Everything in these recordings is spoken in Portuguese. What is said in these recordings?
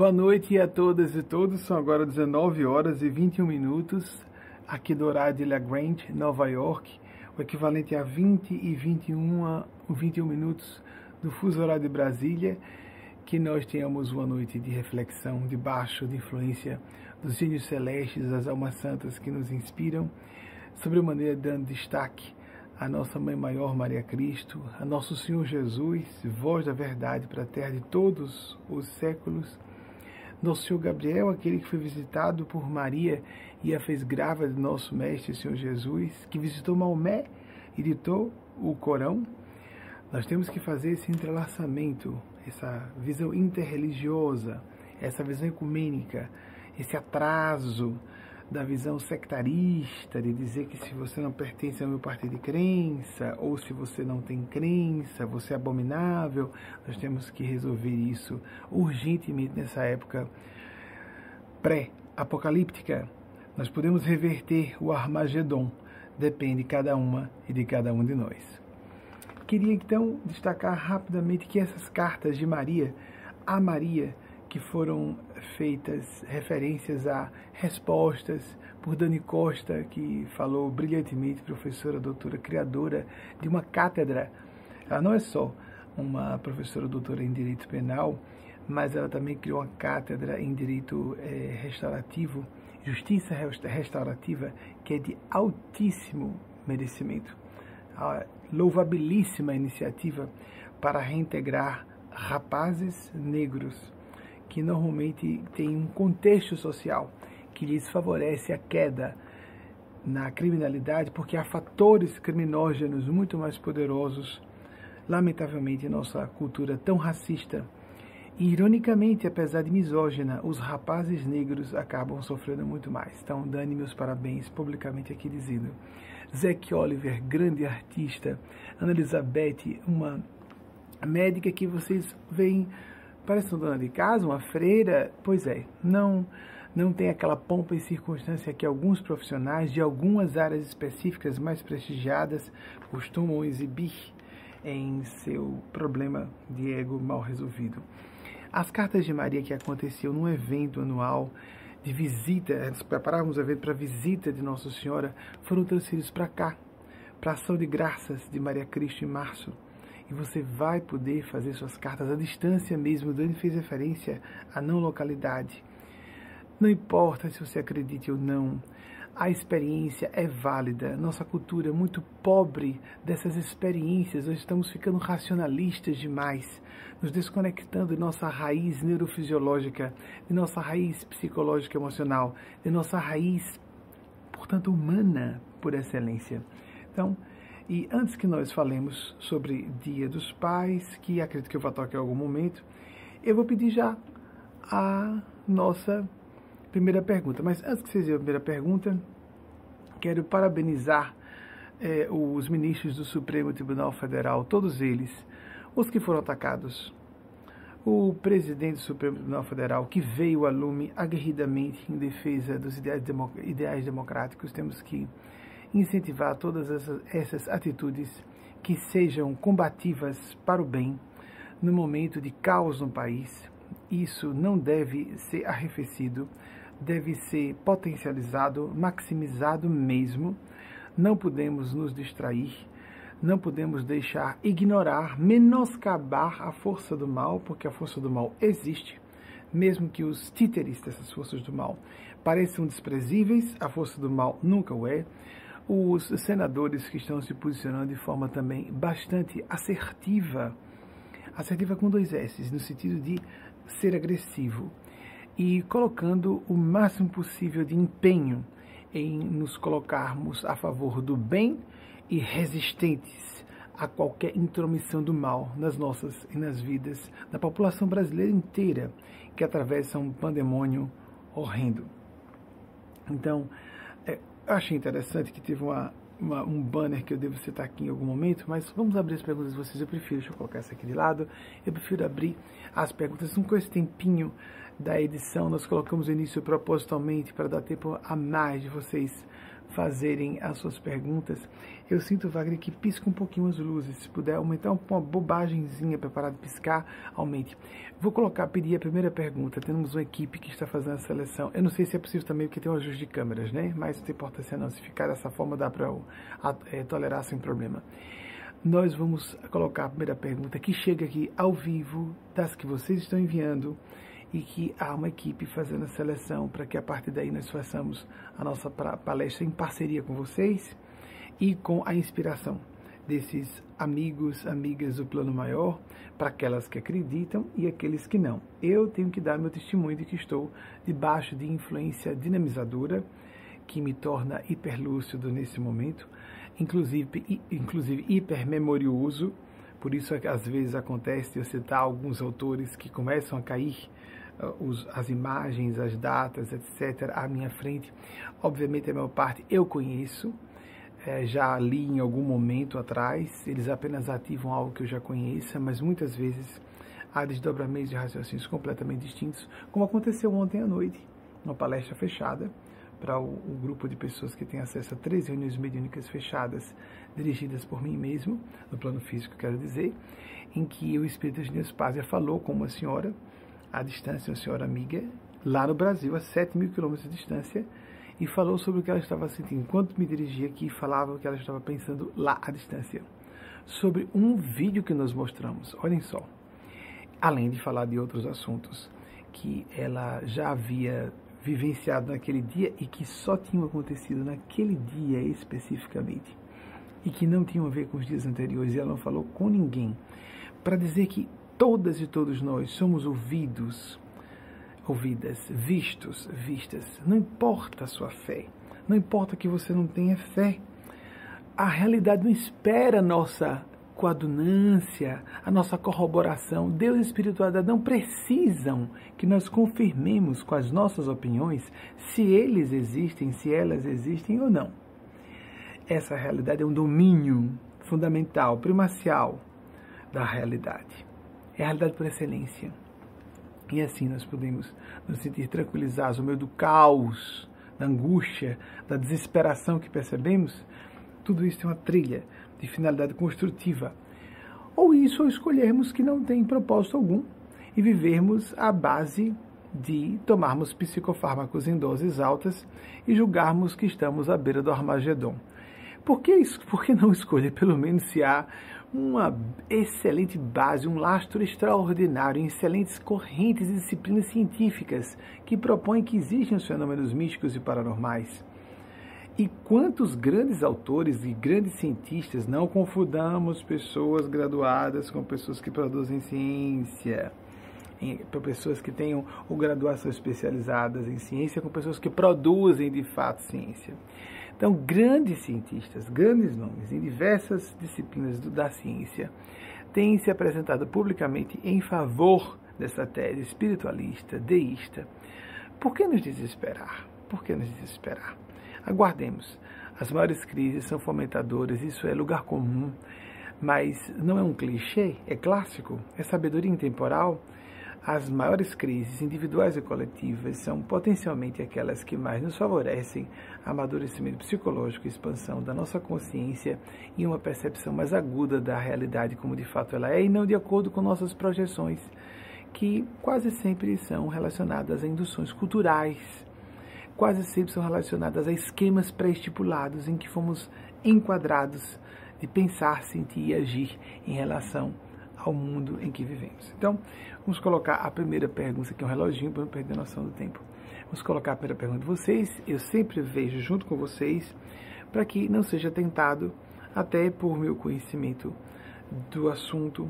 Boa noite a todas e todos. São agora 19 horas e 21 minutos aqui do horário de La Grande, Nova York, o equivalente a 20 e 21, 21 minutos do fuso horário de Brasília. Que nós tenhamos uma noite de reflexão debaixo de influência dos gênios celestes, das almas santas que nos inspiram, sobremaneira dando destaque à nossa Mãe Maior Maria Cristo, a nosso Senhor Jesus, voz da verdade para a terra de todos os séculos nosso Senhor Gabriel, aquele que foi visitado por Maria e a fez grávida de nosso Mestre Senhor Jesus, que visitou Maomé e ditou o Corão, nós temos que fazer esse entrelaçamento, essa visão interreligiosa, essa visão ecumênica, esse atraso da visão sectarista, de dizer que se você não pertence ao meu partido de crença, ou se você não tem crença, você é abominável, nós temos que resolver isso urgentemente nessa época pré-apocalíptica. Nós podemos reverter o Armagedon, depende de cada uma e de cada um de nós. Queria então destacar rapidamente que essas cartas de Maria a Maria que foram feitas referências a respostas por Dani Costa, que falou brilhantemente, professora, doutora, criadora de uma cátedra. Ela não é só uma professora doutora em direito penal, mas ela também criou uma cátedra em direito é, restaurativo, justiça restaurativa, que é de altíssimo merecimento. A louvabilíssima iniciativa para reintegrar rapazes negros que normalmente tem um contexto social que lhes favorece a queda na criminalidade, porque há fatores criminógenos muito mais poderosos, lamentavelmente, em nossa cultura tão racista. E, ironicamente, apesar de misógina, os rapazes negros acabam sofrendo muito mais. Então, dane meus parabéns publicamente aqui dizendo. Zack Oliver, grande artista. Ana Elizabeth, uma médica que vocês veem Parece uma dona de casa, uma freira? Pois é, não não tem aquela pompa e circunstância que alguns profissionais de algumas áreas específicas mais prestigiadas costumam exibir em seu problema de ego mal resolvido. As cartas de Maria que aconteciam num evento anual de visita, nós preparávamos o evento para visita de Nossa Senhora, foram transferidos para cá, para a ação de graças de Maria Cristo em março e você vai poder fazer suas cartas à distância mesmo. Dani fez referência à não localidade. Não importa se você acredite ou não, a experiência é válida. Nossa cultura é muito pobre dessas experiências. Nós estamos ficando racionalistas demais, nos desconectando de nossa raiz neurofisiológica, de nossa raiz psicológica emocional, de nossa raiz, portanto, humana por excelência. Então, e antes que nós falemos sobre Dia dos Pais, que acredito que eu vou tocar em algum momento, eu vou pedir já a nossa primeira pergunta. Mas antes que seja a primeira pergunta, quero parabenizar eh, os ministros do Supremo Tribunal Federal, todos eles, os que foram atacados. O presidente do Supremo Tribunal Federal, que veio a lume aguerridamente em defesa dos ideais, ideais democráticos, temos que incentivar todas essas, essas atitudes que sejam combativas para o bem no momento de caos no país. Isso não deve ser arrefecido, deve ser potencializado, maximizado mesmo. Não podemos nos distrair, não podemos deixar ignorar, menoscabar a força do mal, porque a força do mal existe, mesmo que os títeres dessas forças do mal pareçam desprezíveis, a força do mal nunca o é os senadores que estão se posicionando de forma também bastante assertiva, assertiva com dois S, no sentido de ser agressivo, e colocando o máximo possível de empenho em nos colocarmos a favor do bem e resistentes a qualquer intromissão do mal nas nossas e nas vidas da população brasileira inteira que atravessa um pandemônio horrendo. Então, achei interessante que teve uma, uma, um banner que eu devo citar aqui em algum momento, mas vamos abrir as perguntas de vocês. Eu prefiro, deixa eu colocar essa aqui de lado, eu prefiro abrir as perguntas com esse tempinho da edição. Nós colocamos o início propositalmente para dar tempo a mais de vocês fazerem as suas perguntas, eu sinto, Wagner, que pisca um pouquinho as luzes. Se puder aumentar uma bobagemzinha para parar de piscar, aumente. Vou colocar, pedir a primeira pergunta. Temos uma equipe que está fazendo a seleção. Eu não sei se é possível também, porque tem um ajuste de câmeras, né? Mas não tem importância não. Se ficar dessa forma, dá para é, tolerar sem problema. Nós vamos colocar a primeira pergunta que chega aqui ao vivo, das que vocês estão enviando e que há uma equipe fazendo a seleção para que a partir daí nós façamos a nossa palestra em parceria com vocês e com a inspiração desses amigos, amigas do plano maior, para aquelas que acreditam e aqueles que não. Eu tenho que dar meu testemunho de que estou debaixo de influência dinamizadora que me torna hiperlúcido nesse momento, inclusive, inclusive hipermemorioso. Por isso, às vezes acontece eu citar alguns autores que começam a cair os, as imagens, as datas, etc., à minha frente. Obviamente, a maior parte eu conheço, é, já li em algum momento atrás, eles apenas ativam algo que eu já conheça, mas muitas vezes há desdobramentos de raciocínios completamente distintos, como aconteceu ontem à noite, numa palestra fechada para o, o, grupo de pessoas que tem acesso a três reuniões mediúnicas fechadas, dirigidas por mim mesmo, no plano físico, quero dizer, em que o Espírito de Deus Pazia falou com uma senhora à distância, uma senhora amiga, lá no Brasil, a 7 mil quilômetros de distância, e falou sobre o que ela estava sentindo. Enquanto me dirigia aqui, falava o que ela estava pensando lá à distância. Sobre um vídeo que nós mostramos, olhem só. Além de falar de outros assuntos que ela já havia vivenciado naquele dia e que só tinham acontecido naquele dia especificamente e que não tinham a ver com os dias anteriores, e ela não falou com ninguém, para dizer que todas e todos nós somos ouvidos, ouvidas, vistos, vistas. Não importa a sua fé, não importa que você não tenha fé. A realidade não espera a nossa coadunância, a nossa corroboração. Deus e espiritualidade não precisam que nós confirmemos com as nossas opiniões se eles existem, se elas existem ou não. Essa realidade é um domínio fundamental, primacial da realidade é a realidade por excelência. E assim nós podemos nos sentir tranquilizados no meio do caos, da angústia, da desesperação que percebemos. Tudo isso tem uma trilha de finalidade construtiva. Ou isso, ou escolhermos que não tem propósito algum e vivermos à base de tomarmos psicofármacos em doses altas e julgarmos que estamos à beira do Armagedon. Por que? Por que não escolher, pelo menos, se há uma excelente base, um lastro extraordinário em excelentes correntes e disciplinas científicas que propõem que existem os fenômenos místicos e paranormais. E quantos grandes autores e grandes cientistas, não confundamos pessoas graduadas com pessoas que produzem ciência, para pessoas que tenham graduação especializadas em ciência, com pessoas que produzem de fato ciência. Então, grandes cientistas, grandes nomes em diversas disciplinas da ciência têm se apresentado publicamente em favor dessa tese espiritualista, deísta. Por que nos desesperar? Por que nos desesperar? Aguardemos. As maiores crises são fomentadoras, isso é lugar comum, mas não é um clichê, é clássico, é sabedoria intemporal as maiores crises individuais e coletivas são potencialmente aquelas que mais nos favorecem amadurecimento psicológico expansão da nossa consciência e uma percepção mais aguda da realidade como de fato ela é e não de acordo com nossas projeções, que quase sempre são relacionadas a induções culturais, quase sempre são relacionadas a esquemas pré-estipulados em que fomos enquadrados de pensar, sentir e agir em relação ao mundo em que vivemos. Então, vamos colocar a primeira pergunta, aqui é um reloginho para não perder a noção do tempo. Vamos colocar a primeira pergunta de vocês. Eu sempre vejo junto com vocês para que não seja tentado, até por meu conhecimento do assunto,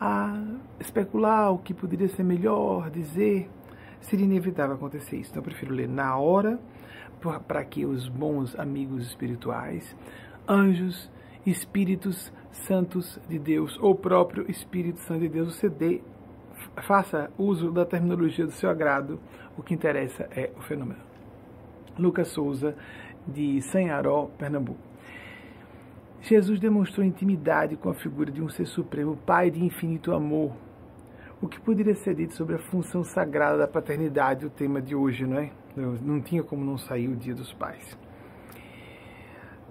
a especular o que poderia ser melhor dizer. Seria inevitável acontecer isso. Então, eu prefiro ler na hora para que os bons amigos espirituais, anjos, espíritos santos de Deus, ou próprio Espírito Santo de Deus, você dê, faça uso da terminologia do seu agrado, o que interessa é o fenômeno. Lucas Souza, de Sanharó, Pernambuco. Jesus demonstrou intimidade com a figura de um ser supremo, Pai de infinito amor. O que poderia ser dito sobre a função sagrada da paternidade, o tema de hoje, não é? Não tinha como não sair o Dia dos Pais.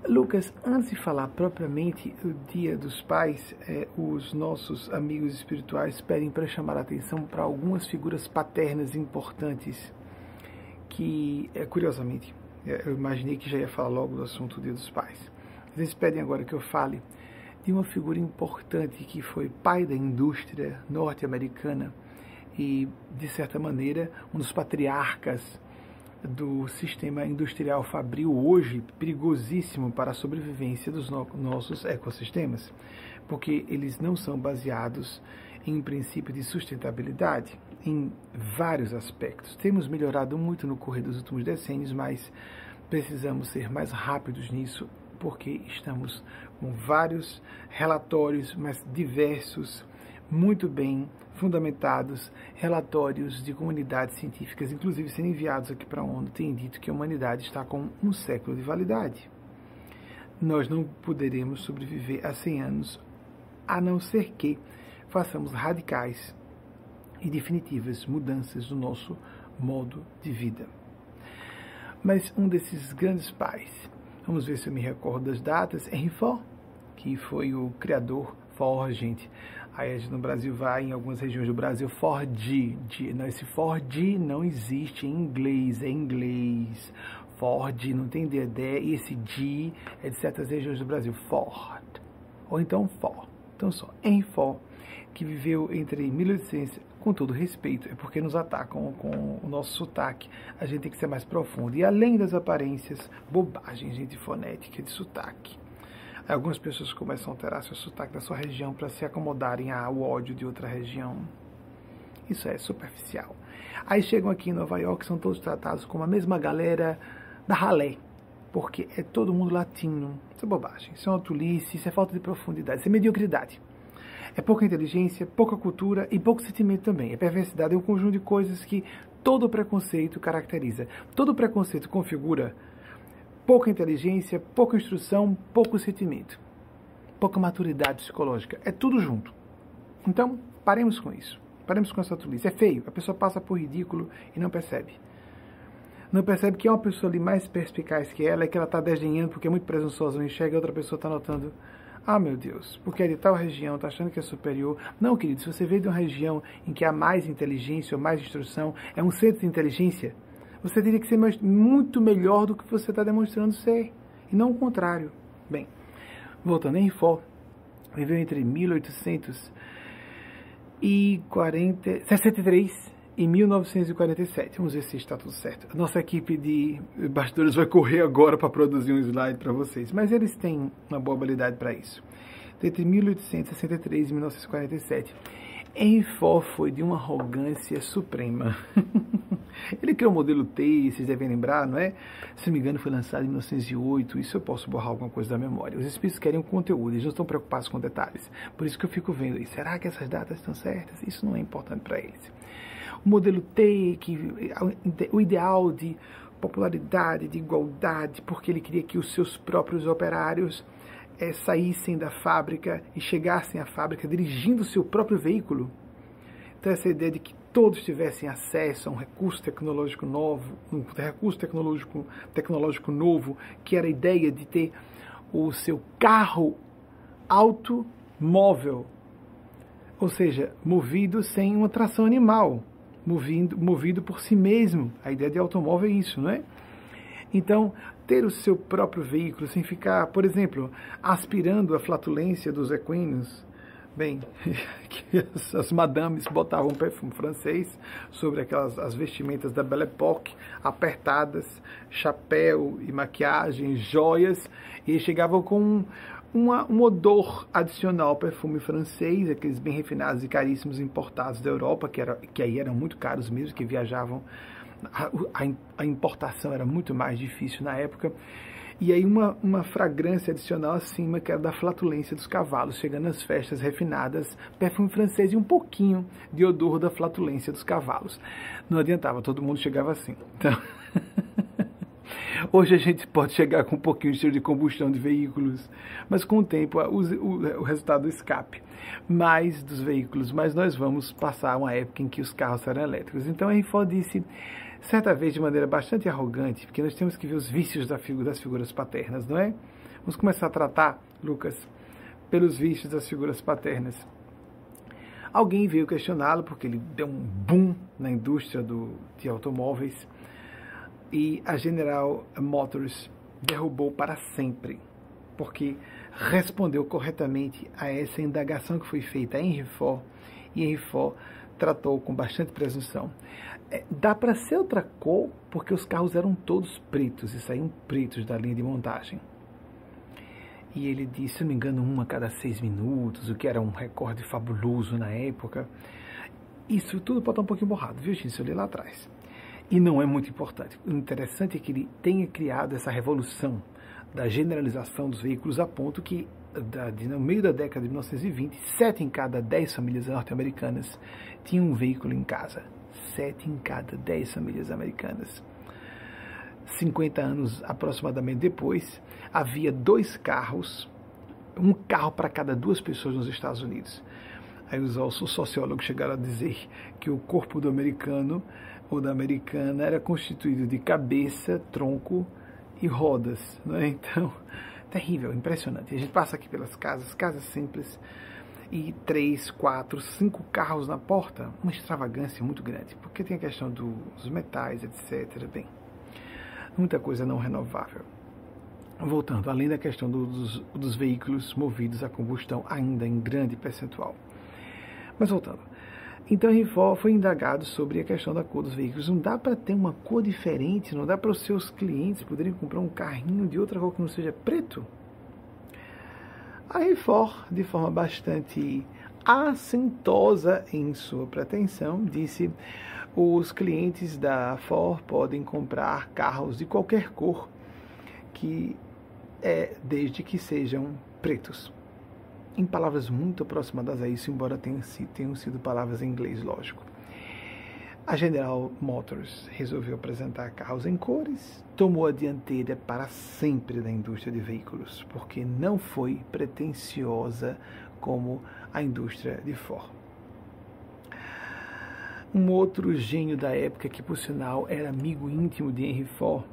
Lucas, antes de falar propriamente o Dia dos Pais, é, os nossos amigos espirituais pedem para chamar a atenção para algumas figuras paternas importantes que, é, curiosamente, é, eu imaginei que já ia falar logo do assunto do Dia dos Pais. Eles pedem agora que eu fale de uma figura importante que foi pai da indústria norte-americana e, de certa maneira, um dos patriarcas do sistema industrial fabril hoje perigosíssimo para a sobrevivência dos no nossos ecossistemas, porque eles não são baseados em princípio de sustentabilidade em vários aspectos. Temos melhorado muito no correr dos últimos decênios, mas precisamos ser mais rápidos nisso, porque estamos com vários relatórios, mas diversos, muito bem fundamentados relatórios de comunidades científicas, inclusive sendo enviados aqui para a ONU, têm dito que a humanidade está com um século de validade. Nós não poderemos sobreviver a 100 anos a não ser que façamos radicais e definitivas mudanças no nosso modo de vida. Mas um desses grandes pais, vamos ver se eu me recordo das datas, Henry Ford, que foi o criador, Ford, gente, Aí no Brasil vai, em algumas regiões do Brasil, Ford. De, não, esse Ford não existe em inglês, é inglês. Ford não tem dedé, e esse D é de certas regiões do Brasil, Ford. Ou então Ford. Então só, em Ford, que viveu entre 1800, com todo respeito, é porque nos atacam com o nosso sotaque, a gente tem que ser mais profundo. E além das aparências, bobagens, gente, fonética de sotaque Algumas pessoas começam a alterar seu sotaque da sua região para se acomodarem ao ódio de outra região. Isso é superficial. Aí chegam aqui em Nova York, são todos tratados como a mesma galera da ralé, porque é todo mundo latino. Isso é bobagem, isso é uma tolice, isso é falta de profundidade, isso é mediocridade. É pouca inteligência, pouca cultura e pouco sentimento também. É perversidade, é um conjunto de coisas que todo preconceito caracteriza. Todo preconceito configura pouca inteligência, pouca instrução, pouco sentimento, pouca maturidade psicológica. É tudo junto. Então, paremos com isso. Paremos com essa tolice. É feio. A pessoa passa por ridículo e não percebe. Não percebe que é uma pessoa ali mais perspicaz que ela, é que ela está desdenhando porque é muito presunçosa, não enxerga, e outra pessoa está notando. Ah, meu Deus, porque é de tal região, está achando que é superior. Não, querido, se você veio de uma região em que há mais inteligência ou mais instrução, é um centro de inteligência, você teria que ser muito melhor do que você está demonstrando ser, e não o contrário. Bem, voltando, Henry Ford viveu entre 1863 e 1947. Vamos ver se está tudo certo. A nossa equipe de bastidores vai correr agora para produzir um slide para vocês, mas eles têm uma boa habilidade para isso. Entre 1863 e 1947. Enfor foi de uma arrogância suprema. Ele criou o modelo T, vocês devem lembrar, não é? Se não me engano, foi lançado em 1908. Isso eu posso borrar alguma coisa da memória. Os espíritos querem o conteúdo, eles não estão preocupados com detalhes. Por isso que eu fico vendo aí, será que essas datas estão certas? Isso não é importante para eles. O modelo T, que, o ideal de popularidade, de igualdade, porque ele queria que os seus próprios operários é, saíssem da fábrica e chegassem à fábrica dirigindo seu próprio veículo. Então essa ideia de que todos tivessem acesso a um recurso tecnológico novo, um recurso tecnológico, tecnológico novo, que era a ideia de ter o seu carro automóvel, ou seja, movido sem uma tração animal, movido, movido por si mesmo. A ideia de automóvel é isso, não é? Então, ter o seu próprio veículo sem ficar, por exemplo, aspirando a flatulência dos equinos. Bem, as madames botavam perfume francês sobre aquelas as vestimentas da Belle Époque, apertadas, chapéu e maquiagem, joias, e chegavam com uma, um odor adicional ao perfume francês, aqueles bem refinados e caríssimos importados da Europa, que, era, que aí eram muito caros mesmo, que viajavam a, a, importação era muito mais difícil na época. E aí uma, uma fragrância adicional acima, que era da flatulência dos cavalos, chegando nas festas refinadas, perfume francês e um pouquinho de odor da flatulência dos cavalos. Não adiantava, todo mundo chegava assim. Então... Hoje a gente pode chegar com um pouquinho de cheiro de combustão de veículos, mas com o tempo o, o, o resultado escape mais dos veículos. Mas nós vamos passar uma época em que os carros serão elétricos. Então a Info disse certa vez de maneira bastante arrogante, porque nós temos que ver os vícios das figuras paternas, não é? Vamos começar a tratar, Lucas, pelos vistos das figuras paternas. Alguém veio questioná-lo porque ele deu um boom na indústria do, de automóveis e a General Motors derrubou para sempre, porque respondeu corretamente a essa indagação que foi feita a Henry Ford e Henry Ford tratou com bastante presunção. É, dá para ser outra cor porque os carros eram todos pretos e saíam pretos da linha de montagem. E ele disse, se não me engano, uma a cada seis minutos, o que era um recorde fabuloso na época. Isso tudo pode estar um pouquinho borrado, viu, gente? Isso eu li lá atrás. E não é muito importante. O interessante é que ele tenha criado essa revolução da generalização dos veículos a ponto que, da, de, no meio da década de 1920, sete em cada dez famílias norte-americanas tinham um veículo em casa. Sete em cada dez famílias americanas. 50 anos aproximadamente depois, havia dois carros, um carro para cada duas pessoas nos Estados Unidos. Aí os, os sociólogos chegaram a dizer que o corpo do americano ou da americana era constituído de cabeça, tronco e rodas. Né? Então, terrível, impressionante. A gente passa aqui pelas casas, casas simples, e três, quatro, cinco carros na porta, uma extravagância muito grande, porque tem a questão dos metais, etc. Bem, muita coisa não renovável. Voltando, além da questão dos, dos veículos movidos a combustão, ainda em grande percentual. Mas voltando. Então Rivó foi indagado sobre a questão da cor dos veículos. Não dá para ter uma cor diferente, não dá para os seus clientes poderem comprar um carrinho de outra cor que não seja preto? A Rifor, de forma bastante assintosa em sua pretensão, disse: os clientes da Ford podem comprar carros de qualquer cor, que é desde que sejam pretos. Em palavras muito aproximadas a isso, embora tenham sido palavras em inglês, lógico. A General Motors resolveu apresentar carros em cores, tomou a dianteira para sempre da indústria de veículos, porque não foi pretensiosa como a indústria de Ford. Um outro gênio da época, que por sinal era amigo íntimo de Henry Ford,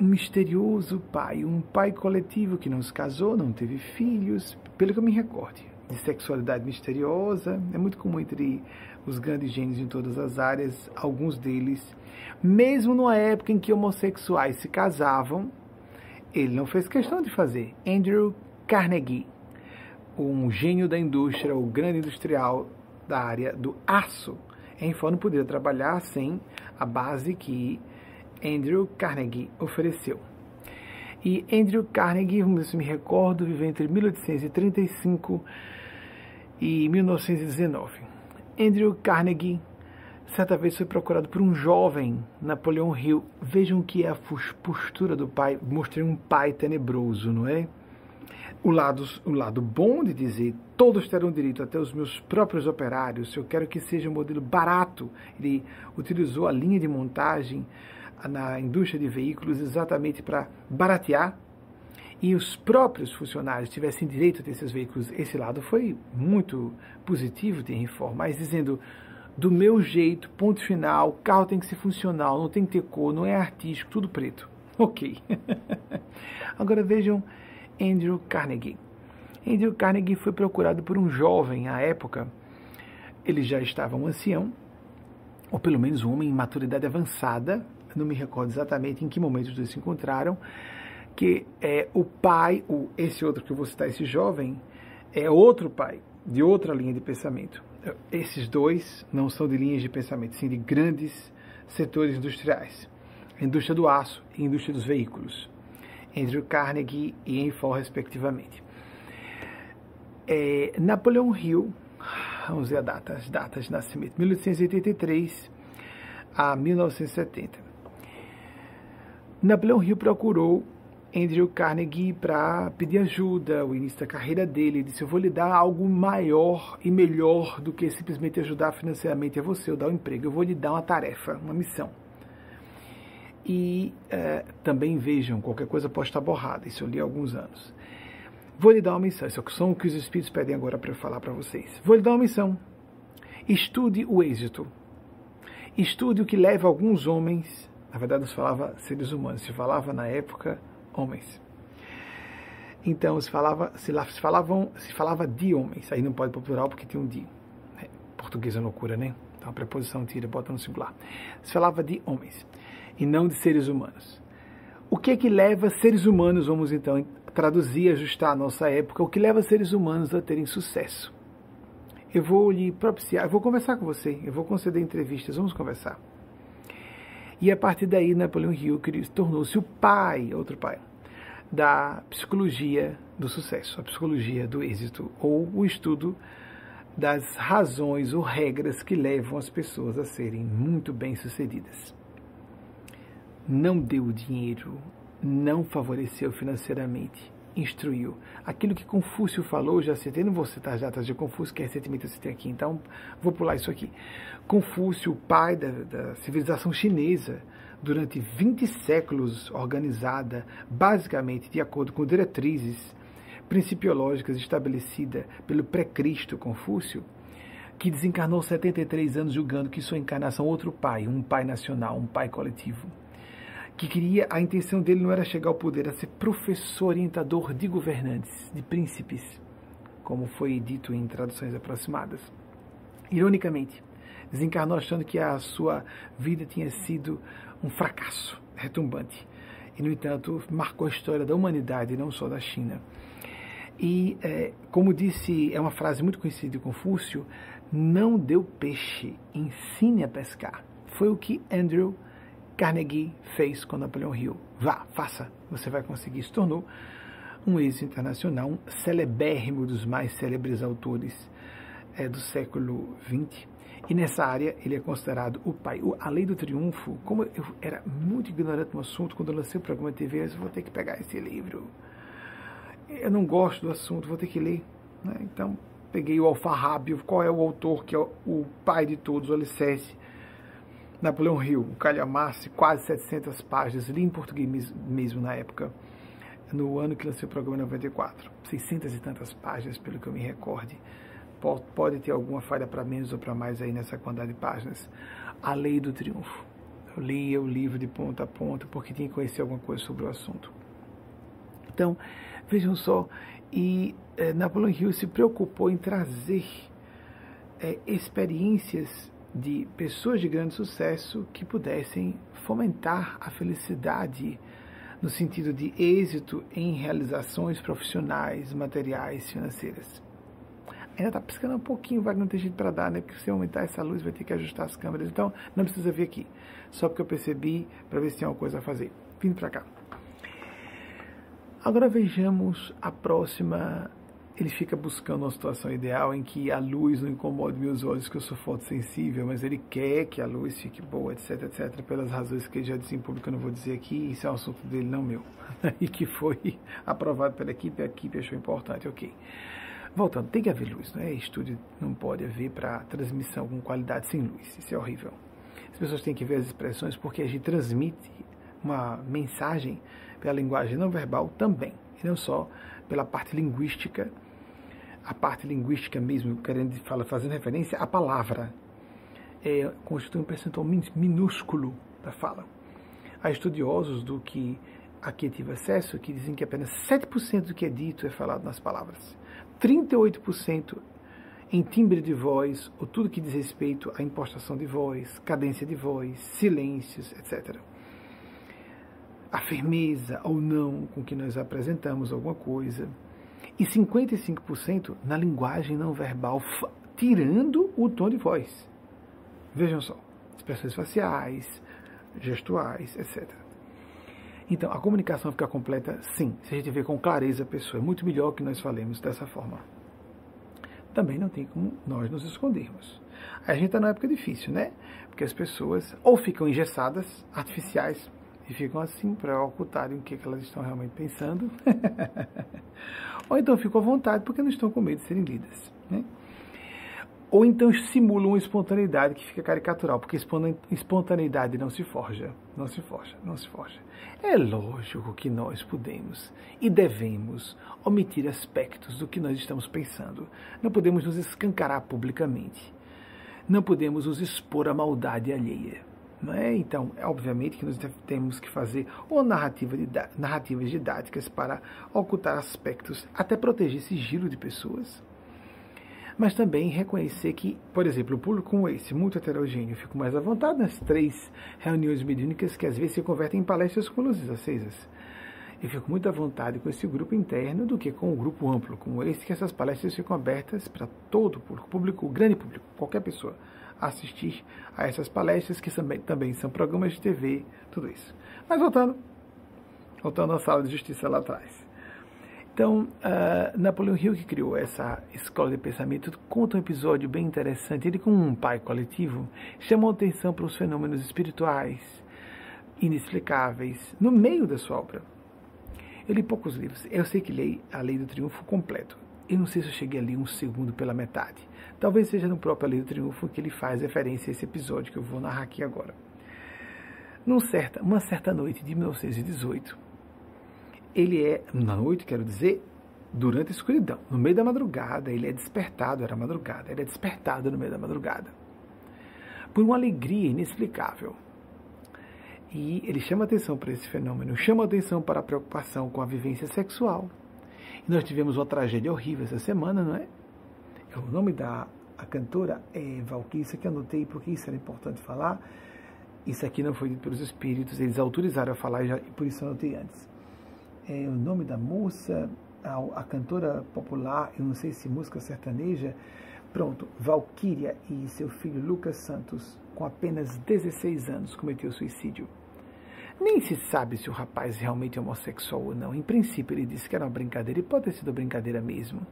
um misterioso pai, um pai coletivo que não se casou, não teve filhos, pelo que eu me recorde, de sexualidade misteriosa, é muito comum entre os grandes gênios em todas as áreas, alguns deles, mesmo numa época em que homossexuais se casavam, ele não fez questão de fazer. Andrew Carnegie, um gênio da indústria, o grande industrial da área do aço, em não poderia trabalhar sem a base que Andrew Carnegie ofereceu. E Andrew Carnegie, vamos ver se me recordo, viveu entre 1835 e 1919. Andrew Carnegie certa vez foi procurado por um jovem Napoleão Hill. Vejam que é a postura do pai. Mostrei um pai tenebroso, não é? O lado, o lado bom de dizer todos terão direito, até os meus próprios operários, eu quero que seja um modelo barato. Ele utilizou a linha de montagem na indústria de veículos exatamente para baratear e os próprios funcionários tivessem direito a ter esses veículos, esse lado foi muito positivo de reforma, mas dizendo do meu jeito, ponto final, o carro tem que ser funcional, não tem que ter cor, não é artístico, tudo preto. Ok. Agora vejam Andrew Carnegie. Andrew Carnegie foi procurado por um jovem à época. Ele já estava um ancião, ou pelo menos um homem em maturidade avançada, não me recordo exatamente em que momento os dois se encontraram, que é o pai, o, esse outro que eu vou citar, esse jovem, é outro pai, de outra linha de pensamento. Esses dois não são de linhas de pensamento, sim de grandes setores industriais. A indústria do aço e indústria dos veículos. Andrew Carnegie e Henry Ford, respectivamente. É, Napoleão Hill, vamos ver a data, as datas de nascimento, 1883 a 1970. Napoleão Hill procurou Andrew Carnegie para pedir ajuda, o início da carreira dele. Ele disse: Eu vou lhe dar algo maior e melhor do que simplesmente ajudar financeiramente a você ou dar um emprego. Eu vou lhe dar uma tarefa, uma missão. E é, também vejam, qualquer coisa pode estar borrada, isso eu li há alguns anos. Vou lhe dar uma missão, isso são o que os Espíritos pedem agora para eu falar para vocês. Vou lhe dar uma missão. Estude o êxito. Estude o que leva alguns homens, na verdade não se falava seres humanos, se falava na época homens. Então se falava, se, se, falavam, se falava de homens, aí não pode pôr plural porque tem um de. É, português é loucura, né? Então a preposição tira, bota no singular. Se falava de homens e não de seres humanos. O que é que leva seres humanos, vamos então traduzir, ajustar a nossa época, o que leva seres humanos a terem sucesso? Eu vou lhe propiciar, eu vou conversar com você, eu vou conceder entrevistas, vamos conversar. E a partir daí, Napoleão Hill tornou-se o pai, outro pai, da psicologia do sucesso, a psicologia do êxito, ou o estudo das razões ou regras que levam as pessoas a serem muito bem-sucedidas. Não deu dinheiro, não favoreceu financeiramente, instruiu. Aquilo que Confúcio falou, já citei, não vou citar as datas de Confúcio, que recentemente eu citei aqui, então vou pular isso aqui. Confúcio, pai da, da civilização chinesa, durante 20 séculos organizada, basicamente de acordo com diretrizes principiológicas estabelecidas pelo pré-Cristo Confúcio, que desencarnou 73 anos julgando que sua encarnação outro pai, um pai nacional, um pai coletivo que queria, a intenção dele não era chegar ao poder, era ser professor orientador de governantes, de príncipes, como foi dito em traduções aproximadas. Ironicamente, desencarnou achando que a sua vida tinha sido um fracasso retumbante. E, no entanto, marcou a história da humanidade, não só da China. E, é, como disse, é uma frase muito conhecida de Confúcio: não deu peixe, ensine a pescar. Foi o que Andrew Carnegie fez com Napoleão Hill. Vá, faça, você vai conseguir. Se tornou um êxito internacional, um celebérrimo dos mais célebres autores é, do século XX. E nessa área ele é considerado o pai. O, a Lei do Triunfo, como eu era muito ignorante no assunto, quando eu lancei o programa de TV, eu vou ter que pegar esse livro. Eu não gosto do assunto, vou ter que ler. Né? Então, peguei o Alfarrábio, qual é o autor que é o, o pai de todos, o alicerce Napoleão Hill, o calhamaço, quase 700 páginas, li em português mesmo na época, no ano que lancei o programa 94. 600 e tantas páginas, pelo que eu me recorde. Pode ter alguma falha para menos ou para mais aí nessa quantidade de páginas. A Lei do Triunfo. Eu lia o livro de ponta a ponta porque tinha que conhecer alguma coisa sobre o assunto. Então, vejam só, e eh, Napoleão Hill se preocupou em trazer eh, experiências de pessoas de grande sucesso que pudessem fomentar a felicidade no sentido de êxito em realizações profissionais, materiais, financeiras. Ainda está piscando um pouquinho, vai não ter jeito para dar, né? Porque se aumentar essa luz vai ter que ajustar as câmeras. Então não precisa vir aqui. Só porque eu percebi para ver se tem alguma coisa a fazer. Vindo para cá. Agora vejamos a próxima ele fica buscando uma situação ideal em que a luz não incomode meus olhos, que eu sou fotossensível, mas ele quer que a luz fique boa, etc, etc, pelas razões que ele já disse em público, eu não vou dizer aqui, isso é um assunto dele, não meu, e que foi aprovado pela equipe, a equipe achou importante, ok. Voltando, tem que haver luz, não é? Estúdio não pode haver para transmissão com qualidade sem luz, isso é horrível. As pessoas têm que ver as expressões porque a gente transmite uma mensagem pela linguagem não verbal também, e não só pela parte linguística, a parte linguística mesmo, querendo falar, fazendo referência à palavra, é, constitui um percentual minúsculo da fala. Há estudiosos do que aqui tive acesso que dizem que apenas 7% do que é dito é falado nas palavras. 38% em timbre de voz, ou tudo que diz respeito à impostação de voz, cadência de voz, silêncios, etc a firmeza ou não com que nós apresentamos alguma coisa, e 55% na linguagem não verbal, tirando o tom de voz. Vejam só, expressões faciais, gestuais, etc. Então, a comunicação fica completa, sim, se a gente vê com clareza a pessoa. É muito melhor que nós falemos dessa forma. Também não tem como nós nos escondermos. A gente está numa época difícil, né? Porque as pessoas ou ficam engessadas, artificiais, e ficam assim para ocultarem o que, que elas estão realmente pensando, ou então ficam à vontade porque não estão com medo de serem lidas. Né? Ou então simulam uma espontaneidade que fica caricatural, porque espontaneidade não se forja, não se forja, não se forja. É lógico que nós podemos e devemos omitir aspectos do que nós estamos pensando. Não podemos nos escancarar publicamente. Não podemos nos expor à maldade alheia é? Então, é obviamente que nós temos que fazer ou narrativa narrativas didáticas para ocultar aspectos, até proteger sigilo de pessoas. Mas também reconhecer que, por exemplo, o público como esse, muito heterogêneo, fico mais à vontade nas três reuniões mediúnicas que às vezes se convertem em palestras com luzes acesas. Eu fico muito à vontade com esse grupo interno do que com o grupo amplo, como esse, que essas palestras ficam abertas para todo o público, público, grande público, qualquer pessoa assistir a essas palestras, que também, também são programas de TV, tudo isso. Mas voltando, voltando à sala de justiça lá atrás. Então, uh, Napoleão Hill, que criou essa escola de pensamento, conta um episódio bem interessante. Ele, com um pai coletivo, chamou atenção para os fenômenos espirituais inexplicáveis no meio da sua obra. Eu li poucos livros. Eu sei que li A Lei do Triunfo completo. Eu não sei se eu cheguei ali um segundo pela metade. Talvez seja no próprio Lei do Triunfo que ele faz referência a esse episódio que eu vou narrar aqui agora. Num certa, uma certa noite de 1918, ele é, na noite, quero dizer, durante a escuridão, no meio da madrugada, ele é despertado, era madrugada, ele é despertado no meio da madrugada, por uma alegria inexplicável. E ele chama atenção para esse fenômeno, chama atenção para a preocupação com a vivência sexual, e nós tivemos uma tragédia horrível essa semana, não é? É o nome da a cantora é aqui eu anotei porque isso era importante falar. Isso aqui não foi dito pelos espíritos, eles autorizaram a falar e por isso anotei antes. É, o nome da moça, a, a, cantora popular, eu não sei se música sertaneja, pronto, Valkyria e seu filho Lucas Santos, com apenas 16 anos, cometeu suicídio. Nem se sabe se o rapaz realmente é homossexual ou não. Em princípio, ele disse que era uma brincadeira e pode ter sido brincadeira mesmo.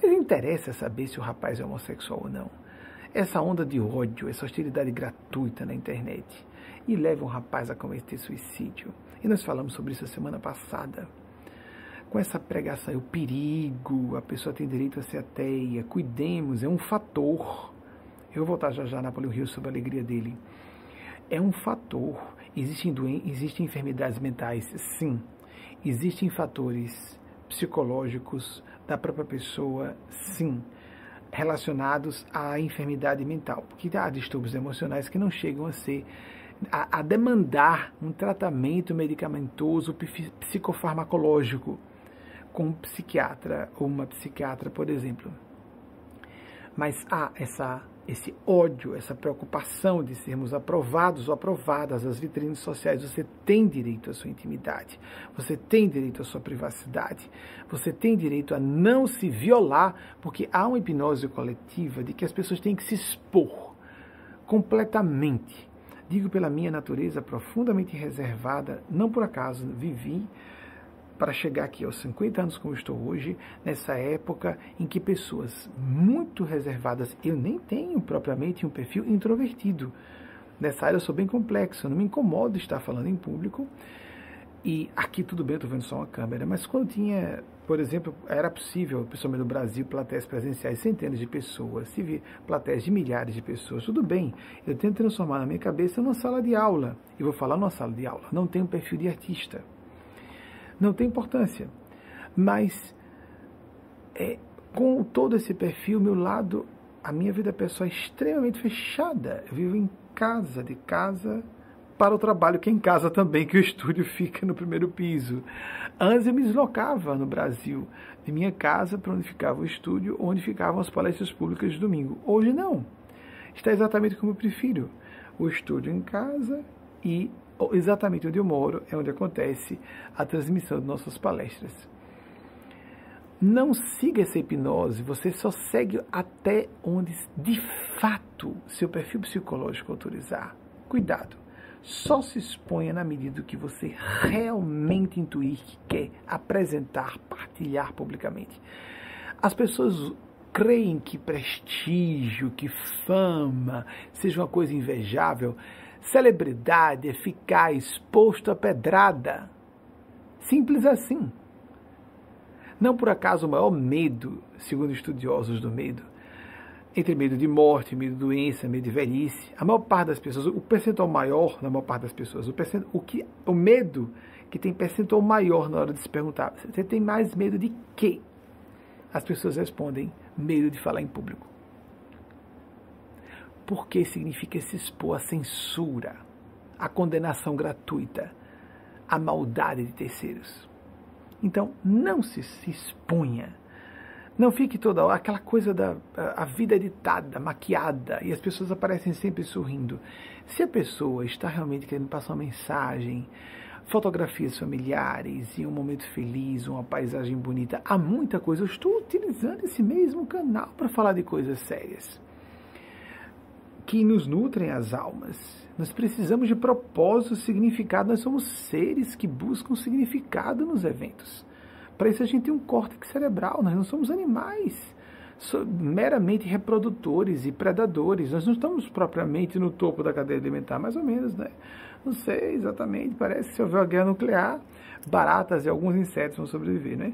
Mas interessa saber se o rapaz é homossexual ou não. Essa onda de ódio, essa hostilidade gratuita na internet, e leva um rapaz a cometer suicídio. E nós falamos sobre isso a semana passada. Com essa pregação, o perigo, a pessoa tem direito a ser ateia, cuidemos, é um fator. Eu vou voltar já já na Napoleão Rio sobre a alegria dele. É um fator Existem, doen existem enfermidades mentais? Sim. Existem fatores psicológicos da própria pessoa? Sim. Relacionados à enfermidade mental. Porque há distúrbios emocionais que não chegam a ser. a, a demandar um tratamento medicamentoso psicofarmacológico com um psiquiatra ou uma psiquiatra, por exemplo. Mas há essa esse ódio, essa preocupação de sermos aprovados ou aprovadas às vitrines sociais. Você tem direito à sua intimidade, você tem direito à sua privacidade, você tem direito a não se violar, porque há uma hipnose coletiva de que as pessoas têm que se expor completamente. Digo pela minha natureza profundamente reservada, não por acaso vivi para chegar aqui aos 50 anos como estou hoje, nessa época em que pessoas muito reservadas, eu nem tenho propriamente um perfil introvertido. Nessa área eu sou bem complexo, não me incomodo estar falando em público. E aqui tudo bem, eu estou vendo só uma câmera, mas quando tinha, por exemplo, era possível, principalmente no Brasil, plateias presenciais, centenas de pessoas, se vir plateias de milhares de pessoas, tudo bem. Eu tento transformar na minha cabeça numa sala de aula. E vou falar numa sala de aula. Não tenho perfil de artista não tem importância. Mas é, com todo esse perfil, meu lado, a minha vida pessoal é extremamente fechada. Eu vivo em casa, de casa para o trabalho, que é em casa também, que o estúdio fica no primeiro piso. Antes eu me deslocava no Brasil, de minha casa para onde ficava o estúdio, onde ficavam as palestras públicas de domingo. Hoje não. Está exatamente como eu prefiro. O estúdio em casa e exatamente onde eu moro é onde acontece a transmissão de nossas palestras. Não siga essa hipnose, você só segue até onde de fato seu perfil psicológico autorizar. Cuidado, só se exponha na medida que você realmente intuir que quer apresentar, partilhar publicamente. As pessoas creem que prestígio, que fama seja uma coisa invejável celebridade ficar exposto à pedrada. Simples assim. Não por acaso o maior medo, segundo estudiosos do medo, entre medo de morte, medo de doença, medo de velhice, a maior parte das pessoas, o percentual maior na maior parte das pessoas, o, o, que, o medo que tem percentual maior na hora de se perguntar, você tem mais medo de quê? As pessoas respondem, medo de falar em público porque significa se expor à censura. a condenação gratuita, a maldade de terceiros. Então, não se, se exponha. Não fique toda hora aquela coisa da a vida editada, maquiada, e as pessoas aparecem sempre sorrindo. Se a pessoa está realmente querendo passar uma mensagem, fotografias familiares e um momento feliz, uma paisagem bonita. Há muita coisa. Eu estou utilizando esse mesmo canal para falar de coisas sérias que nos nutrem as almas. Nós precisamos de propósito, significado. Nós somos seres que buscam significado nos eventos. Para isso a gente tem um córtex cerebral. Nós não somos animais meramente reprodutores e predadores. Nós não estamos propriamente no topo da cadeia alimentar, mais ou menos, né? Não sei exatamente, parece que se houver uma guerra nuclear, baratas e alguns insetos vão sobreviver, né?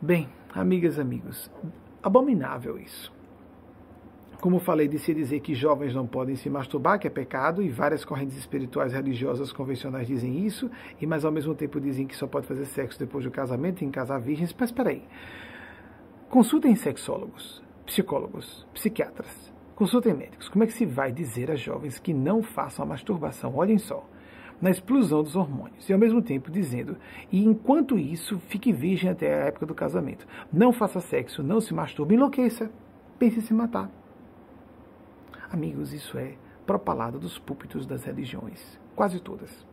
Bem, amigas amigos, abominável isso. Como falei, de se dizer que jovens não podem se masturbar, que é pecado, e várias correntes espirituais religiosas convencionais dizem isso, e mas ao mesmo tempo dizem que só pode fazer sexo depois do casamento, em casar virgens. Mas espera aí. Consultem sexólogos, psicólogos, psiquiatras. Consultem médicos. Como é que se vai dizer a jovens que não façam a masturbação? Olhem só. Na explosão dos hormônios. E ao mesmo tempo dizendo, e enquanto isso, fique virgem até a época do casamento. Não faça sexo, não se masturbe, enlouqueça. Pense em se matar. Amigos, isso é propalado dos púlpitos das religiões. Quase todas.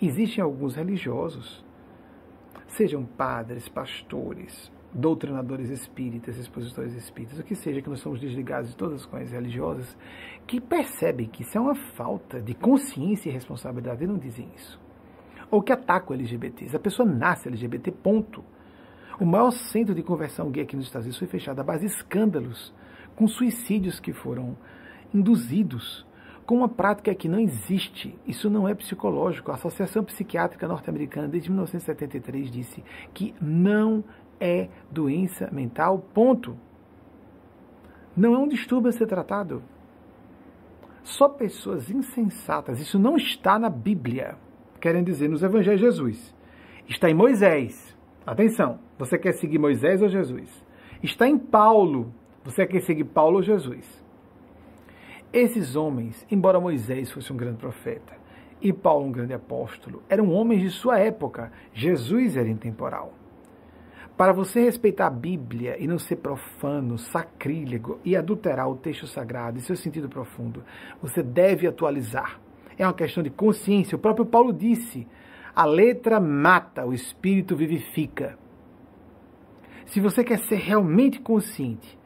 Existem alguns religiosos, sejam padres, pastores, doutrinadores espíritas, expositores espíritas, o que seja, que nós somos desligados de todas as coisas religiosas, que percebem que isso é uma falta de consciência e responsabilidade e não dizem isso. Ou que atacam LGBTs. A pessoa nasce LGBT, ponto. O maior centro de conversão gay aqui nos Estados Unidos foi fechado à base de escândalos, com suicídios que foram induzidos com uma prática que não existe. Isso não é psicológico. A Associação Psiquiátrica Norte-Americana, desde 1973, disse que não é doença mental, ponto. Não é um distúrbio a ser tratado. Só pessoas insensatas, isso não está na Bíblia, querem dizer nos Evangelhos de Jesus. Está em Moisés. Atenção, você quer seguir Moisés ou Jesus? Está em Paulo. Você quer seguir Paulo ou Jesus? Esses homens, embora Moisés fosse um grande profeta e Paulo um grande apóstolo, eram homens de sua época. Jesus era intemporal. Para você respeitar a Bíblia e não ser profano, sacrílego e adulterar o texto sagrado e seu sentido profundo, você deve atualizar. É uma questão de consciência. O próprio Paulo disse: a letra mata, o espírito vivifica. Se você quer ser realmente consciente,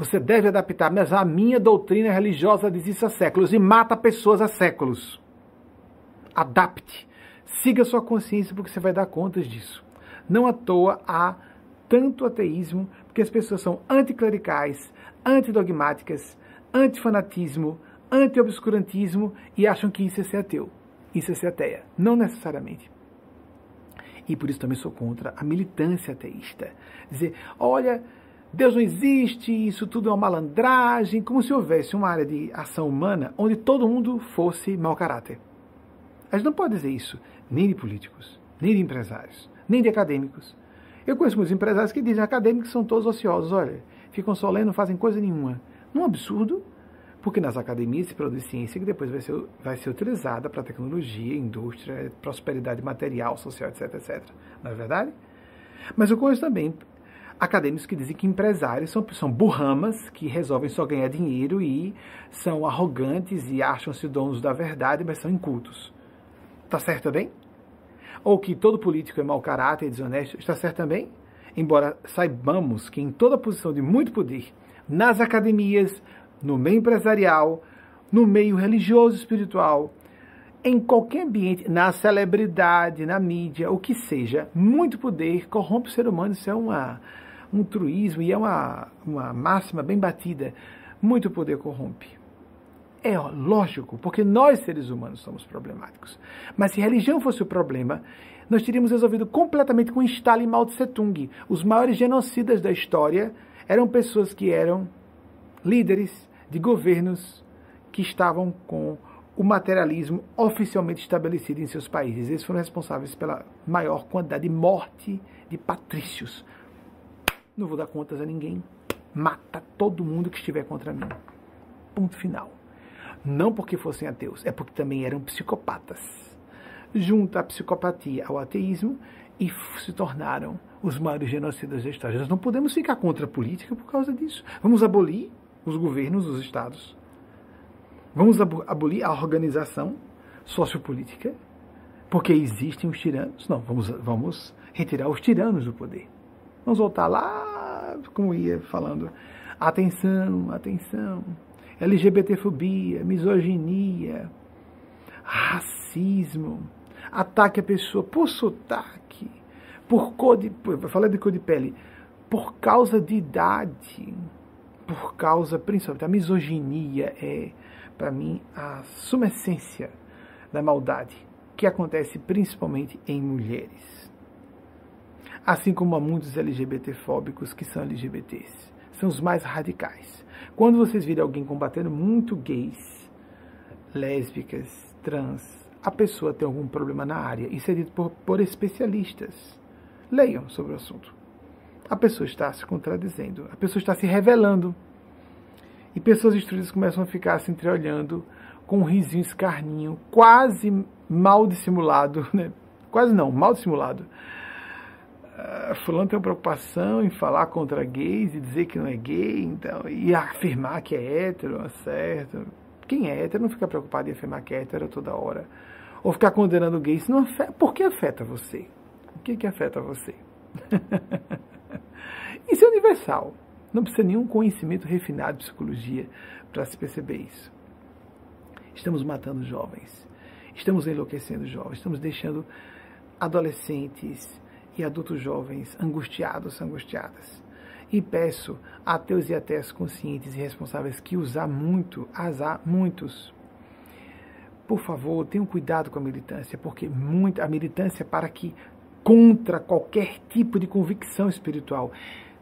você deve adaptar. Mas a minha doutrina religiosa diz isso há séculos e mata pessoas há séculos. Adapte. Siga sua consciência porque você vai dar contas disso. Não à toa há tanto ateísmo, porque as pessoas são anticlericais, antidogmáticas, antifanatismo, anti-obscurantismo e acham que isso é ser ateu, isso é ser ateia. Não necessariamente. E por isso também sou contra a militância ateísta. Dizer, olha, Deus não existe, isso tudo é uma malandragem, como se houvesse uma área de ação humana onde todo mundo fosse mau caráter. A gente não pode dizer isso, nem de políticos, nem de empresários nem de acadêmicos. Eu conheço muitos empresários que dizem acadêmicos são todos ociosos, olha, ficam só lendo, não fazem coisa nenhuma. Não é um absurdo, porque nas academias se produz ciência que depois vai ser, vai ser utilizada para tecnologia, indústria, prosperidade material, social, etc, etc. Não é verdade? Mas eu conheço também acadêmicos que dizem que empresários são, são burramas que resolvem só ganhar dinheiro e são arrogantes e acham-se donos da verdade, mas são incultos. Tá certo também? ou que todo político é mau caráter e desonesto, está certo também? Embora saibamos que em toda posição de muito poder, nas academias, no meio empresarial, no meio religioso espiritual, em qualquer ambiente, na celebridade, na mídia, o que seja, muito poder corrompe o ser humano. Isso é uma, um truísmo e é uma, uma máxima bem batida. Muito poder corrompe. É lógico, porque nós seres humanos somos problemáticos. Mas se religião fosse o problema, nós teríamos resolvido completamente com Stalin e Mao Tse Tung. Os maiores genocidas da história eram pessoas que eram líderes de governos que estavam com o materialismo oficialmente estabelecido em seus países. Eles foram responsáveis pela maior quantidade de morte de patrícios. Não vou dar contas a ninguém. Mata todo mundo que estiver contra mim. Ponto final. não porque fossem ateus, é porque também eram psicopatas. Junta a psicopatia ao ateísmo e se tornaram os maiores genocidas da história. Nós não podemos ficar contra a política por causa disso. Vamos abolir os governos, os estados. Vamos abolir a organização sociopolítica, porque existem os tiranos. Não, vamos, vamos retirar os tiranos do poder. Vamos voltar lá, como ia falando. Atenção, atenção. LGBTfobia, misoginia, racismo, ataque à pessoa por sotaque, por cor de. Falei de cor de pele, por causa de idade, por causa, principalmente, a misoginia é, para mim, a suma essência da maldade, que acontece principalmente em mulheres. Assim como há muitos LGBTfóbicos que são LGBTs. São os mais radicais. Quando vocês virem alguém combatendo muito gays, lésbicas, trans, a pessoa tem algum problema na área. Isso é dito por, por especialistas. Leiam sobre o assunto. A pessoa está se contradizendo, a pessoa está se revelando. E pessoas instruídas começam a ficar se entreolhando com um risinho escarninho, quase mal dissimulado, né? quase não, mal dissimulado. Uh, fulano tem uma preocupação em falar contra gays e dizer que não é gay, então, e afirmar que é hétero, certo? Quem é hétero não fica preocupado em afirmar que é hétero toda hora. Ou ficar condenando gays, não afeta, por que afeta você? O que, que afeta você? isso é universal. Não precisa nenhum conhecimento refinado de psicologia para se perceber isso. Estamos matando jovens, estamos enlouquecendo jovens, estamos deixando adolescentes e adultos jovens angustiados, angustiadas. E peço a ateus e ateias conscientes e responsáveis que usar muito, azar muitos. Por favor, tenham cuidado com a militância, porque muita, a militância é para que contra qualquer tipo de convicção espiritual.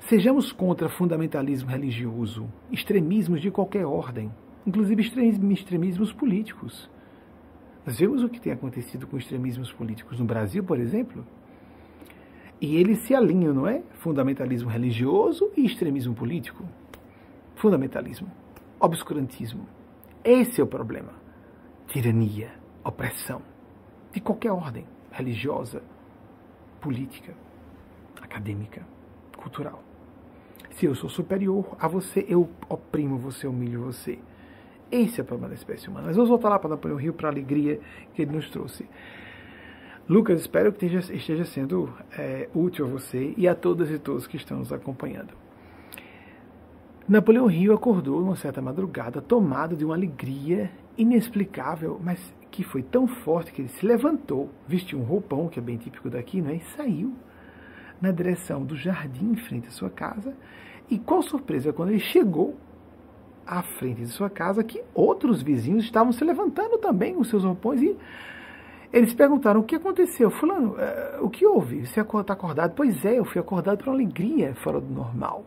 Sejamos contra fundamentalismo religioso, extremismos de qualquer ordem inclusive extremismos políticos. Nós vemos o que tem acontecido com extremismos políticos no Brasil, por exemplo. E eles se alinham, não é? Fundamentalismo religioso e extremismo político. Fundamentalismo, obscurantismo. Esse é o problema. Tirania, opressão, de qualquer ordem, religiosa, política, acadêmica, cultural. Se eu sou superior a você, eu oprimo você, humilho você. Esse é o problema da espécie humana. Mas vamos voltar lá para Napoleão Rio, para a alegria que ele nos trouxe. Lucas, espero que esteja, esteja sendo é, útil a você e a todas e todos que estão nos acompanhando. Napoleão Rio acordou numa certa madrugada, tomado de uma alegria inexplicável, mas que foi tão forte que ele se levantou, vestiu um roupão, que é bem típico daqui, não é? e saiu na direção do jardim em frente à sua casa. E qual surpresa, quando ele chegou à frente de sua casa que outros vizinhos estavam se levantando também com seus roupões e eles perguntaram o que aconteceu. Fulano, uh, o que houve? Você está acordado? Pois é, eu fui acordado por uma alegria fora do normal.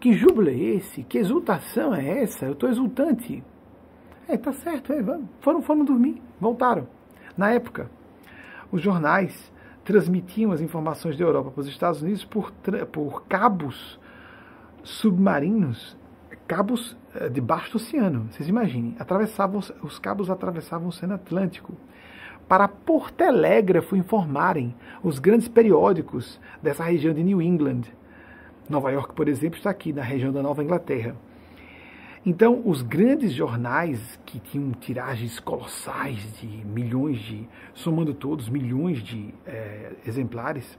Que júbilo é esse? Que exultação é essa? Eu estou exultante. É, tá certo, é, vamos. Foram, foram dormir, voltaram. Na época, os jornais transmitiam as informações da Europa para os Estados Unidos por, por cabos submarinos cabos eh, debaixo do oceano. Vocês imaginem, atravessavam, os cabos atravessavam o Oceano Atlântico para por telégrafo informarem os grandes periódicos dessa região de New England. Nova York, por exemplo, está aqui na região da Nova Inglaterra. Então, os grandes jornais que tinham tiragens colossais de milhões de, somando todos, milhões de é, exemplares,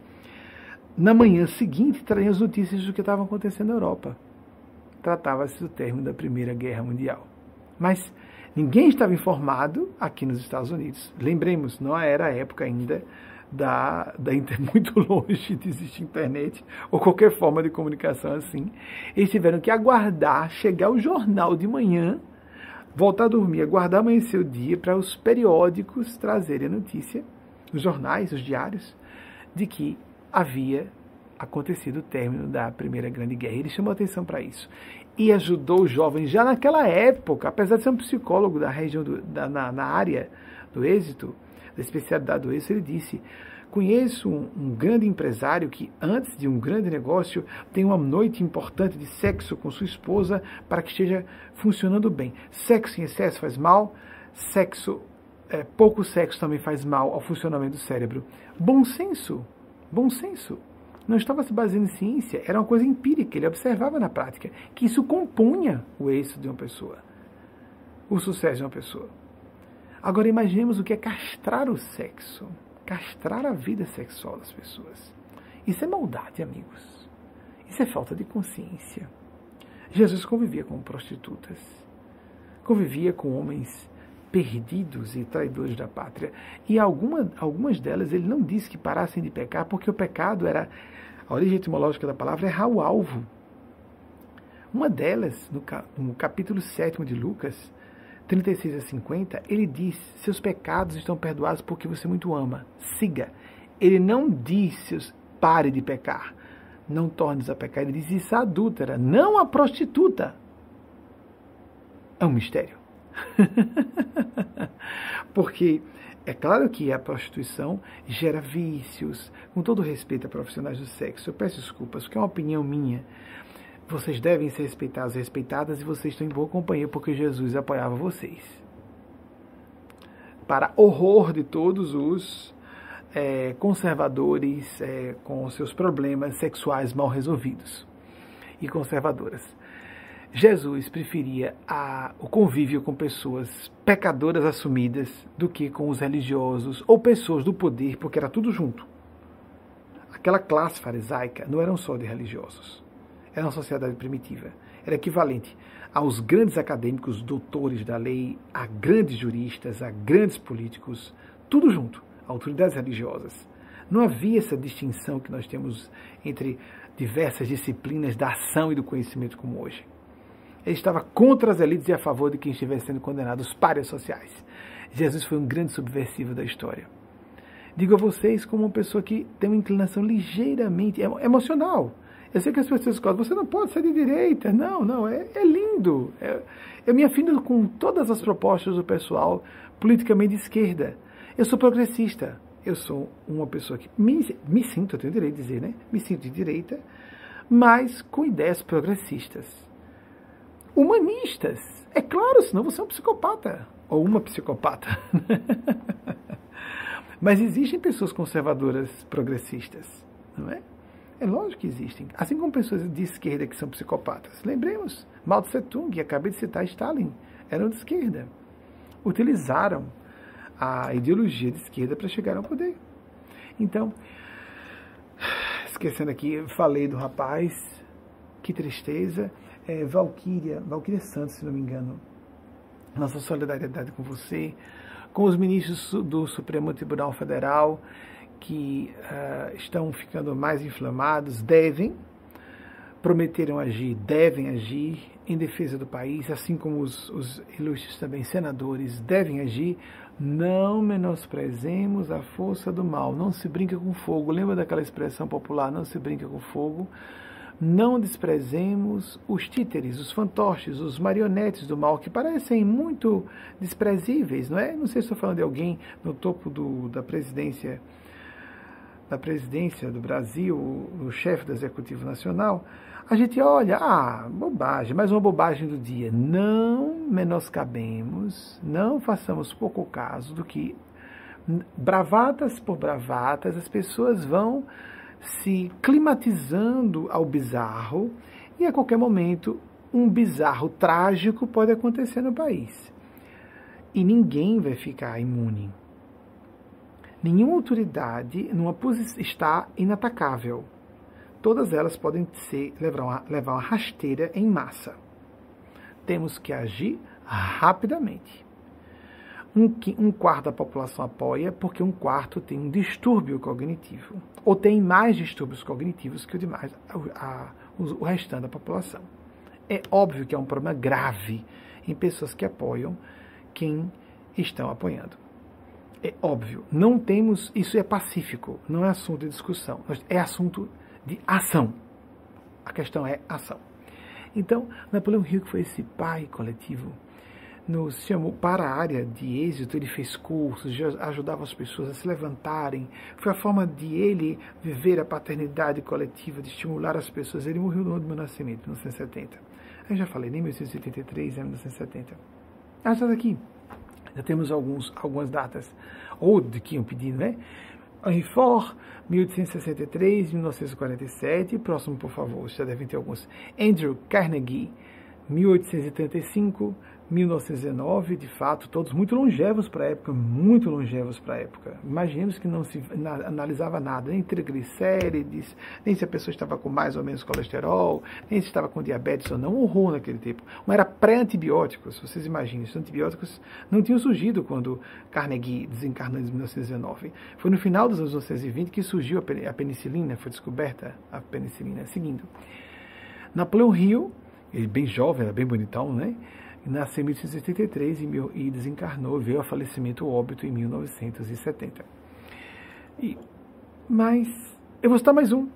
na manhã seguinte traziam as notícias do que estava acontecendo na Europa tratava-se do término da Primeira Guerra Mundial. Mas ninguém estava informado aqui nos Estados Unidos. Lembremos, não era a época ainda da, da muito longe de existir internet ou qualquer forma de comunicação assim. Eles tiveram que aguardar chegar o jornal de manhã, voltar a dormir, aguardar amanhecer o dia para os periódicos trazerem a notícia, os jornais, os diários, de que havia acontecido o término da Primeira Grande Guerra. Ele chamou atenção para isso e ajudou os jovens já naquela época, apesar de ser um psicólogo da região do, da, na, na área do êxito, da especialidade do êxito, ele disse: Conheço um, um, grande empresário que, antes de um grande negócio, tem uma noite importante de sexo com sua esposa para que esteja funcionando bem. Sexo em excesso faz mal, sexo, é, pouco sexo também faz mal ao funcionamento do cérebro. Bom senso, bom senso. Não estava se baseando em ciência, era uma coisa empírica, ele observava na prática que isso compunha o êxito de uma pessoa, o sucesso de uma pessoa. Agora imaginemos o que é castrar o sexo castrar a vida sexual das pessoas. Isso é maldade, amigos. Isso é falta de consciência. Jesus convivia com prostitutas, convivia com homens perdidos e traidores da pátria. E alguma, algumas delas ele não disse que parassem de pecar, porque o pecado era. A origem etimológica da palavra é o alvo. Uma delas, no, capítulo 7 de Lucas, 36 a 50, ele diz: Seus pecados estão perdoados porque você muito ama. Siga. Ele não diz: Pare de pecar. Não tornes a pecar. Ele diz isso a adúltera, não a prostituta. É um mistério. porque é claro que a prostituição gera vícios. Com todo respeito a profissionais do sexo, eu peço desculpas, porque é uma opinião minha. Vocês devem ser respeitados e respeitadas e vocês estão em boa companhia porque Jesus apoiava vocês. Para horror de todos os é, conservadores é, com seus problemas sexuais mal resolvidos e conservadoras. Jesus preferia a, o convívio com pessoas pecadoras assumidas do que com os religiosos ou pessoas do poder, porque era tudo junto. Aquela classe farisaica não eram só de religiosos era uma sociedade primitiva. Era equivalente aos grandes acadêmicos, doutores da lei, a grandes juristas, a grandes políticos, tudo junto, autoridades religiosas. Não havia essa distinção que nós temos entre diversas disciplinas da ação e do conhecimento como hoje. Ele estava contra as elites e a favor de quem estivesse sendo condenado, os párias sociais. Jesus foi um grande subversivo da história. Digo a vocês como uma pessoa que tem uma inclinação ligeiramente emocional eu sei que as pessoas falam, você não pode ser de direita. Não, não, é, é lindo. É, eu me afino com todas as propostas do pessoal politicamente de esquerda. Eu sou progressista. Eu sou uma pessoa que me, me sinto, eu tenho direito de dizer, né? Me sinto de direita, mas com ideias progressistas. Humanistas. É claro, senão você é um psicopata. Ou uma psicopata. mas existem pessoas conservadoras progressistas, não é? É lógico que existem. Assim como pessoas de esquerda que são psicopatas. Lembremos, Mao Tse Tung, acabei de citar Stalin, eram de esquerda. Utilizaram a ideologia de esquerda para chegar ao poder. Então, esquecendo aqui, falei do rapaz, que tristeza. É, Valquíria, Valquíria Santos, se não me engano. Nossa solidariedade com você, com os ministros do Supremo Tribunal Federal que uh, estão ficando mais inflamados devem, prometeram agir, devem agir em defesa do país, assim como os, os ilustres também senadores devem agir. Não menosprezemos a força do mal, não se brinca com fogo. Lembra daquela expressão popular, não se brinca com fogo? Não desprezemos os títeres, os fantoches, os marionetes do mal, que parecem muito desprezíveis, não é? Não sei se estou falando de alguém no topo do, da presidência da presidência do Brasil, o chefe do Executivo Nacional, a gente olha, ah, bobagem, mais uma bobagem do dia. Não menoscabemos, não façamos pouco caso do que bravatas por bravatas as pessoas vão se climatizando ao bizarro e a qualquer momento um bizarro trágico pode acontecer no país. E ninguém vai ficar imune Nenhuma autoridade numa está inatacável. Todas elas podem ser, levar, uma, levar uma rasteira em massa. Temos que agir rapidamente. Um, um, quarto da população apoia porque um quarto tem um distúrbio cognitivo, ou tem mais distúrbios cognitivos que o demais, a, a, o restante da população. É óbvio que é um problema grave em pessoas que apoiam quem estão apoiando é óbvio, não temos, isso é pacífico, não é assunto de discussão, é assunto de ação. A questão é ação. Então, Napoleão Hill, que foi esse pai coletivo, nos chamou para a área de êxito, ele fez cursos, ajudava as pessoas a se levantarem. Foi a forma de ele viver a paternidade coletiva, de estimular as pessoas. Ele morreu no ano do meu nascimento, em 1970. Eu já falei, nem 1983, é 1970. Ah, está aqui. Já temos alguns, algumas datas. Ou de que eu pedi, né? Henry Ford, 1863, 1947. Próximo, por favor, já devem ter alguns. Andrew Carnegie, 1835, 1919, de fato, todos muito longevos para a época, muito longevos para a época. Imaginemos que não se analisava nada, nem triglicérides, nem se a pessoa estava com mais ou menos colesterol, nem se estava com diabetes ou não, horror naquele tempo. Não era pré-antibióticos, vocês imaginem, os antibióticos não tinham surgido quando Carnegie desencarnou em 1919. Foi no final dos anos 1920 que surgiu a penicilina, foi descoberta a penicilina. Seguindo, Napoleão Hill, ele bem jovem, era bem bonitão, né? Nasceu em 1883 e, desencarnou, veio a falecimento óbito em 1970. E, mas eu vou citar mais um,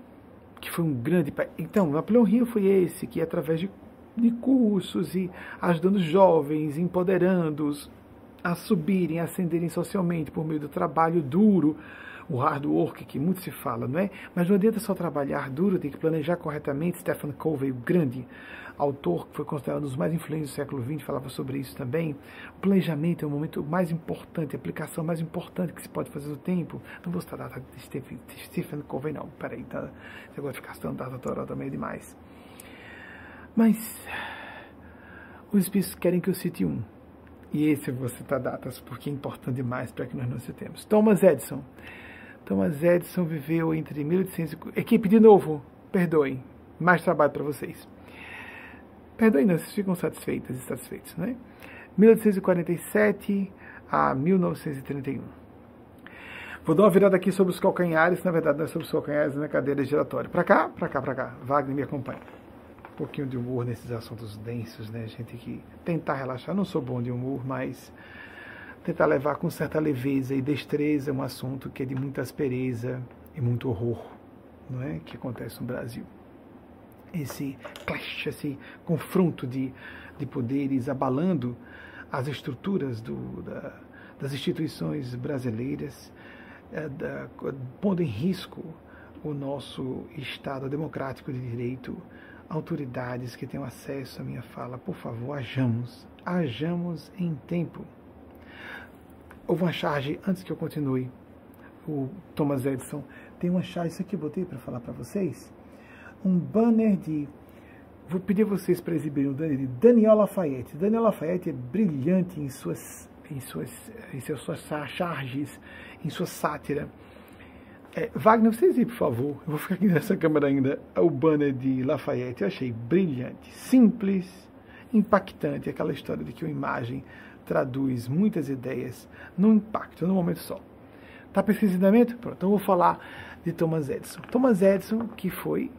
que foi um grande. Então, Napoleão Rio foi esse que, através de, de cursos e ajudando jovens, empoderando-os a subirem, ascenderem socialmente por meio do trabalho duro, o hard work que muito se fala, não é? Mas não adianta só trabalhar duro, tem que planejar corretamente. Stephen Covey, o grande autor que foi considerado um dos mais influentes do século XX, falava sobre isso também. O planejamento é o momento mais importante, a aplicação mais importante que se pode fazer no tempo. Não vou citar data de Stephen, Stephen Covey, não. Peraí, tá? Você de ficar citando data toda também é demais. Mas os espíritos querem que eu cite um. E esse eu vou citar datas, porque é importante demais para que nós não citemos. Thomas Edison. Thomas Edison viveu entre 1800... Equipe, de novo, perdoem. Mais trabalho para vocês. Perdoem, não, vocês ficam satisfeitas e satisfeitos, né? 1847 a 1931. Vou dar uma virada aqui sobre os calcanhares, na verdade não é sobre os calcanhares, na cadeira giratória. Para cá, para cá, para cá. Wagner me acompanha. Um pouquinho de humor nesses assuntos densos, né? Gente que tentar relaxar. não sou bom de humor, mas tentar levar com certa leveza e destreza um assunto que é de muita aspereza e muito horror, não é? Que acontece no Brasil esse clash, esse confronto de, de poderes abalando as estruturas do, da, das instituições brasileiras, é, da, pondo em risco o nosso Estado democrático de direito, autoridades que tenham acesso à minha fala, por favor, ajamos, ajamos em tempo. Houve uma charge, antes que eu continue, o Thomas Edison tem uma charge, isso aqui eu botei para falar para vocês, um banner de. Vou pedir vocês para exibirem um banner de Daniel Lafayette. Daniel Lafayette é brilhante em suas, em suas, em suas charges, em sua sátira. É, Wagner, você exibe, por favor. Eu vou ficar aqui nessa câmera ainda. O banner de Lafayette. Eu achei brilhante, simples, impactante. Aquela história de que uma imagem traduz muitas ideias num impacto, num momento só. Tá pesquisadamente? Pronto, então vou falar de Thomas Edison. Thomas Edison, que foi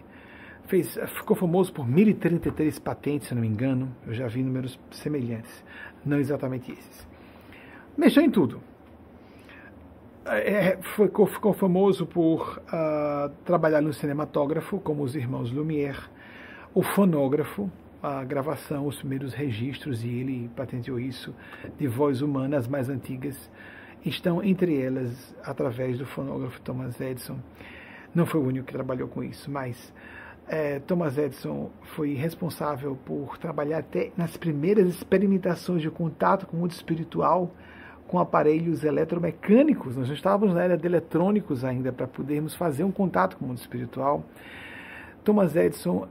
fez, ficou famoso por 1.033 patentes, se não me engano. Eu já vi números semelhantes, não exatamente esses. Mexeu em tudo. É, foi, ficou famoso por uh, trabalhar no cinematógrafo, como os irmãos Lumière, o fonógrafo, a gravação, os primeiros registros, e ele patenteou isso, de voz humana, as mais antigas, estão entre elas através do fonógrafo Thomas Edison. Não foi o único que trabalhou com isso, mas é, Thomas Edison foi responsável por trabalhar até nas primeiras experimentações de contato com o mundo espiritual com aparelhos eletromecânicos. Nós não estávamos na era de eletrônicos ainda para podermos fazer um contato com o mundo espiritual. Thomas Edison,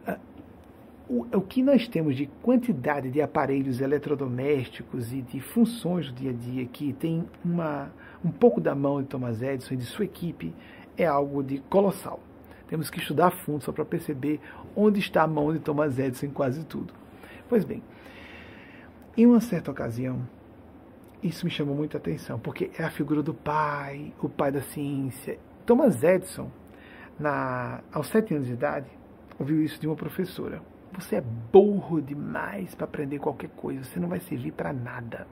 o, o que nós temos de quantidade de aparelhos eletrodomésticos e de funções do dia a dia que tem uma, um pouco da mão de Thomas Edison e de sua equipe é algo de colossal. Temos que estudar a fundo só para perceber onde está a mão de Thomas Edison em quase tudo. Pois bem, em uma certa ocasião, isso me chamou muita atenção, porque é a figura do pai, o pai da ciência. Thomas Edison, na, aos sete anos de idade, ouviu isso de uma professora. Você é burro demais para aprender qualquer coisa, você não vai servir para nada.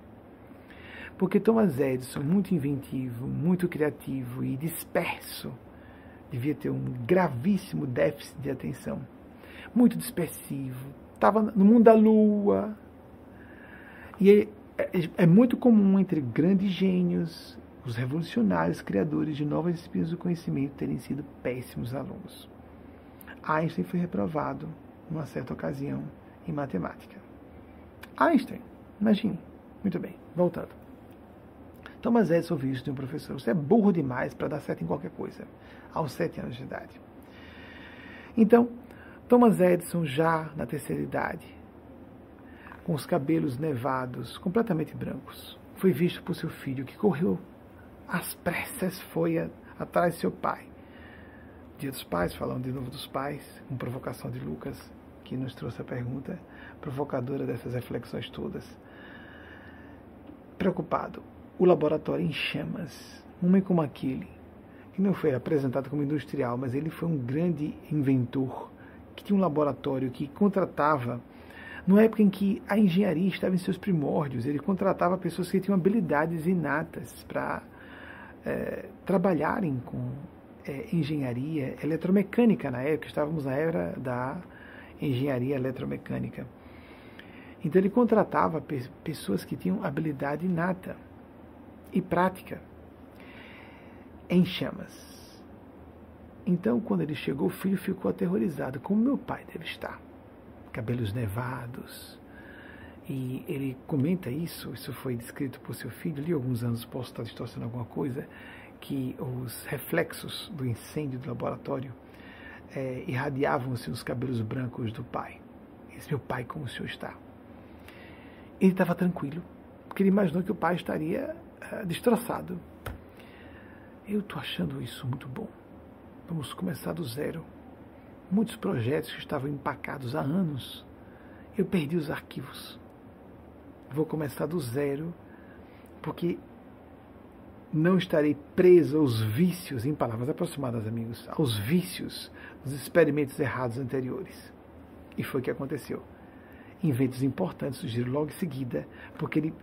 Porque Thomas Edison, muito inventivo, muito criativo e disperso, devia ter um gravíssimo déficit de atenção, muito dispersivo, estava no mundo da lua. E é, é muito comum entre grandes gênios, os revolucionários criadores de novas disciplinas do conhecimento terem sido péssimos alunos. Einstein foi reprovado numa certa ocasião em matemática. Einstein, imagine. Muito bem, voltando. Thomas Edison ouviu isso de um professor. Você é burro demais para dar certo em qualquer coisa, aos sete anos de idade. Então, Thomas Edison, já na terceira idade, com os cabelos nevados, completamente brancos, foi visto por seu filho, que correu às pressas, foi atrás de seu pai. Dia dos Pais, falando de novo dos pais, com provocação de Lucas, que nos trouxe a pergunta provocadora dessas reflexões todas. Preocupado, o laboratório em chamas, um homem como aquele, que não foi apresentado como industrial, mas ele foi um grande inventor, que tinha um laboratório que contratava, numa época em que a engenharia estava em seus primórdios, ele contratava pessoas que tinham habilidades inatas para é, trabalharem com é, engenharia eletromecânica na época, estávamos na era da engenharia eletromecânica. Então ele contratava pessoas que tinham habilidade inata e prática em chamas. Então, quando ele chegou, o filho ficou aterrorizado, como meu pai deve estar. Cabelos nevados. E ele comenta isso, isso foi descrito por seu filho, ali alguns anos, posso estar distorcendo alguma coisa, que os reflexos do incêndio do laboratório é, irradiavam-se nos cabelos brancos do pai. Esse meu pai, como o senhor está? Ele estava tranquilo, porque ele imaginou que o pai estaria uh, destroçado. Eu estou achando isso muito bom. Vamos começar do zero. Muitos projetos que estavam empacados há anos, eu perdi os arquivos. Vou começar do zero, porque não estarei preso aos vícios, em palavras aproximadas, amigos, aos vícios dos experimentos errados anteriores. E foi o que aconteceu. Inventos importantes surgiram logo em seguida, porque ele,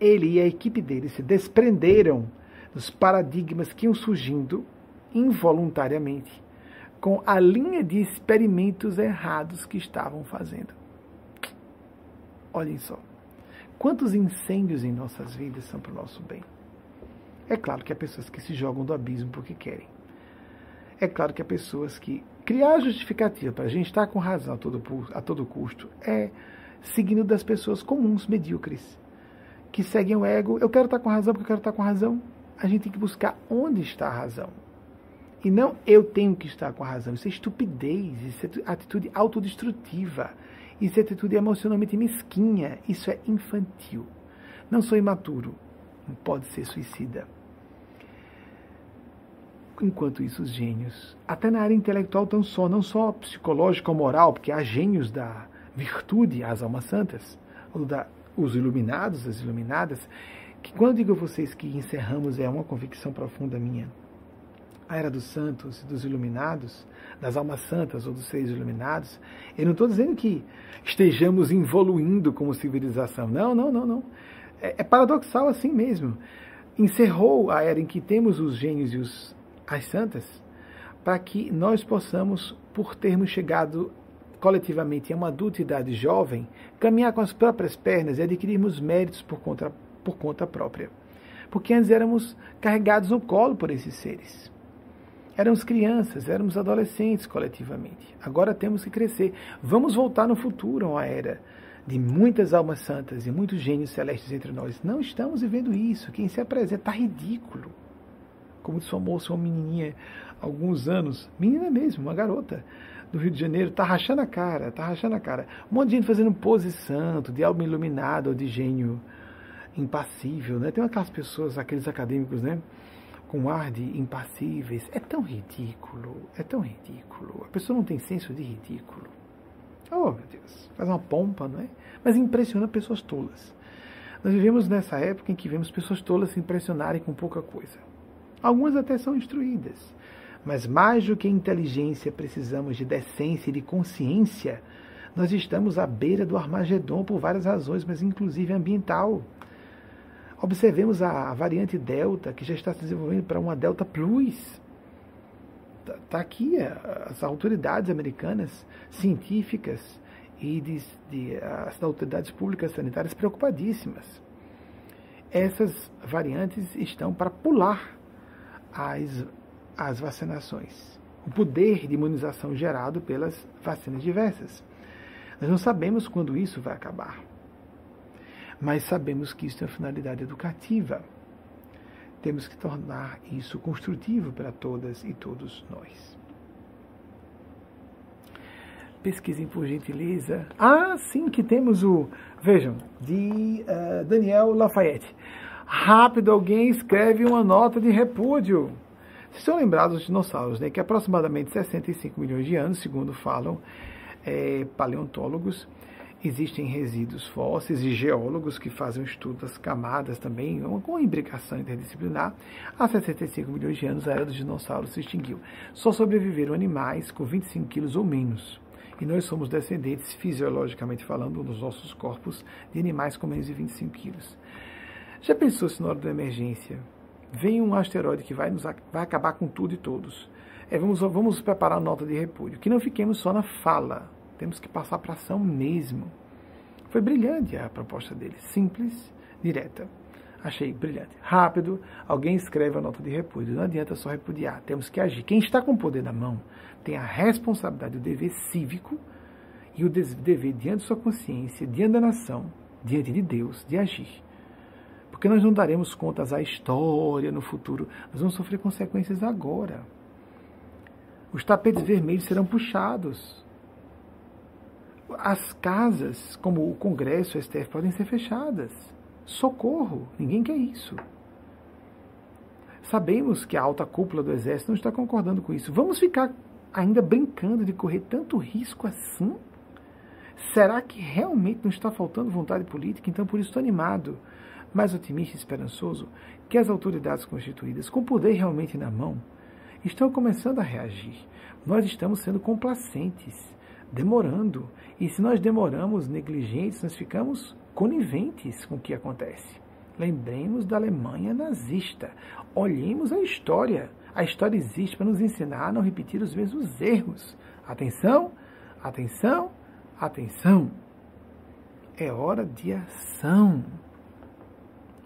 ele e a equipe dele se desprenderam dos paradigmas que iam surgindo involuntariamente com a linha de experimentos errados que estavam fazendo. Olhem só. Quantos incêndios em nossas vidas são para o nosso bem? É claro que há pessoas que se jogam do abismo porque querem. É claro que há pessoas que. Criar justificativa para a gente estar com razão a todo, a todo custo é seguindo das pessoas comuns, medíocres, que seguem o ego. Eu quero estar com razão porque eu quero estar com razão. A gente tem que buscar onde está a razão. E não eu tenho que estar com a razão. Isso é estupidez, isso é atitude autodestrutiva, isso é atitude emocionalmente mesquinha, isso é infantil. Não sou imaturo, não pode ser suicida. Enquanto isso, os gênios, até na área intelectual, tão só, não só psicológica ou moral, porque há gênios da virtude, as almas santas, ou da, os iluminados, as iluminadas, que quando digo a vocês que encerramos é uma convicção profunda minha, a era dos santos, dos iluminados, das almas santas ou dos seres iluminados, eu não estou dizendo que estejamos evoluindo como civilização. Não, não, não, não. É, é paradoxal assim mesmo. Encerrou a era em que temos os gênios e os as santas, para que nós possamos, por termos chegado coletivamente a uma adultidade jovem, caminhar com as próprias pernas e adquirirmos méritos por conta, por conta própria. Porque antes éramos carregados no colo por esses seres. Éramos crianças, éramos adolescentes coletivamente. Agora temos que crescer. Vamos voltar no futuro a uma era de muitas almas santas e muitos gênios celestes entre nós. Não estamos vivendo isso. Quem se apresenta está ridículo disse uma moça, uma menininha, alguns anos, menina mesmo, uma garota do Rio de Janeiro, tá rachando a cara, tá rachando a cara. Um monte de gente fazendo pose santo, de alma iluminada ou de gênio impassível, né? Tem aquelas pessoas, aqueles acadêmicos, né? Com ar de impassíveis. É tão ridículo, é tão ridículo. A pessoa não tem senso de ridículo. Oh, meu Deus, faz uma pompa, não é? Mas impressiona pessoas tolas. Nós vivemos nessa época em que vemos pessoas tolas se impressionarem com pouca coisa. Algumas até são instruídas. Mas mais do que inteligência, precisamos de decência e de consciência. Nós estamos à beira do Armagedon por várias razões, mas inclusive ambiental. Observemos a variante Delta, que já está se desenvolvendo para uma Delta Plus. Está tá aqui as autoridades americanas, científicas e de, de, as autoridades públicas sanitárias preocupadíssimas. essas variantes estão para pular as, as vacinações. O poder de imunização gerado pelas vacinas diversas. Nós não sabemos quando isso vai acabar, mas sabemos que isso tem uma finalidade educativa. Temos que tornar isso construtivo para todas e todos nós. Pesquisem por gentileza. Ah, sim, que temos o. Vejam, de uh, Daniel Lafayette. Rápido, alguém escreve uma nota de repúdio. Vocês estão lembrados dos dinossauros, né? Que aproximadamente 65 milhões de anos, segundo falam é, paleontólogos, existem resíduos fósseis e geólogos que fazem o estudo das camadas também, com imbricação interdisciplinar. Há 65 milhões de anos, a era dos dinossauros se extinguiu. Só sobreviveram animais com 25 quilos ou menos. E nós somos descendentes, fisiologicamente falando, nos nossos corpos, de animais com menos de 25 quilos. Já pensou se na hora da emergência vem um asteroide que vai, nos, vai acabar com tudo e todos? É, vamos, vamos preparar a nota de repúdio. Que não fiquemos só na fala, temos que passar para ação mesmo. Foi brilhante a proposta dele, simples, direta. Achei brilhante. Rápido, alguém escreve a nota de repúdio. Não adianta só repudiar, temos que agir. Quem está com o poder na mão tem a responsabilidade, o dever cívico e o dever diante de sua consciência, diante da nação, diante de Deus, de agir. Porque nós não daremos contas à história no futuro, nós vamos sofrer consequências agora. Os tapetes vermelhos serão puxados. As casas, como o Congresso, o STF, podem ser fechadas. Socorro! Ninguém quer isso. Sabemos que a alta cúpula do Exército não está concordando com isso. Vamos ficar ainda brincando de correr tanto risco assim? Será que realmente não está faltando vontade política? Então, por isso, estou animado, mais otimista e esperançoso que as autoridades constituídas, com poder realmente na mão, estão começando a reagir. Nós estamos sendo complacentes, demorando. E se nós demoramos, negligentes, nós ficamos coniventes com o que acontece. Lembremos da Alemanha nazista. Olhemos a história. A história existe para nos ensinar a não repetir os mesmos erros. Atenção, atenção, atenção. É hora de ação.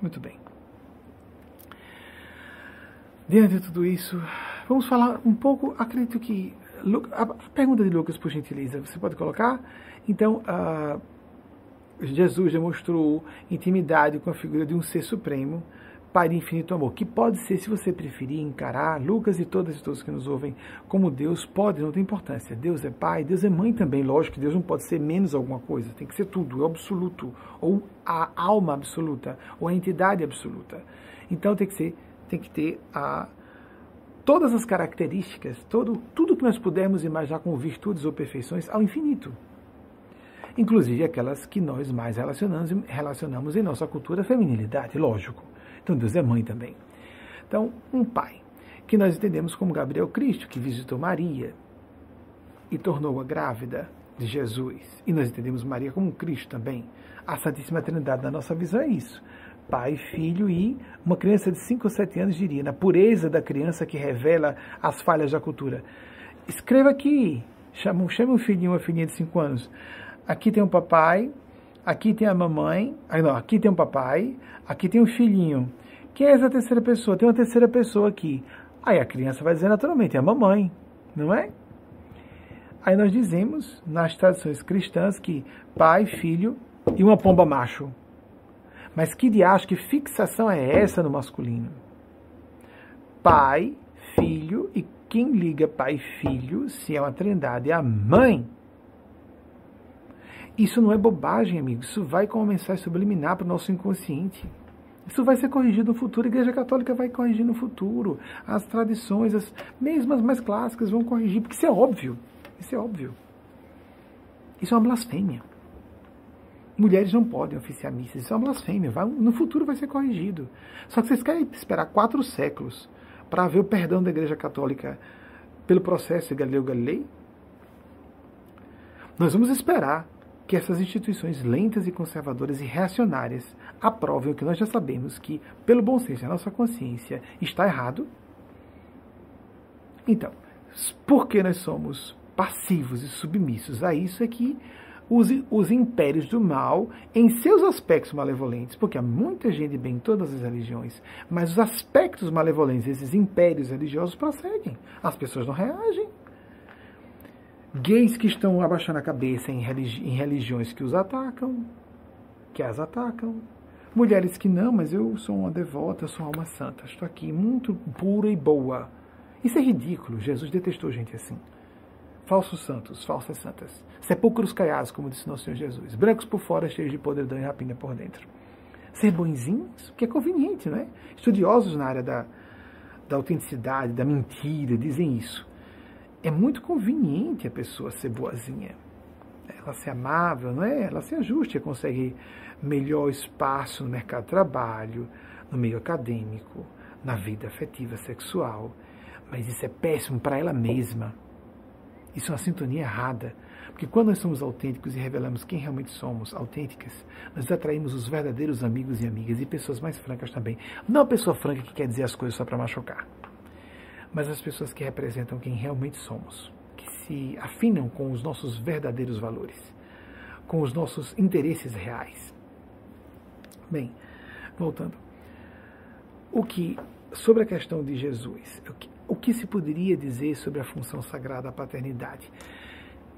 Muito bem. Diante de tudo isso, vamos falar um pouco. Acredito que. A pergunta de Lucas, por gentileza, você pode colocar? Então, uh, Jesus demonstrou intimidade com a figura de um ser supremo Pai infinito amor, que pode ser, se você preferir, encarar Lucas e todas e todos que nos ouvem como Deus, pode, não tem importância. Deus é pai, Deus é mãe também, lógico que Deus não pode ser menos alguma coisa, tem que ser tudo, o absoluto, ou a alma absoluta, ou a entidade absoluta. Então tem que ser, tem que ter a todas as características, todo, tudo que nós pudermos imaginar como virtudes ou perfeições ao infinito. Inclusive aquelas que nós mais relacionamos, relacionamos em nossa cultura feminilidade, lógico. Então Deus é mãe também. Então, um pai, que nós entendemos como Gabriel Cristo, que visitou Maria e tornou-a grávida de Jesus. E nós entendemos Maria como Cristo também. A Santíssima Trindade, na nossa visão, é isso. Pai, filho e uma criança de 5 ou 7 anos diria, na pureza da criança que revela as falhas da cultura. Escreva aqui, chama um filhinho, uma filhinha de 5 anos. Aqui tem um papai, aqui tem a mamãe, não, aqui tem um papai, aqui tem um filhinho. Quem é essa terceira pessoa? Tem uma terceira pessoa aqui. Aí a criança vai dizer naturalmente, é a mamãe, não é? Aí nós dizemos, nas tradições cristãs, que pai, filho e uma pomba macho. Mas que diacho, que fixação é essa no masculino? Pai, filho e quem liga pai e filho, se é uma trindade, é a mãe. Isso não é bobagem, amigos. Isso vai com uma mensagem subliminar para o nosso inconsciente. Isso vai ser corrigido no futuro. A Igreja Católica vai corrigir no futuro. As tradições, as mesmas mais clássicas, vão corrigir, porque isso é óbvio. Isso é óbvio. Isso é uma blasfêmia. Mulheres não podem oficiar missas. Isso é uma blasfêmia. Vai, no futuro vai ser corrigido. Só que vocês querem esperar quatro séculos para ver o perdão da Igreja Católica pelo processo de Galileu Galilei? Nós vamos esperar que essas instituições lentas e conservadoras e reacionárias aprovem o que nós já sabemos que, pelo bom senso a nossa consciência, está errado? Então, porque nós somos passivos e submissos a isso é que os, os impérios do mal em seus aspectos malevolentes, porque há muita gente bem em todas as religiões, mas os aspectos malevolentes, esses impérios religiosos prosseguem. As pessoas não reagem. Gays que estão abaixando a cabeça em, religi em religiões que os atacam, que as atacam. Mulheres que não, mas eu sou uma devota, eu sou uma alma santa, estou aqui muito pura e boa. Isso é ridículo. Jesus detestou gente assim falsos santos, falsas santas, sepulcros caiados, como disse nosso Senhor Jesus, brancos por fora, cheios de podridão e rapina por dentro. Ser bonzinhos, que é conveniente, não é? Estudiosos na área da, da autenticidade, da mentira, dizem isso. É muito conveniente a pessoa ser boazinha. Ela ser amável, não é? Ela ser justa, consegue melhor espaço no mercado de trabalho, no meio acadêmico, na vida afetiva, sexual. Mas isso é péssimo para ela mesma isso é uma sintonia errada. Porque quando nós somos autênticos e revelamos quem realmente somos, autênticas, nós atraímos os verdadeiros amigos e amigas e pessoas mais francas também. Não a pessoa franca que quer dizer as coisas só para machucar, mas as pessoas que representam quem realmente somos, que se afinam com os nossos verdadeiros valores, com os nossos interesses reais. Bem, voltando. O que sobre a questão de Jesus, o que se poderia dizer sobre a função sagrada da paternidade?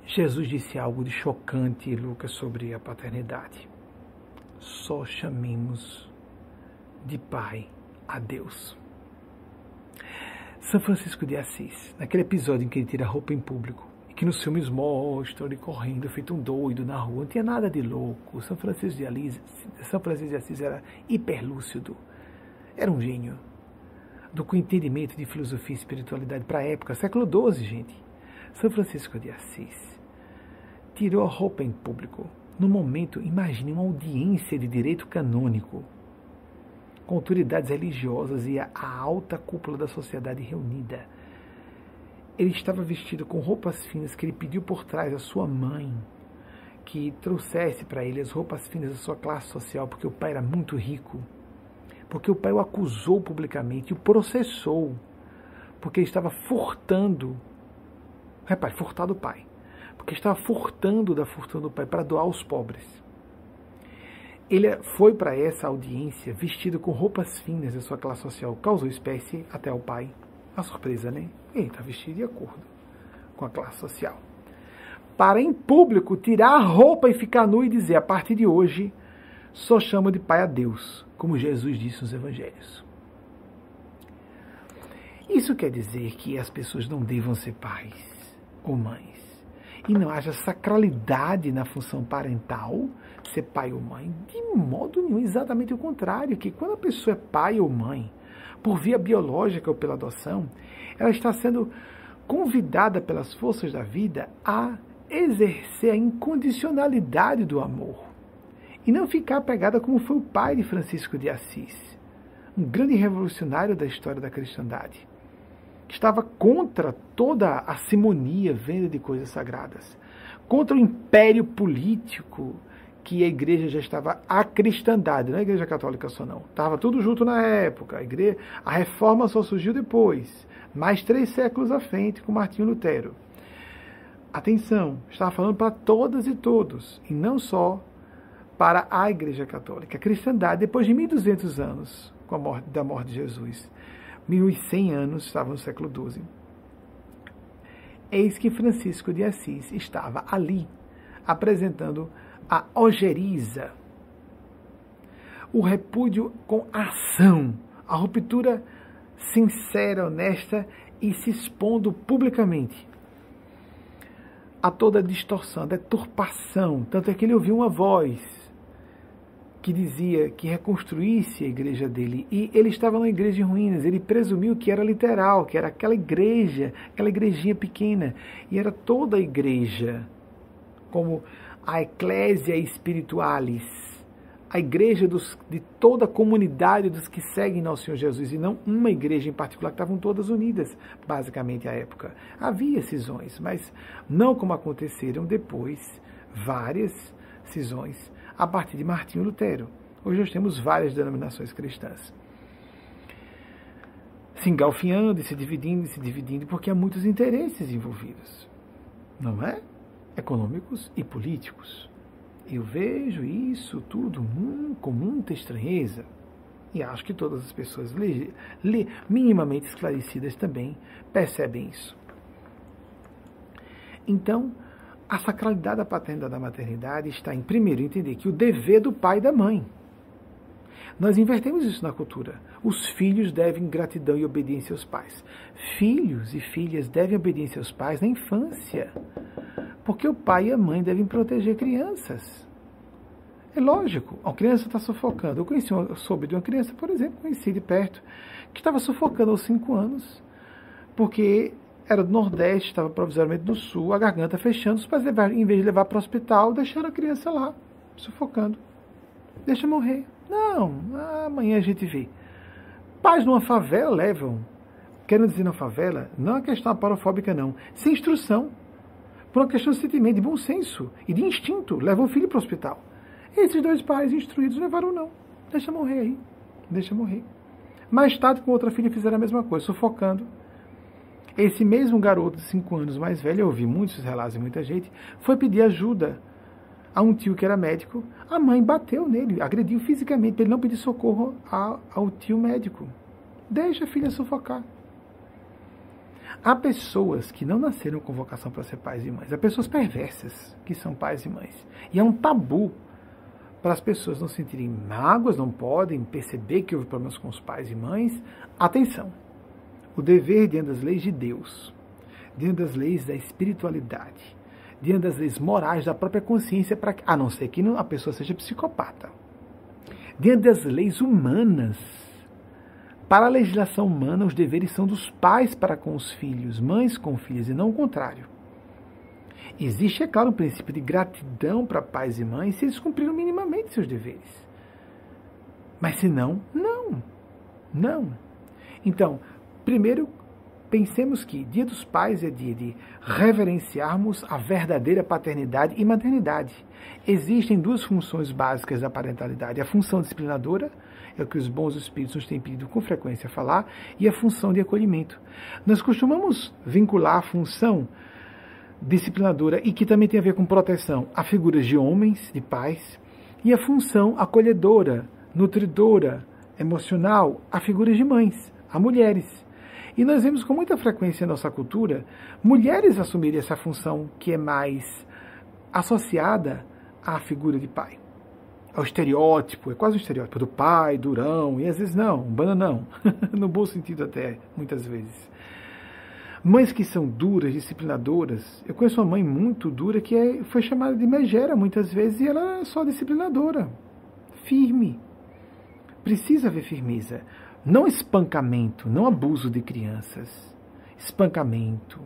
Jesus disse algo de chocante, Lucas, sobre a paternidade. Só chamemos de Pai a Deus. São Francisco de Assis, naquele episódio em que ele tira a roupa em público, e que nos filmes mostram ele correndo, feito um doido na rua, não tinha nada de louco. São Francisco de, Assis, São Francisco de Assis era hiperlúcido, era um gênio do entendimento de filosofia e espiritualidade para a época, século XII, gente. São Francisco de Assis tirou a roupa em público. No momento, imagine uma audiência de direito canônico, com autoridades religiosas e a alta cúpula da sociedade reunida. Ele estava vestido com roupas finas que ele pediu por trás à sua mãe que trouxesse para ele as roupas finas da sua classe social, porque o pai era muito rico porque o pai o acusou publicamente, o processou, porque ele estava furtando. Repare, furtar do pai. Porque estava furtando da fortuna do pai para doar aos pobres. Ele foi para essa audiência vestido com roupas finas da sua classe social. Causou espécie até ao pai. A surpresa, né? Ele está vestido de acordo com a classe social. Para em público tirar a roupa e ficar nu e dizer: a partir de hoje, só chamo de pai a Deus como Jesus disse nos evangelhos. Isso quer dizer que as pessoas não devam ser pais ou mães. E não haja sacralidade na função parental, ser pai ou mãe, de modo nenhum, exatamente o contrário, que quando a pessoa é pai ou mãe, por via biológica ou pela adoção, ela está sendo convidada pelas forças da vida a exercer a incondicionalidade do amor e não ficar apegada como foi o pai de Francisco de Assis, um grande revolucionário da história da cristandade, estava contra toda a simonia, venda de coisas sagradas, contra o império político que a igreja já estava a cristandade, não é a igreja católica só não. Estava tudo junto na época. A, igreja, a reforma só surgiu depois, mais três séculos à frente, com Martinho Lutero. Atenção, estava falando para todas e todos, e não só para a Igreja Católica. A cristandade, depois de 1200 anos com a morte, da morte de Jesus, 1100 anos, estava no século XII, eis que Francisco de Assis estava ali, apresentando a ojeriza, o repúdio com ação, a ruptura sincera, honesta e se expondo publicamente a toda a distorção, a deturpação. Tanto é que ele ouviu uma voz que dizia que reconstruísse a igreja dele. E ele estava numa igreja em ruínas. Ele presumiu que era literal, que era aquela igreja, aquela igrejinha pequena. E era toda a igreja, como a Ecclesia Spiritualis, a igreja dos, de toda a comunidade dos que seguem nosso Senhor Jesus, e não uma igreja em particular, que estavam todas unidas, basicamente, à época. Havia cisões, mas não como aconteceram depois várias cisões a partir de Martinho Lutero. Hoje nós temos várias denominações cristãs. Se engalfinhando, se dividindo, se dividindo, porque há muitos interesses envolvidos. Não é? Econômicos e políticos. Eu vejo isso tudo hum, com muita estranheza. E acho que todas as pessoas le, le, minimamente esclarecidas também percebem isso. Então, a sacralidade da paternidade da maternidade está em, primeiro, entender que o dever do pai e da mãe. Nós invertemos isso na cultura. Os filhos devem gratidão e obediência aos pais. Filhos e filhas devem obediência aos pais na infância. Porque o pai e a mãe devem proteger crianças. É lógico, a criança está sufocando. Eu conheci, eu soube de uma criança, por exemplo, conheci de perto, que estava sufocando aos 5 anos, porque era do Nordeste, estava provisoriamente do Sul, a garganta fechando. Os pais, levar, em vez de levar para o hospital, deixaram a criança lá, sufocando. Deixa morrer. Não, amanhã a gente vê. Pais numa favela levam, querendo dizer na favela, não é questão parafóbica, não, sem instrução por uma questão de sentimento, de bom senso e de instinto, leva o filho para o hospital. Esses dois pais instruídos levaram não. Deixa morrer aí. Deixa morrer. Mais tarde, com outra filha, fizeram a mesma coisa, sufocando. Esse mesmo garoto de 5 anos mais velho, eu ouvi muitos relatos de muita gente, foi pedir ajuda a um tio que era médico. A mãe bateu nele, agrediu fisicamente, ele não pedir socorro ao tio médico. Deixa a filha sufocar. Há pessoas que não nasceram com vocação para ser pais e mães. Há pessoas perversas que são pais e mães. E é um tabu para as pessoas não sentirem mágoas, não podem perceber que houve problemas com os pais e mães. Atenção! O dever diante das leis de Deus, diante das leis da espiritualidade, diante das leis morais da própria consciência, para a não ser que a pessoa seja psicopata, diante das leis humanas, para a legislação humana, os deveres são dos pais para com os filhos, mães com filhos, e não o contrário. Existe, é claro, um princípio de gratidão para pais e mães se eles cumpriram minimamente seus deveres. Mas se não, não. Não. Então, primeiro, pensemos que Dia dos Pais é dia de reverenciarmos a verdadeira paternidade e maternidade. Existem duas funções básicas da parentalidade: a função disciplinadora é o que os bons espíritos nos têm pedido com frequência falar, e a função de acolhimento. Nós costumamos vincular a função disciplinadora e que também tem a ver com proteção a figuras de homens, de pais, e a função acolhedora, nutridora, emocional a figuras de mães, a mulheres. E nós vemos com muita frequência em nossa cultura mulheres assumirem essa função que é mais associada à figura de pai ao estereótipo, é quase um estereótipo do pai, durão, e às vezes não, um bananão, no bom sentido até, muitas vezes. Mães que são duras, disciplinadoras. Eu conheço uma mãe muito dura que é, foi chamada de megera muitas vezes e ela é só disciplinadora, firme. Precisa haver firmeza. Não espancamento, não abuso de crianças. Espancamento,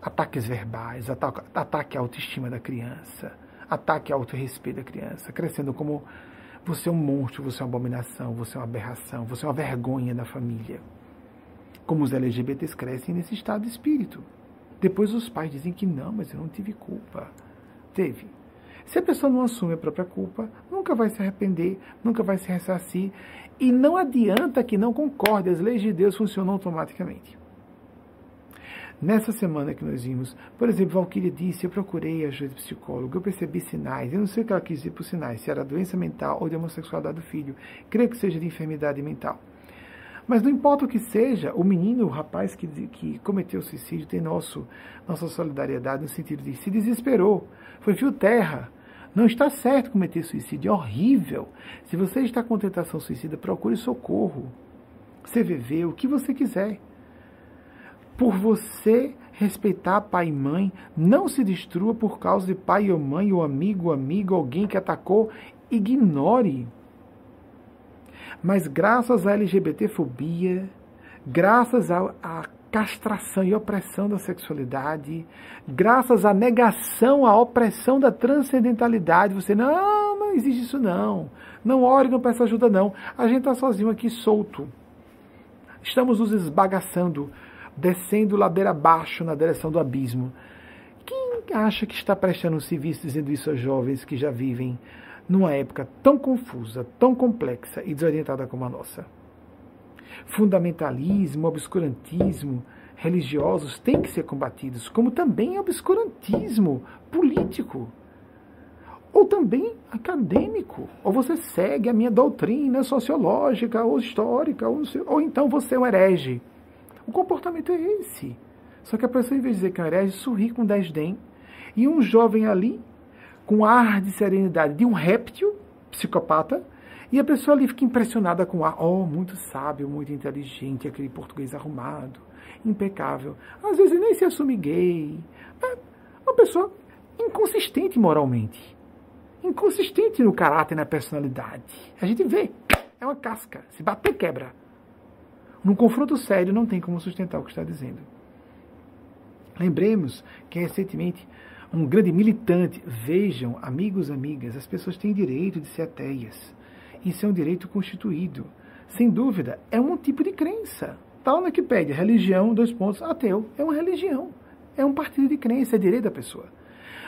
ataques verbais, ataque à autoestima da criança ataque ao autorrespeito da criança, crescendo como você é um monstro, você é uma abominação, você é uma aberração, você é uma vergonha da família. Como os LGBTs crescem nesse estado de espírito. Depois os pais dizem que não, mas eu não tive culpa. Teve. Se a pessoa não assume a própria culpa, nunca vai se arrepender, nunca vai se ressarcir. E não adianta que não concorde, as leis de Deus funcionam automaticamente. Nessa semana que nós vimos, por exemplo, Valkyria disse: Eu procurei ajuda de psicólogo, eu percebi sinais. Eu não sei o que ela quis dizer por sinais, se era doença mental ou de homossexualidade do filho. Creio que seja de enfermidade mental. Mas não importa o que seja, o menino, o rapaz que, que cometeu suicídio tem nosso, nossa solidariedade no sentido de se desesperou, foi fio terra. Não está certo cometer suicídio, é horrível. Se você está com tentação suicida, procure socorro. CVV, o que você quiser por você respeitar pai e mãe, não se destrua por causa de pai ou mãe, ou amigo, ou amigo, alguém que atacou, ignore. Mas graças à LGBTfobia, graças à castração e opressão da sexualidade, graças à negação, à opressão da transcendentalidade, você não, não existe isso não. Não ore, não peça ajuda não. A gente está sozinho aqui solto. Estamos nos esbagaçando descendo ladeira abaixo na direção do abismo. Quem acha que está prestando um serviço dizendo isso aos jovens que já vivem numa época tão confusa, tão complexa e desorientada como a nossa? Fundamentalismo, obscurantismo, religiosos têm que ser combatidos, como também obscurantismo político, ou também acadêmico. Ou você segue a minha doutrina sociológica ou histórica, ou, ou então você é um herege. O comportamento é esse. Só que a pessoa, em vez de dizer que é um herege, sorri com desdém. E um jovem ali, com ar de serenidade de um réptil, psicopata, e a pessoa ali fica impressionada com o ar, oh, muito sábio, muito inteligente, aquele português arrumado, impecável. Às vezes nem se assume gay. É uma pessoa inconsistente moralmente. Inconsistente no caráter na personalidade. A gente vê, é uma casca. Se bater, quebra. Num confronto sério, não tem como sustentar o que está dizendo. Lembremos que recentemente um grande militante, vejam, amigos, amigas, as pessoas têm direito de ser ateias. Isso é um direito constituído. Sem dúvida, é um tipo de crença. Lá na Wikipédia, religião, dois pontos, ateu. É uma religião. É um partido de crença, é direito da pessoa.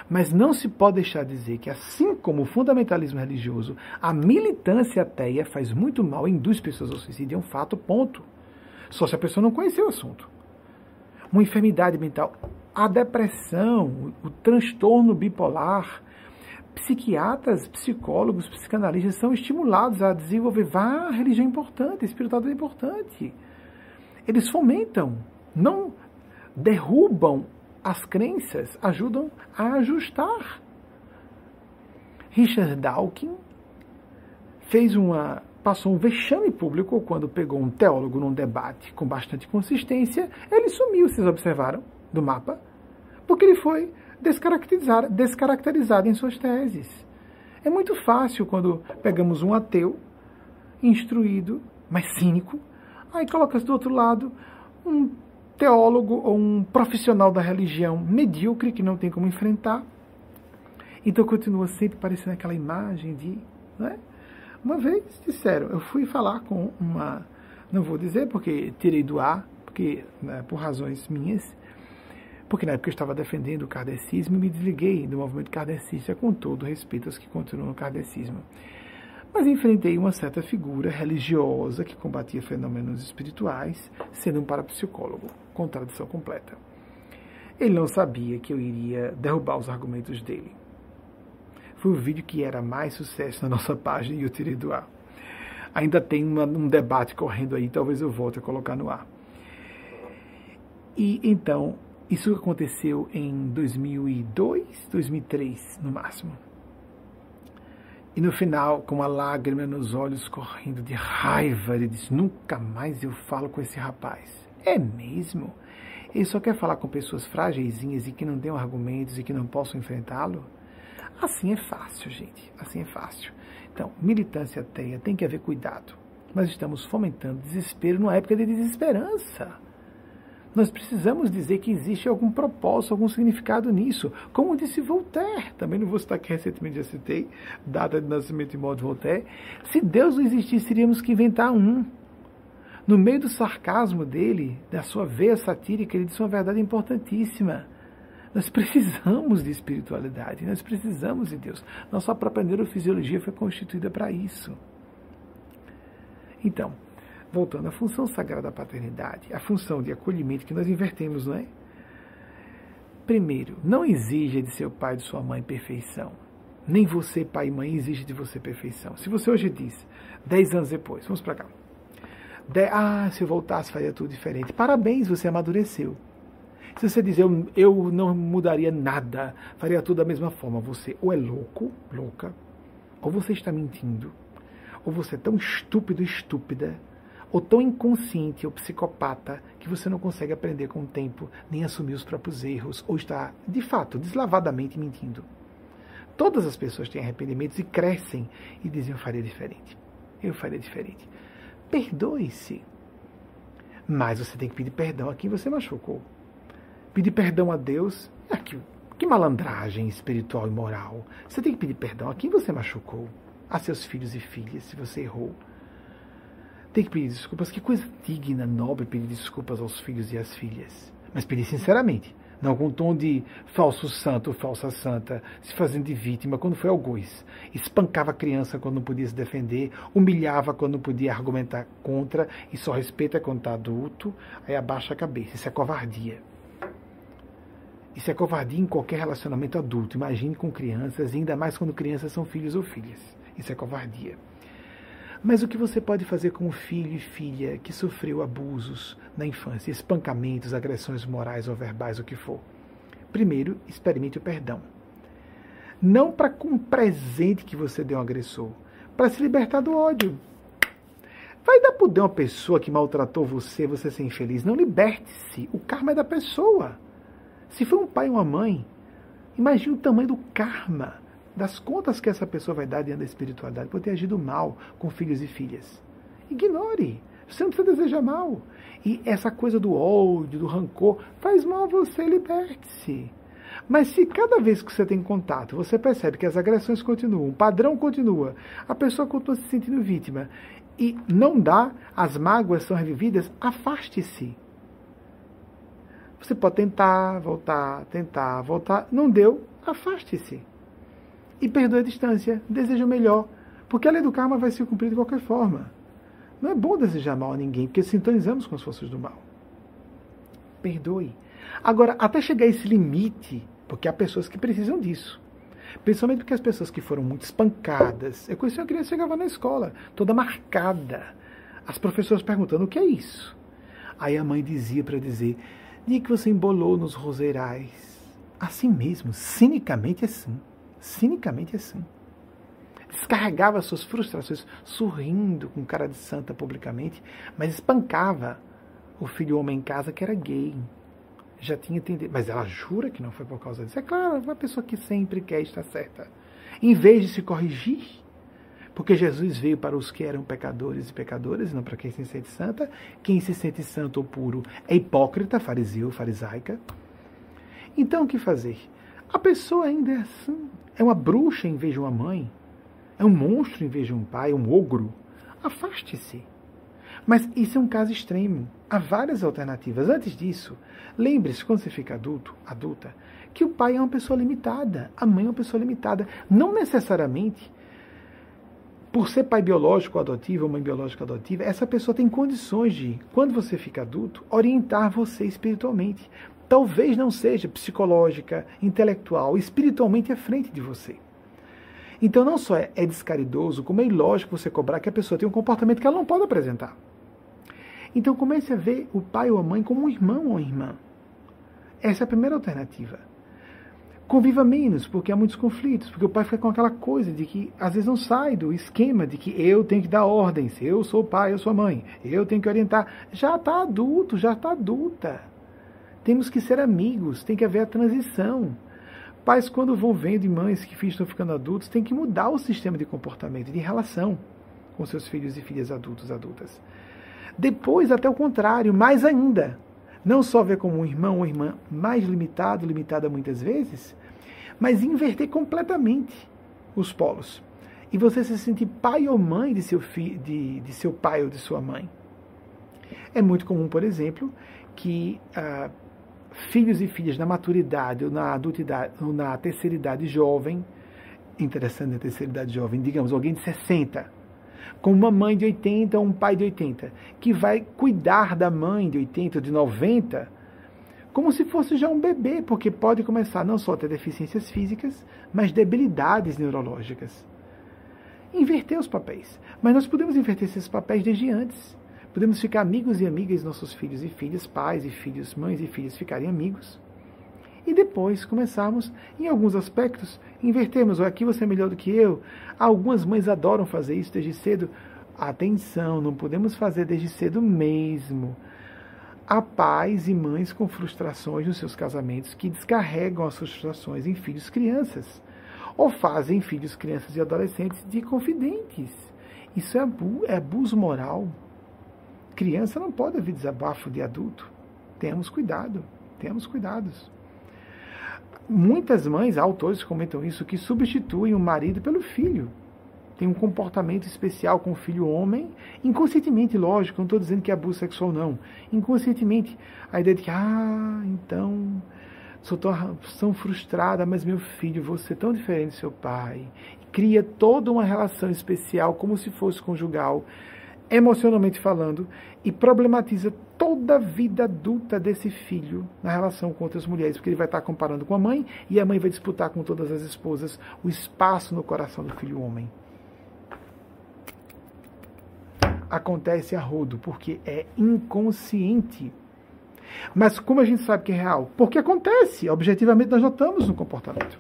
Mas não se pode deixar de dizer que, assim como o fundamentalismo religioso, a militância ateia faz muito mal e induz pessoas ao suicídio. É um fato, ponto. Só se a pessoa não conhecer o assunto. Uma enfermidade mental, a depressão, o, transtorno bipolar, psiquiatras, psicólogos, psicanalistas são estimulados a desenvolver. Vá, a religião é importante, espiritualidade é importante. Eles fomentam, não derrubam as crenças, ajudam a ajustar. Richard Dawkins fez uma passou um vexame público quando pegou um teólogo num debate com bastante consistência, ele sumiu, vocês observaram, do mapa, porque ele foi descaracterizado, descaracterizado em suas teses. É muito fácil quando pegamos um ateu, instruído, mas cínico, aí coloca-se do outro lado um teólogo ou um profissional da religião medíocre que não tem como enfrentar. Então continua sempre parecendo aquela imagem de. Né? Uma vez disseram, eu fui falar com uma, não vou dizer porque tirei do ar, porque né, por razões minhas, porque na época eu estava defendendo o kardecismo e me desliguei do movimento kardecista com todo respeito aos que continuam no kardecismo. Mas enfrentei uma certa figura religiosa que combatia fenômenos espirituais, sendo um parapsicólogo. Contradição completa. Ele não sabia que eu iria derrubar os argumentos dele foi o vídeo que era mais sucesso na nossa página e eu tirei do ar. Ainda tem uma, um debate correndo aí, talvez eu volte a colocar no ar. E então, isso aconteceu em 2002, 2003, no máximo. E no final, com uma lágrima nos olhos correndo de raiva, ele disse: Nunca mais eu falo com esse rapaz. É mesmo? Ele só quer falar com pessoas frágeis e que não tenham argumentos e que não possam enfrentá-lo? Assim é fácil, gente. Assim é fácil. Então, militância ateia tem que haver cuidado. Nós estamos fomentando desespero numa época de desesperança. Nós precisamos dizer que existe algum propósito, algum significado nisso. Como disse Voltaire, também não vou citar que recentemente já citei, data de nascimento e morte de Voltaire. Se Deus não existisse, teríamos que inventar um. No meio do sarcasmo dele, da sua veia satírica, ele disse uma verdade importantíssima. Nós precisamos de espiritualidade, nós precisamos de Deus. Nossa própria neurofisiologia foi constituída para isso. Então, voltando à função sagrada da paternidade, a função de acolhimento que nós invertemos, não é? Primeiro, não exija de seu pai e de sua mãe perfeição. Nem você, pai e mãe, exige de você perfeição. Se você hoje diz, dez anos depois, vamos para cá. De, ah, se eu voltasse faria tudo diferente. Parabéns, você amadureceu. Se você dizer eu, eu não mudaria nada, faria tudo da mesma forma, você ou é louco, louca, ou você está mentindo, ou você é tão estúpido, estúpida, ou tão inconsciente ou psicopata que você não consegue aprender com o tempo, nem assumir os próprios erros, ou está, de fato, deslavadamente mentindo. Todas as pessoas têm arrependimentos e crescem e dizem eu faria diferente. Eu faria diferente. Perdoe-se. Mas você tem que pedir perdão a quem você machucou. Pedir perdão a Deus, é que, que malandragem espiritual e moral. Você tem que pedir perdão a quem você machucou, a seus filhos e filhas, se você errou. Tem que pedir desculpas. Que coisa digna, nobre pedir desculpas aos filhos e às filhas. Mas pedir sinceramente. não com tom de falso santo falsa santa, se fazendo de vítima quando foi algoz. Espancava a criança quando não podia se defender, humilhava quando não podia argumentar contra e só respeita quando está adulto, aí abaixa a cabeça. Isso é covardia. Isso é covardia em qualquer relacionamento adulto. Imagine com crianças, ainda mais quando crianças são filhos ou filhas. Isso é covardia. Mas o que você pode fazer com um filho e filha que sofreu abusos na infância, espancamentos, agressões morais ou verbais, o que for? Primeiro, experimente o perdão. Não para com um presente que você deu ao agressor, para se libertar do ódio. Vai dar poder uma pessoa que maltratou você, você ser infeliz. Não liberte-se. O karma é da pessoa. Se foi um pai ou uma mãe, imagine o tamanho do karma das contas que essa pessoa vai dar diante da espiritualidade por ter agido mal com filhos e filhas. Ignore. Você não precisa desejar mal. E essa coisa do ódio, do rancor, faz mal a você, liberte-se. Mas se cada vez que você tem contato, você percebe que as agressões continuam, o padrão continua, a pessoa continua se sentindo vítima e não dá, as mágoas são revividas, afaste-se. Você pode tentar, voltar, tentar, voltar. Não deu, afaste-se e perdoe a distância, deseja o melhor, porque a lei do karma vai se cumprir de qualquer forma. Não é bom desejar mal a ninguém, porque sintonizamos com as forças do mal. Perdoe. Agora, até chegar a esse limite, porque há pessoas que precisam disso. Principalmente porque as pessoas que foram muito espancadas. Eu conheci uma criança que chegava na escola, toda marcada. As professoras perguntando o que é isso. Aí a mãe dizia para dizer: Dia que você embolou nos roseirais. Assim mesmo, cinicamente assim cinicamente assim. Descarregava suas frustrações, sorrindo com cara de santa publicamente, mas espancava o filho homem em casa que era gay. Já tinha entendido. Mas ela jura que não foi por causa disso. É claro, uma pessoa que sempre quer estar certa. Em vez de se corrigir, porque Jesus veio para os que eram pecadores e pecadoras, não para quem se sente santa. Quem se sente santo ou puro é hipócrita, fariseu, farisaica. Então o que fazer? A pessoa ainda é assim. É uma bruxa em vez de uma mãe. É um monstro em vez de um pai, um ogro. Afaste-se. Mas isso é um caso extremo. Há várias alternativas. Antes disso, lembre-se, quando você fica adulto, adulta, que o pai é uma pessoa limitada, a mãe é uma pessoa limitada. Não necessariamente, por ser pai biológico adotivo ou mãe biológica adotiva, essa pessoa tem condições de, quando você fica adulto, orientar você espiritualmente talvez não seja psicológica, intelectual, espiritualmente à frente de você. Então não só é, é descaridoso, como é ilógico você cobrar que a pessoa tem um comportamento que ela não pode apresentar. Então comece a ver o pai ou a mãe como um irmão ou irmã. Essa é a primeira alternativa. Conviva menos, porque há muitos conflitos, porque o pai fica com aquela coisa de que às vezes não sai do esquema de que eu tenho que dar ordens, eu sou o pai, eu sou a mãe, eu tenho que orientar. Já está adulto, já está adulta. Temos que ser amigos, tem que haver a transição. Pais, quando vão vendo e mães que filhos estão ficando adultos, tem que mudar o sistema de comportamento, de relação com seus filhos e filhas adultos, adultas. Depois, até o contrário, mais ainda. Não só ver como um irmão ou irmã mais limitado, limitada muitas vezes, mas inverter completamente os polos. E você se sentir pai ou mãe de seu, fi, de, de seu pai ou de sua mãe. É muito comum, por exemplo, que ah, filhos e filhas na maturidade ou na adultidade ou na terceira idade jovem, interessante na terceira idade jovem, digamos, alguém de 60, com uma mãe de 80 ou um pai de 80, que vai cuidar da mãe de 80 ou de 90 como se fosse já um bebê, porque pode começar não só a ter deficiências físicas, mas debilidades neurológicas. Inverter os papéis. Mas nós podemos inverter esses papéis desde antes. Podemos ficar amigos e amigas, nossos filhos e filhas, pais e filhos, mães e filhas ficarem amigos. E depois começarmos, em alguns aspectos, invertermos. Aqui você é melhor do que eu. Algumas mães adoram fazer isso desde cedo. Atenção, não podemos fazer desde cedo mesmo. Há pais e mães com frustrações nos seus casamentos que descarregam as frustrações em filhos crianças. Ou fazem filhos, crianças e adolescentes de confidentes. Isso é abuso, é abuso moral. Criança não pode ouvir desabafo de adulto. Temos cuidado, temos cuidados. Muitas mães, autores comentam isso, que substituem o marido pelo filho. Tem um comportamento especial com o filho homem, inconscientemente, lógico, não estou dizendo que é abuso sexual, não. Inconscientemente, a ideia de que, ah, então, sou tão, tão frustrada, mas meu filho, você é tão diferente do seu pai. Cria toda uma relação especial, como se fosse conjugal, emocionalmente falando, e problematiza toda a vida adulta desse filho na relação com outras mulheres, porque ele vai estar comparando com a mãe e a mãe vai disputar com todas as esposas o espaço no coração do filho homem. Acontece a rodo, porque é inconsciente mas como a gente sabe que é real? Porque acontece. Objetivamente, nós notamos no comportamento.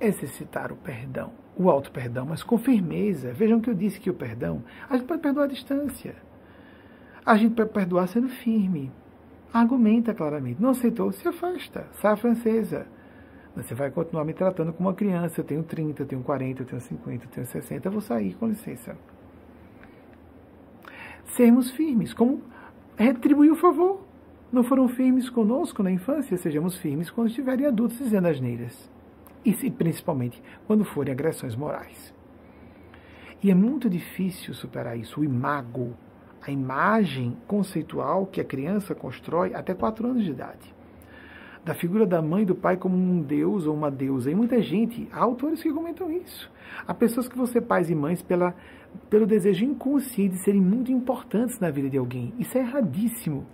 Exercitar o perdão, o auto-perdão, mas com firmeza. Vejam que eu disse que o perdão, a gente pode perdoar à distância. A gente pode perdoar sendo firme. Argumenta claramente. Não aceitou, se afasta. Sai francesa. Você vai continuar me tratando como uma criança. Eu tenho 30, eu tenho 40, eu tenho 50, eu tenho 60. Eu vou sair, com licença. Sermos firmes, como retribuir o favor. Não foram firmes conosco na infância, sejamos firmes quando estiverem adultos dizendo asneiras. E principalmente quando forem agressões morais. E é muito difícil superar isso. O imago, a imagem conceitual que a criança constrói até 4 anos de idade. Da figura da mãe e do pai como um deus ou uma deusa. E muita gente, há autores que comentam isso. Há pessoas que ser pais e mães pela pelo desejo inconsciente de serem muito importantes na vida de alguém. Isso é erradíssimo.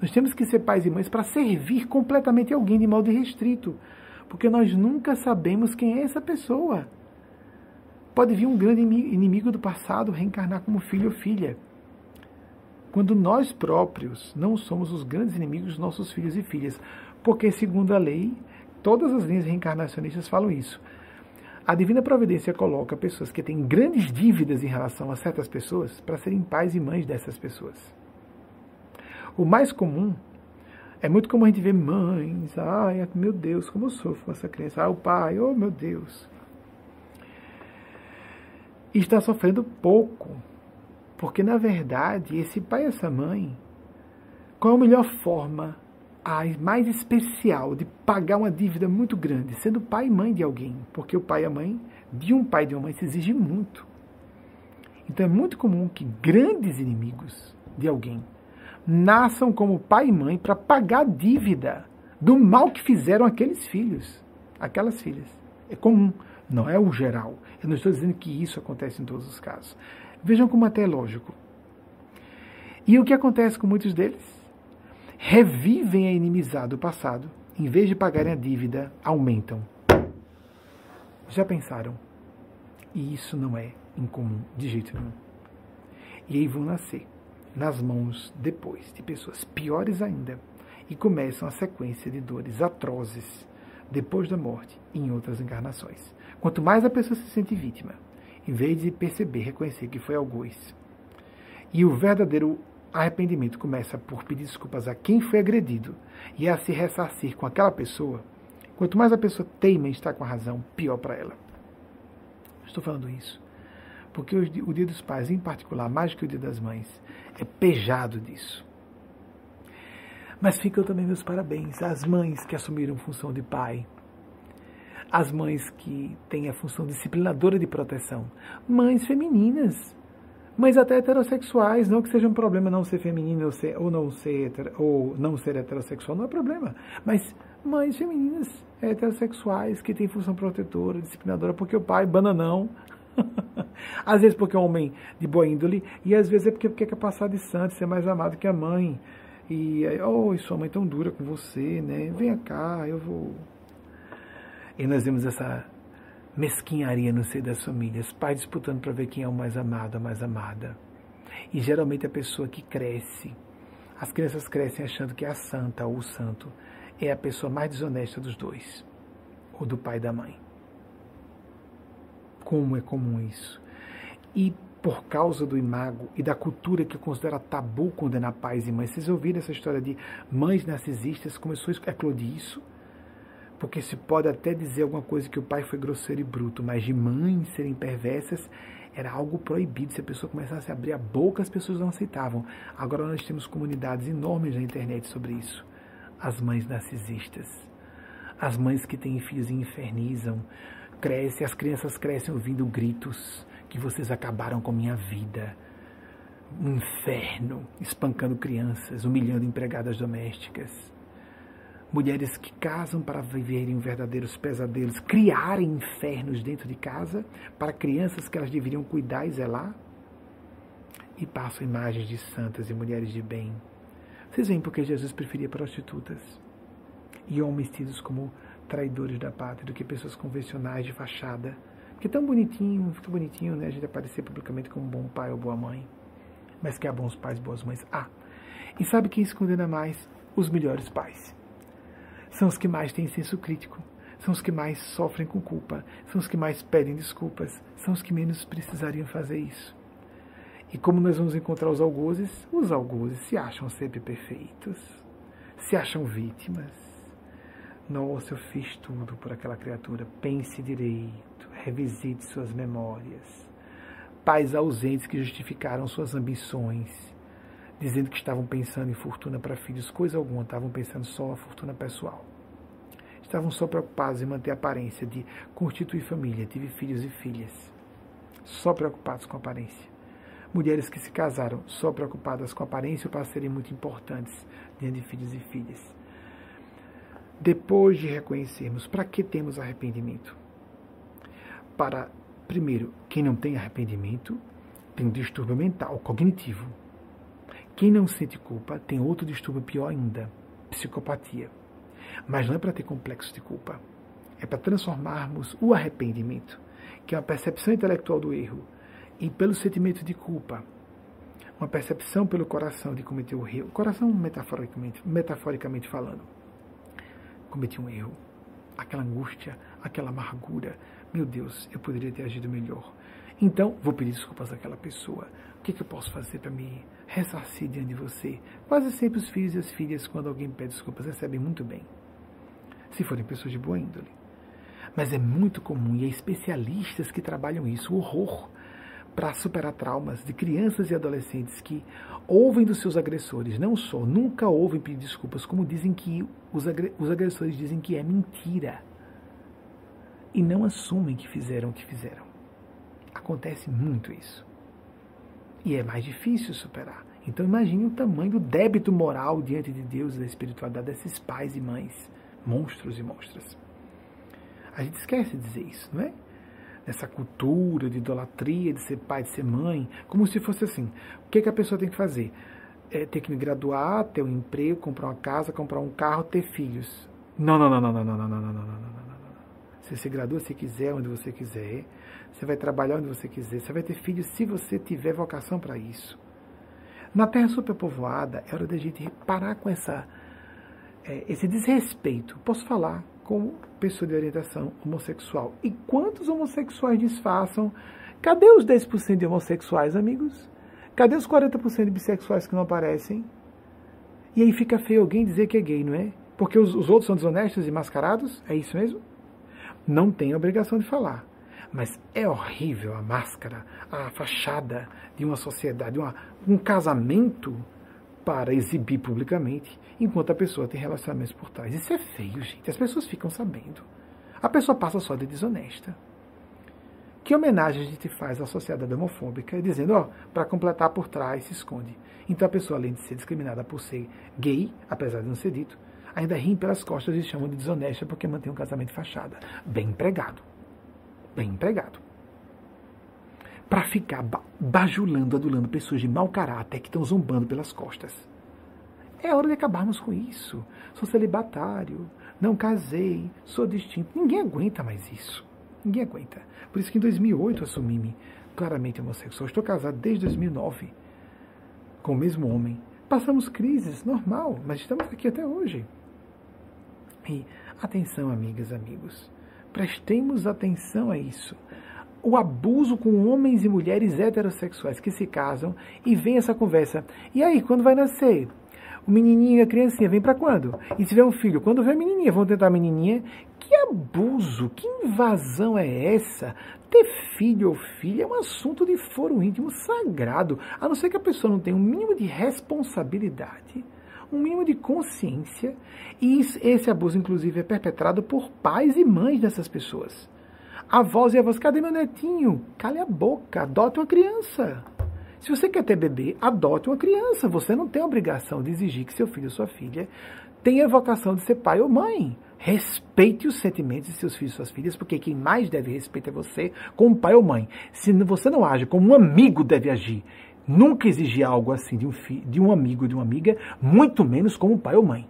Nós temos que ser pais e mães para servir completamente alguém de modo restrito, porque nós nunca sabemos quem é essa pessoa. Pode vir um grande inimigo do passado reencarnar como filho ou filha. Quando nós próprios não somos os grandes inimigos dos nossos filhos e filhas, porque, segundo a lei, todas as linhas reencarnacionistas falam isso. A divina providência coloca pessoas que têm grandes dívidas em relação a certas pessoas para serem pais e mães dessas pessoas. O mais comum é muito comum a gente ver mães, ai meu Deus, como eu sofro com essa criança, ah, o pai, oh meu Deus. E está sofrendo pouco, porque na verdade esse pai e essa mãe, qual é a melhor forma a mais especial de pagar uma dívida muito grande, sendo pai e mãe de alguém, porque o pai e a mãe, de um pai e de uma mãe, se exige muito. Então é muito comum que grandes inimigos de alguém nasçam como pai e mãe para pagar a dívida do mal que fizeram aqueles filhos, aquelas filhas. É comum, não é o geral. Eu não estou dizendo que isso acontece em todos os casos. Vejam como até é lógico. E o que acontece com muitos deles? revivem a inimizade do passado, em vez de pagarem a dívida, aumentam. Já pensaram? E isso não é incomum de jeito nenhum. E aí vão nascer nas mãos depois de pessoas piores ainda e começam a sequência de dores atrozes depois da morte em outras encarnações. Quanto mais a pessoa se sente vítima, em vez de perceber, reconhecer que foi algoz, e o verdadeiro arrependimento começa por pedir desculpas a quem foi agredido e a se ressarcir com aquela pessoa, quanto mais a pessoa teima em estar com a razão, pior para ela. Estou falando isso porque o Dia dos Pais, em particular, mais que o Dia das Mães, é pejado disso. Mas ficam também meus parabéns às mães que assumiram função de pai, às mães que têm a função disciplinadora de proteção, mães femininas mas até heterossexuais, não que seja um problema não ser feminino ou, ser, ou não ser ou não ser heterossexual, não é problema. Mas mães femininas heterossexuais que têm função protetora, disciplinadora, porque o pai, bananão, às vezes porque é um homem de boa índole, e às vezes é porque, porque quer passar de santo, ser mais amado que a mãe. E aí, oh, sua mãe é tão dura com você, né? Venha cá, eu vou. E nós vemos essa mesquinharia no seio das famílias, pais disputando para ver quem é o mais amado, a mais amada. E geralmente a pessoa que cresce, as crianças crescem achando que é a santa ou o santo é a pessoa mais desonesta dos dois, ou do pai e da mãe. Como é comum isso? E por causa do imago e da cultura que considera tabu condenar pais e mães, vocês ouviram essa história de mães narcisistas? Começou a eclodir isso? porque se pode até dizer alguma coisa que o pai foi grosseiro e bruto, mas de mães serem perversas era algo proibido. Se a pessoa começasse a abrir a boca, as pessoas não aceitavam. Agora nós temos comunidades enormes na internet sobre isso. As mães narcisistas, as mães que têm filhos e infernizam, crescem, as crianças crescem ouvindo gritos que vocês acabaram com minha vida. Um inferno, espancando crianças, humilhando empregadas domésticas mulheres que casam para viverem verdadeiros pesadelos, criarem infernos dentro de casa para crianças que elas deveriam cuidar e zelar, e passam imagens de santas e mulheres de bem. Vocês veem porque Jesus preferia prostitutas e homens tidos como traidores da pátria do que pessoas convencionais de fachada. Que é tão bonitinho, tão bonitinho, né? A gente aparecer publicamente como um bom pai ou boa mãe. Mas que há bons pais, boas mães. Ah, e sabe quem se condena mais? Os melhores pais são os que mais têm senso crítico, são os que mais sofrem com culpa, são os que mais pedem desculpas, são os que menos precisariam fazer isso. E como nós vamos encontrar os algozes? Os algozes se acham sempre perfeitos, se acham vítimas. Nossa, eu fiz tudo por aquela criatura. Pense direito, revisite suas memórias. Pais ausentes que justificaram suas ambições, dizendo que estavam pensando em fortuna para filhos, coisa alguma, estavam pensando só a fortuna pessoal. Estavam só preocupados em manter a aparência de constituir família, tive filhos e filhas. Só preocupados com a aparência. Mulheres que se casaram só preocupadas com a aparência para serem muito importantes diante de filhos e filhas. Depois de reconhecermos para que temos arrependimento? Para, primeiro, quem não tem arrependimento tem um distúrbio mental, cognitivo quem não sente culpa tem outro distúrbio pior ainda, psicopatia. Mas não é para ter complexo de culpa. É para transformarmos o arrependimento, que é uma percepção intelectual do erro, e pelo sentimento de culpa, uma percepção pelo coração de cometer o erro, coração metaforicamente, metaforicamente falando, cometi um erro, aquela angústia, aquela amargura, meu Deus, eu poderia ter agido melhor. Então, vou pedir desculpas àquela pessoa. O que, que eu posso fazer para me ressarcir diante de você? Quase sempre os filhos e as filhas, quando alguém pede desculpas, recebem muito bem. Se forem pessoas de boa índole. Mas é muito comum, e é especialistas que trabalham isso, o horror para superar traumas de crianças e adolescentes que ouvem dos seus agressores, não só, nunca ouvem pedir desculpas, como dizem que os, agressores dizem que é mentira. E não assumem que fizeram o que fizeram. Acontece muito isso. E é mais difícil superar. Então imagine o tamanho do débito moral diante de Deus e da espiritualidade desses pais e mães, monstros e monstras. A gente esquece de dizer isso, não é? Nessa cultura de idolatria, de ser pai, de ser mãe, como se fosse assim. O que, é que a pessoa tem que fazer? É ter que me graduar, ter um emprego, comprar uma casa, comprar um carro, ter filhos. Não, não, não, não, não, não, não, não, não, não, não, não. Você se gradua se quiser, onde você quiser. Você vai trabalhar onde você quiser. Você vai ter filhos se você tiver vocação para isso. Na terra superpovoada, é hora da gente parar com essa, é, esse desrespeito. Posso falar como pessoa de orientação homossexual. E quantos homossexuais disfarçam? Cadê os 10% de homossexuais, amigos? Cadê os 40% de bissexuais que não aparecem? E aí fica feio alguém dizer que é gay, não é? Porque os, os outros são desonestos e mascarados? É isso mesmo? não tem obrigação de falar. Mas é horrível a máscara, a fachada de uma sociedade, uma, um casamento para exibir publicamente, enquanto a pessoa tem relacionamentos por trás. Isso é feio, gente. As pessoas ficam sabendo. A pessoa passa só de desonesta. Que homenagem a gente faz à sociedade homofóbica, dizendo, ó, para completar por trás se esconde. Então a pessoa, além de ser discriminada por ser gay, apesar de não ser dito, ainda riem pelas costas e chamam de desonesta porque mantém um casamento fachada. Bem empregado. Bem empregado. Para ficar bajulando, adulando pessoas de mau caráter que estão zombando pelas costas. É hora de acabarmos com isso. Sou celibatário, não casei, sou distinto. Ninguém aguenta mais isso. Ninguém aguenta. Por isso que em 2008 assumi-me claramente homossexual. Estou casado desde 2009 com o mesmo homem. Passamos crises, normal, mas estamos aqui até hoje. E atenção, amigas, amigos, prestemos atenção a isso. O abuso com homens e mulheres heterossexuais que se casam e vem essa conversa. E aí, quando vai nascer? O menininho e a criancinha vem para quando? E se tiver um filho, quando vem a menininha, vão tentar a menininha? Que abuso, que invasão é essa? Ter filho ou filha é um assunto de foro íntimo sagrado, a não ser que a pessoa não tenha um mínimo de responsabilidade um mínimo de consciência. E esse abuso, inclusive, é perpetrado por pais e mães dessas pessoas. Avós e avós, cadê meu netinho? Cale a boca, adote uma criança. Se você quer ter bebê, adote uma criança. Você não tem a obrigação de exigir que seu filho ou sua filha tenha vocação de ser pai ou mãe. Respeite os sentimentos de seus filhos e suas filhas, porque quem mais deve respeitar é você como pai ou mãe. Se você não age como um amigo deve agir, nunca exigir algo assim de um, de um amigo ou de uma amiga, muito menos como pai ou mãe.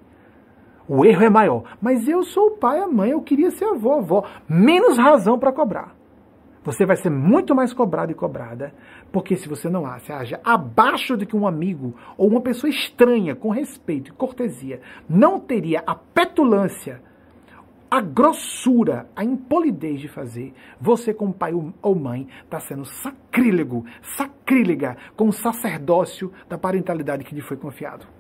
O erro é maior. Mas eu sou o pai, a mãe, eu queria ser avó, avó. Menos razão para cobrar. Você vai ser muito mais cobrado e cobrada, porque se você não age, age abaixo do que um amigo ou uma pessoa estranha, com respeito e cortesia, não teria a petulância, a grossura, a impolidez de fazer, você como pai ou mãe está sendo sacrílego, sacrílega com o sacerdócio da parentalidade que lhe foi confiado.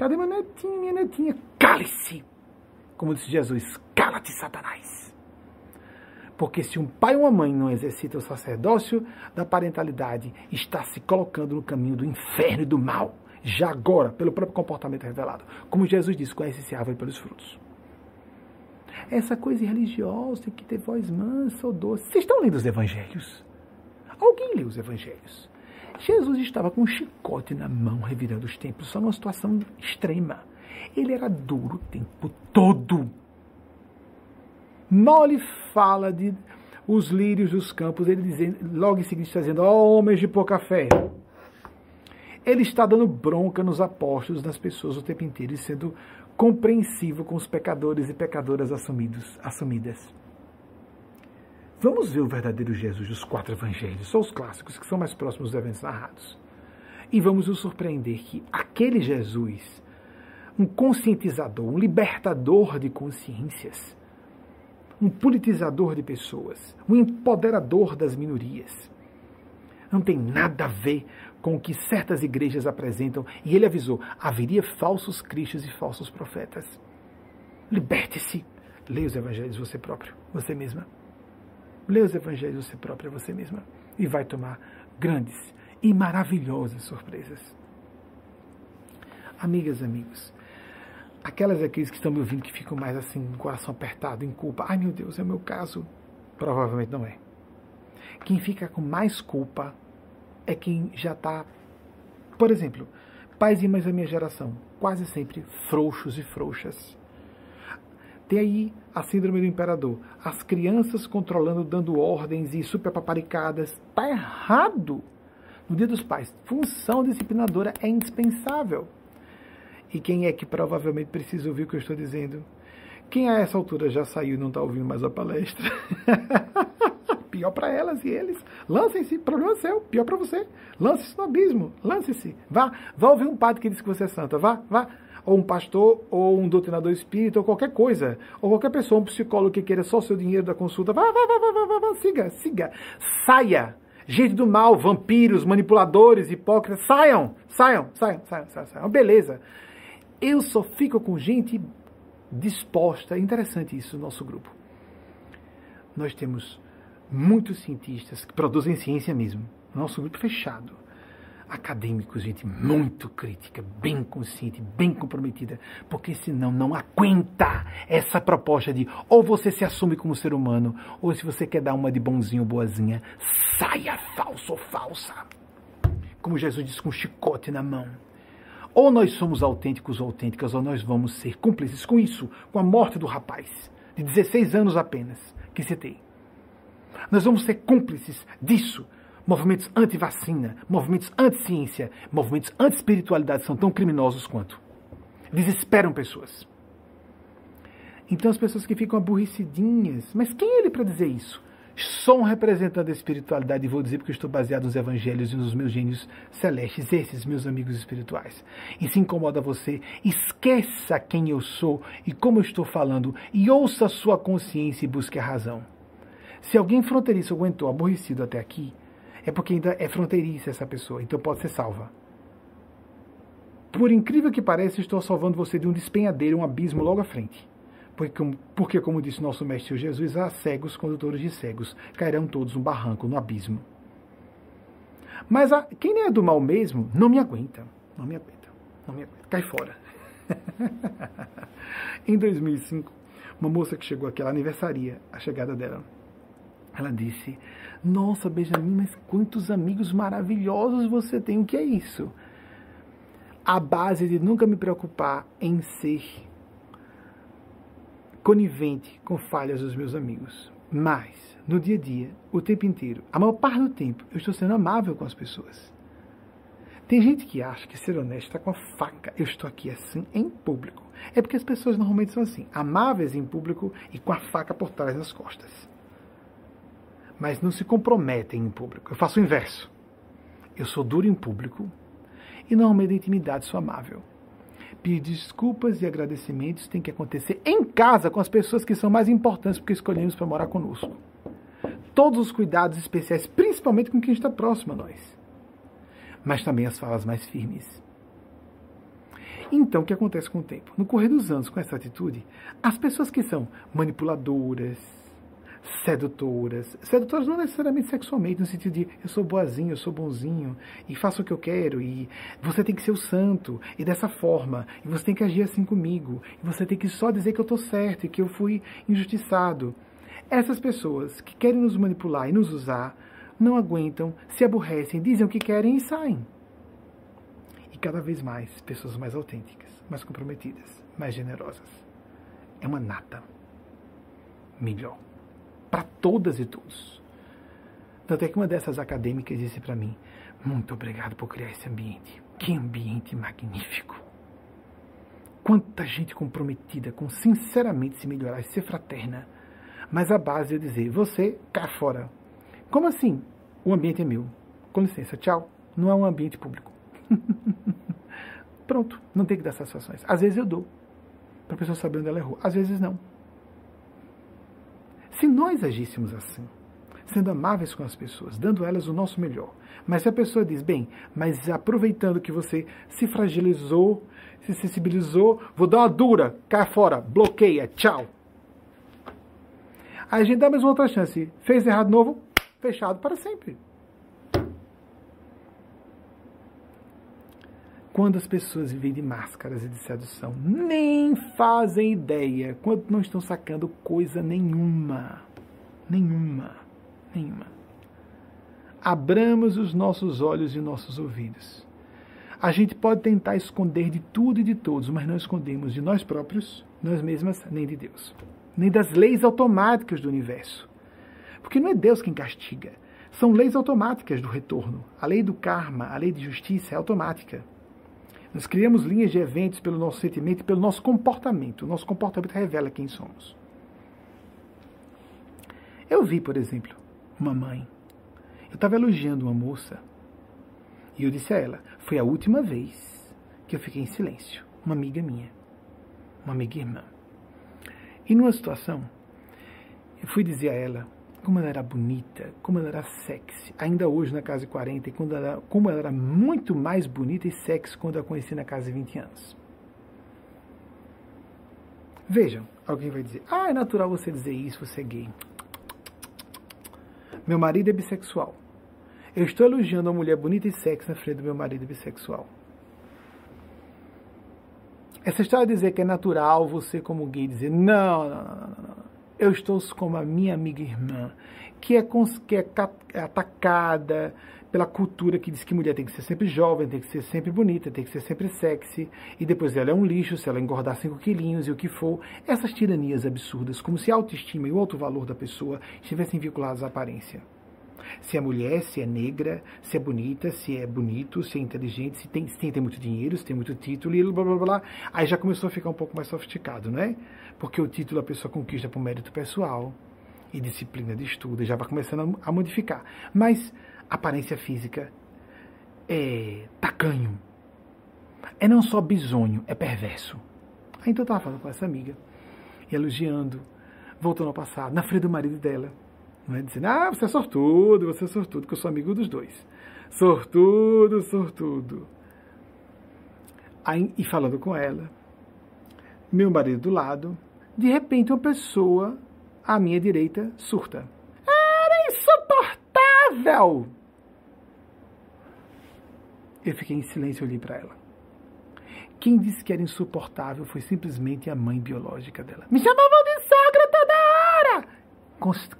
Cadê meu netinho, minha netinha? Cale-se! Como disse Jesus, cala-te, Satanás! Porque se um pai ou uma mãe não exercita o sacerdócio da parentalidade, está se colocando no caminho do inferno e do mal, já agora, pelo próprio comportamento revelado. Como Jesus disse, conhece-se a árvore pelos frutos. Essa coisa religiosa tem que ter voz mansa ou doce. Vocês estão lendo os evangelhos? Alguém lê os evangelhos? Jesus estava com um chicote na mão, revirando os tempos, só numa situação extrema. Ele era duro o tempo todo. Mal lhe fala de os lírios dos campos, ele dizendo, logo em seguida dizendo, ó oh, homens de pouca fé. Ele está dando bronca nos apóstolos, nas pessoas o tempo inteiro, e sendo compreensivo com os pecadores e pecadoras assumidos, assumidas. Vamos ver o verdadeiro Jesus dos quatro evangelhos, só os clássicos, que são mais próximos dos eventos narrados. E vamos nos surpreender que aquele Jesus, um conscientizador, um libertador de consciências, um politizador de pessoas, um empoderador das minorias, não tem nada a ver com o que certas igrejas apresentam. E ele avisou: haveria falsos cristos e falsos profetas. Liberte-se. Leia os evangelhos você próprio, você mesma. Leia os evangelhos você própria, você mesma. E vai tomar grandes e maravilhosas surpresas. Amigas, amigos, aquelas aqui que estão me ouvindo que ficam mais assim, com o coração apertado, em culpa. Ai meu Deus, é o meu caso. Provavelmente não é. Quem fica com mais culpa é quem já está. Por exemplo, pais e mães da minha geração, quase sempre frouxos e frouxas. Tem aí a síndrome do imperador. As crianças controlando, dando ordens e super paparicadas. Está errado. No dia dos pais, função disciplinadora é indispensável. E quem é que provavelmente precisa ouvir o que eu estou dizendo? Quem a essa altura já saiu e não está ouvindo mais a palestra? pior para elas e eles. Lancem-se, problema seu, pior para você. Lance-se no abismo, lance-se. Vá, vá ouvir um padre que diz que você é santa, vá, vá ou um pastor, ou um doutrinador espírita, ou qualquer coisa, ou qualquer pessoa, um psicólogo que queira só seu dinheiro da consulta, vá, vá, vá, vá, vá, vá, vá siga, siga, saia, gente do mal, vampiros, manipuladores, hipócritas, saiam, saiam, saiam, saiam, saiam, saiam. beleza. Eu só fico com gente disposta, é interessante isso no nosso grupo. Nós temos muitos cientistas que produzem ciência mesmo, nosso grupo fechado acadêmicos, gente muito crítica, bem consciente, bem comprometida, porque senão não aguenta essa proposta de ou você se assume como ser humano, ou se você quer dar uma de bonzinho ou boazinha, saia falso ou falsa. Como Jesus disse com um chicote na mão. Ou nós somos autênticos ou autênticas, ou nós vamos ser cúmplices com isso, com a morte do rapaz, de 16 anos apenas, que citei. Nós vamos ser cúmplices disso, movimentos anti-vacina, movimentos anti-ciência, movimentos anti-espiritualidade são tão criminosos quanto. Desesperam pessoas. Então as pessoas que ficam aborrecidinhas, mas quem é ele para dizer isso? Sou um representante da espiritualidade e vou dizer porque estou baseado nos evangelhos e nos meus gênios celestes, esses meus amigos espirituais. E se incomoda você, esqueça quem eu sou e como eu estou falando e ouça a sua consciência e busque a razão. Se alguém fronteiriço aguentou aborrecido até aqui, é porque ainda é fronteiriça essa pessoa, então pode ser salva. Por incrível que pareça, estou salvando você de um despenhadeiro, um abismo logo à frente. Porque, porque como disse nosso Mestre Jesus, há cegos condutores de cegos, cairão todos no barranco, no abismo. Mas a, quem é do mal mesmo, não me aguenta. Não me aguenta. Não me aguenta. Cai fora. em 2005, uma moça que chegou aqui, ela aniversaria a chegada dela. Ela disse: Nossa, Benjamin, mas quantos amigos maravilhosos você tem. O que é isso? à base de nunca me preocupar em ser conivente com falhas dos meus amigos. Mas, no dia a dia, o tempo inteiro, a maior parte do tempo, eu estou sendo amável com as pessoas. Tem gente que acha que ser honesto está com a faca. Eu estou aqui assim em público. É porque as pessoas normalmente são assim, amáveis em público e com a faca por trás das costas. Mas não se comprometem em público. Eu faço o inverso. Eu sou duro em público e normalmente na intimidade sou amável. Pedir desculpas e agradecimentos tem que acontecer em casa com as pessoas que são mais importantes porque escolhemos para morar conosco. Todos os cuidados especiais, principalmente com quem está próximo a nós mas também as falas mais firmes. Então, o que acontece com o tempo? No correr dos anos, com essa atitude, as pessoas que são manipuladoras, sedutoras, sedutoras não necessariamente sexualmente, no sentido de eu sou boazinho, eu sou bonzinho, e faço o que eu quero, e você tem que ser o santo, e dessa forma, e você tem que agir assim comigo, e você tem que só dizer que eu estou certo e que eu fui injustiçado. Essas pessoas que querem nos manipular e nos usar não aguentam, se aborrecem, dizem o que querem e saem. E cada vez mais, pessoas mais autênticas, mais comprometidas, mais generosas. É uma nata. Melhor. Para todas e todos. Tanto é que uma dessas acadêmicas disse para mim: Muito obrigado por criar esse ambiente. Que ambiente magnífico. Quanta gente comprometida com sinceramente se melhorar e ser fraterna. Mas a base é dizer: Você, cá fora, como assim? O ambiente é meu. Com licença, tchau. Não é um ambiente público. Pronto, não tem que dar satisfações. Às vezes eu dou, para a pessoa saber onde ela errou. Às vezes não. Se nós agíssemos assim, sendo amáveis com as pessoas, dando elas o nosso melhor, mas se a pessoa diz, bem, mas aproveitando que você se fragilizou, se sensibilizou, vou dar uma dura, cai fora, bloqueia, tchau. Aí a gente dá mais uma outra chance. Fez errado novo, fechado para sempre. Quando as pessoas vivem de máscaras e de sedução, nem fazem ideia, quando não estão sacando coisa nenhuma. Nenhuma. Nenhuma. Abramos os nossos olhos e nossos ouvidos. A gente pode tentar esconder de tudo e de todos, mas não escondemos de nós próprios, nós mesmas, nem de Deus. Nem das leis automáticas do universo. Porque não é Deus quem castiga. São leis automáticas do retorno. A lei do karma, a lei de justiça é automática. Nós criamos linhas de eventos pelo nosso sentimento e pelo nosso comportamento. O nosso comportamento revela quem somos. Eu vi, por exemplo, uma mãe. Eu estava elogiando uma moça e eu disse a ela: foi a última vez que eu fiquei em silêncio. Uma amiga minha, uma amiga irmã. E numa situação, eu fui dizer a ela como ela era bonita, como ela era sexy, ainda hoje na casa de 40, e quando ela, como ela era muito mais bonita e sexy quando a conheci na casa de 20 anos. Vejam, alguém vai dizer, ah, é natural você dizer isso, você é gay. Meu marido é bissexual. Eu estou elogiando uma mulher bonita e sexy na frente do meu marido bissexual. Essa história de dizer que é natural você, como gay, dizer não, não, não, não, não eu estou como a minha amiga irmã, que é, que é atacada pela cultura que diz que mulher tem que ser sempre jovem, tem que ser sempre bonita, tem que ser sempre sexy, e depois ela é um lixo se ela engordar 5 quilinhos e o que for. Essas tiranias absurdas, como se a autoestima e o alto valor da pessoa estivessem vinculados à aparência. Se é mulher, se é negra, se é bonita, se é bonito, se é inteligente, se tem, se tem, tem muito dinheiro, se tem muito título e blá blá blá. Aí já começou a ficar um pouco mais sofisticado, não é? Porque o título a pessoa conquista por mérito pessoal e disciplina de estudo, já vai começando a modificar. Mas aparência física é tacanho. É não só bisonho, é perverso. Aí então eu estava falando com essa amiga, e elogiando, voltando ao passado, na frente do marido dela. Não é? Dizendo, ah, você é sortudo, você é sortudo, que eu sou amigo dos dois. Sortudo, sortudo. Aí, e falando com ela, meu marido do lado, de repente, uma pessoa à minha direita surta. Era insuportável! Eu fiquei em silêncio e olhei para ela. Quem disse que era insuportável foi simplesmente a mãe biológica dela. Me chamavam de sogra toda hora!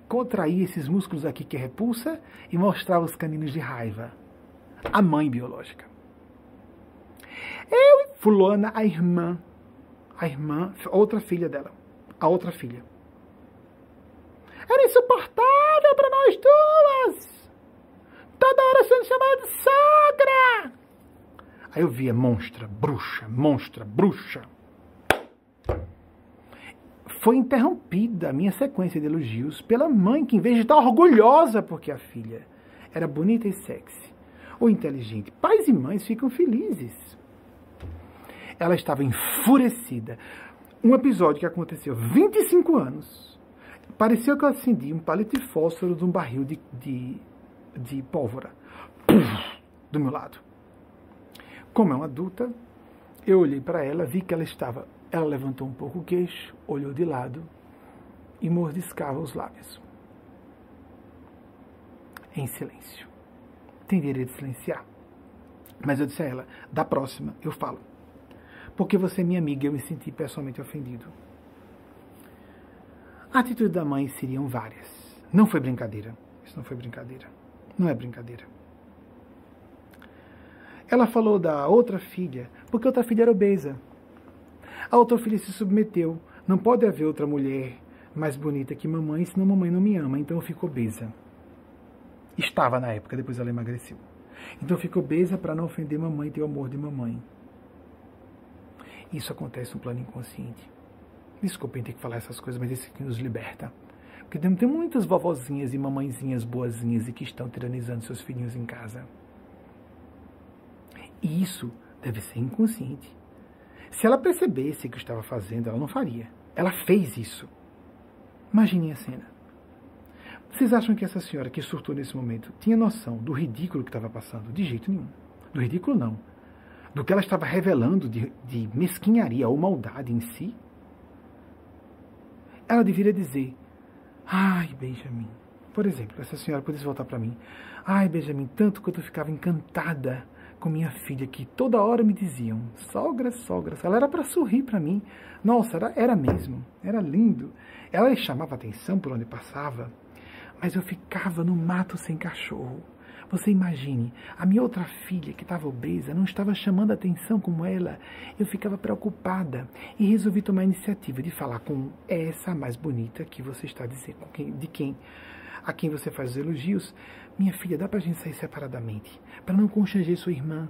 Contraía esses músculos aqui que é repulsa e mostrava os caninos de raiva. A mãe biológica. Eu e fulana, a irmã, a irmã, outra filha dela, a outra filha. Era insuportável para nós duas. Toda hora sendo chamada de sogra. Aí eu via monstra, bruxa, monstra, bruxa. Foi interrompida a minha sequência de elogios pela mãe, que em vez de estar orgulhosa porque a filha era bonita e sexy, ou inteligente, pais e mães ficam felizes. Ela estava enfurecida. Um episódio que aconteceu 25 anos. Pareceu que eu acendi um palito de fósforo de um barril de, de, de pólvora. Puf, do meu lado. Como é uma adulta, eu olhei para ela, vi que ela estava. Ela levantou um pouco o queixo, olhou de lado e mordiscava os lábios. Em silêncio. Tem direito de silenciar. Mas eu disse a ela: da próxima eu falo. Porque você é minha amiga, eu me senti pessoalmente ofendido. A atitude da mãe seriam várias. Não foi brincadeira. Isso não foi brincadeira. Não é brincadeira. Ela falou da outra filha, porque outra filha era obesa. A outra filha se submeteu. Não pode haver outra mulher mais bonita que mamãe, senão mamãe não me ama, então eu fico obesa. Estava na época, depois ela emagreceu. Então eu fico obesa para não ofender mamãe e ter o amor de mamãe. Isso acontece no plano inconsciente. Desculpem ter que falar essas coisas, mas isso que nos liberta. Porque tem, tem muitas vovozinhas e mamãezinhas boazinhas e que estão tiranizando seus filhinhos em casa. E isso deve ser inconsciente. Se ela percebesse o que estava fazendo, ela não faria. Ela fez isso. Imaginem a cena. Vocês acham que essa senhora que surtou nesse momento tinha noção do ridículo que estava passando? De jeito nenhum. Do ridículo, não. Do que ela estava revelando de, de mesquinharia ou maldade em si? Ela deveria dizer: Ai, Benjamin. Por exemplo, essa senhora pudesse voltar para mim: Ai, Benjamin, tanto quanto eu ficava encantada com minha filha que toda hora me diziam, sogra, sogra. Ela era para sorrir para mim. Nossa, era, era mesmo, era lindo. Ela chamava atenção por onde passava, mas eu ficava no mato sem cachorro. Você imagine, a minha outra filha, que estava obesa, não estava chamando atenção como ela. Eu ficava preocupada e resolvi tomar a iniciativa de falar com essa mais bonita que você está dizendo, de quem a quem você faz os elogios, minha filha, dá para a gente sair separadamente, para não constranger sua irmã.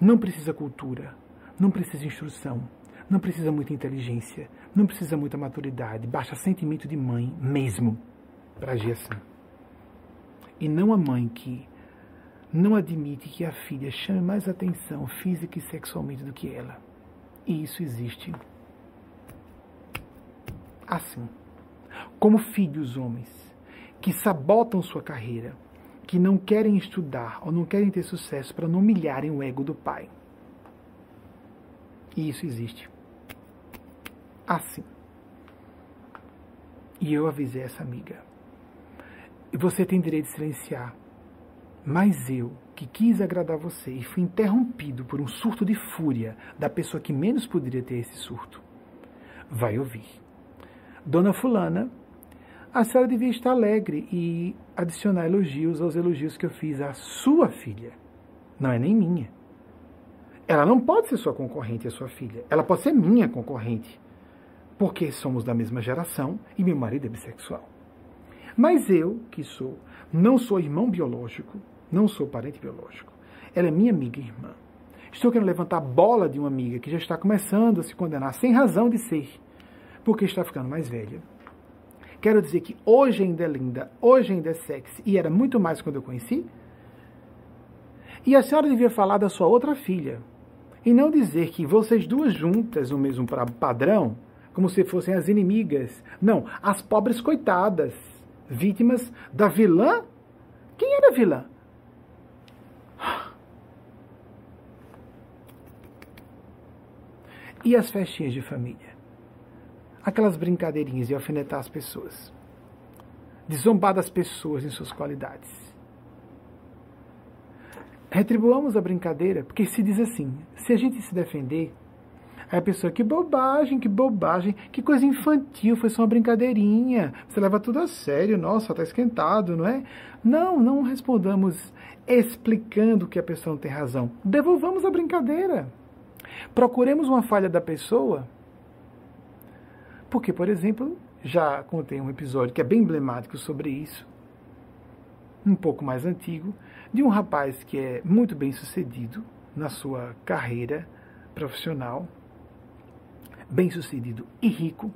Não precisa cultura, não precisa instrução, não precisa muita inteligência, não precisa muita maturidade, basta sentimento de mãe mesmo para agir assim. E não a mãe que não admite que a filha chame mais atenção física e sexualmente do que ela. E isso existe assim como filhos homens, que sabotam sua carreira, que não querem estudar ou não querem ter sucesso para não humilharem o ego do pai. E isso existe. Assim. E eu avisei essa amiga. E você tem direito de silenciar. Mas eu, que quis agradar você e fui interrompido por um surto de fúria da pessoa que menos poderia ter esse surto, vai ouvir. Dona Fulana a senhora devia estar alegre e adicionar elogios aos elogios que eu fiz à sua filha. Não é nem minha. Ela não pode ser sua concorrente, a sua filha. Ela pode ser minha concorrente, porque somos da mesma geração e meu marido é bissexual. Mas eu, que sou, não sou irmão biológico, não sou parente biológico. Ela é minha amiga e irmã. Estou querendo levantar a bola de uma amiga que já está começando a se condenar sem razão de ser, porque está ficando mais velha Quero dizer que hoje ainda é linda, hoje ainda é sexy, e era muito mais quando eu conheci. E a senhora devia falar da sua outra filha, e não dizer que vocês duas juntas, no mesmo padrão, como se fossem as inimigas. Não, as pobres coitadas, vítimas da vilã. Quem era a vilã? E as festinhas de família? aquelas brincadeirinhas de alfinetar as pessoas, de zombar das pessoas em suas qualidades. Retribuamos a brincadeira, porque se diz assim: se a gente se defender, Aí a pessoa, que bobagem, que bobagem, que coisa infantil, foi só uma brincadeirinha. Você leva tudo a sério, nossa, tá esquentado, não é? Não, não respondamos explicando que a pessoa não tem razão. Devolvamos a brincadeira. Procuremos uma falha da pessoa. Porque, por exemplo, já contei um episódio que é bem emblemático sobre isso, um pouco mais antigo, de um rapaz que é muito bem sucedido na sua carreira profissional, bem sucedido e rico,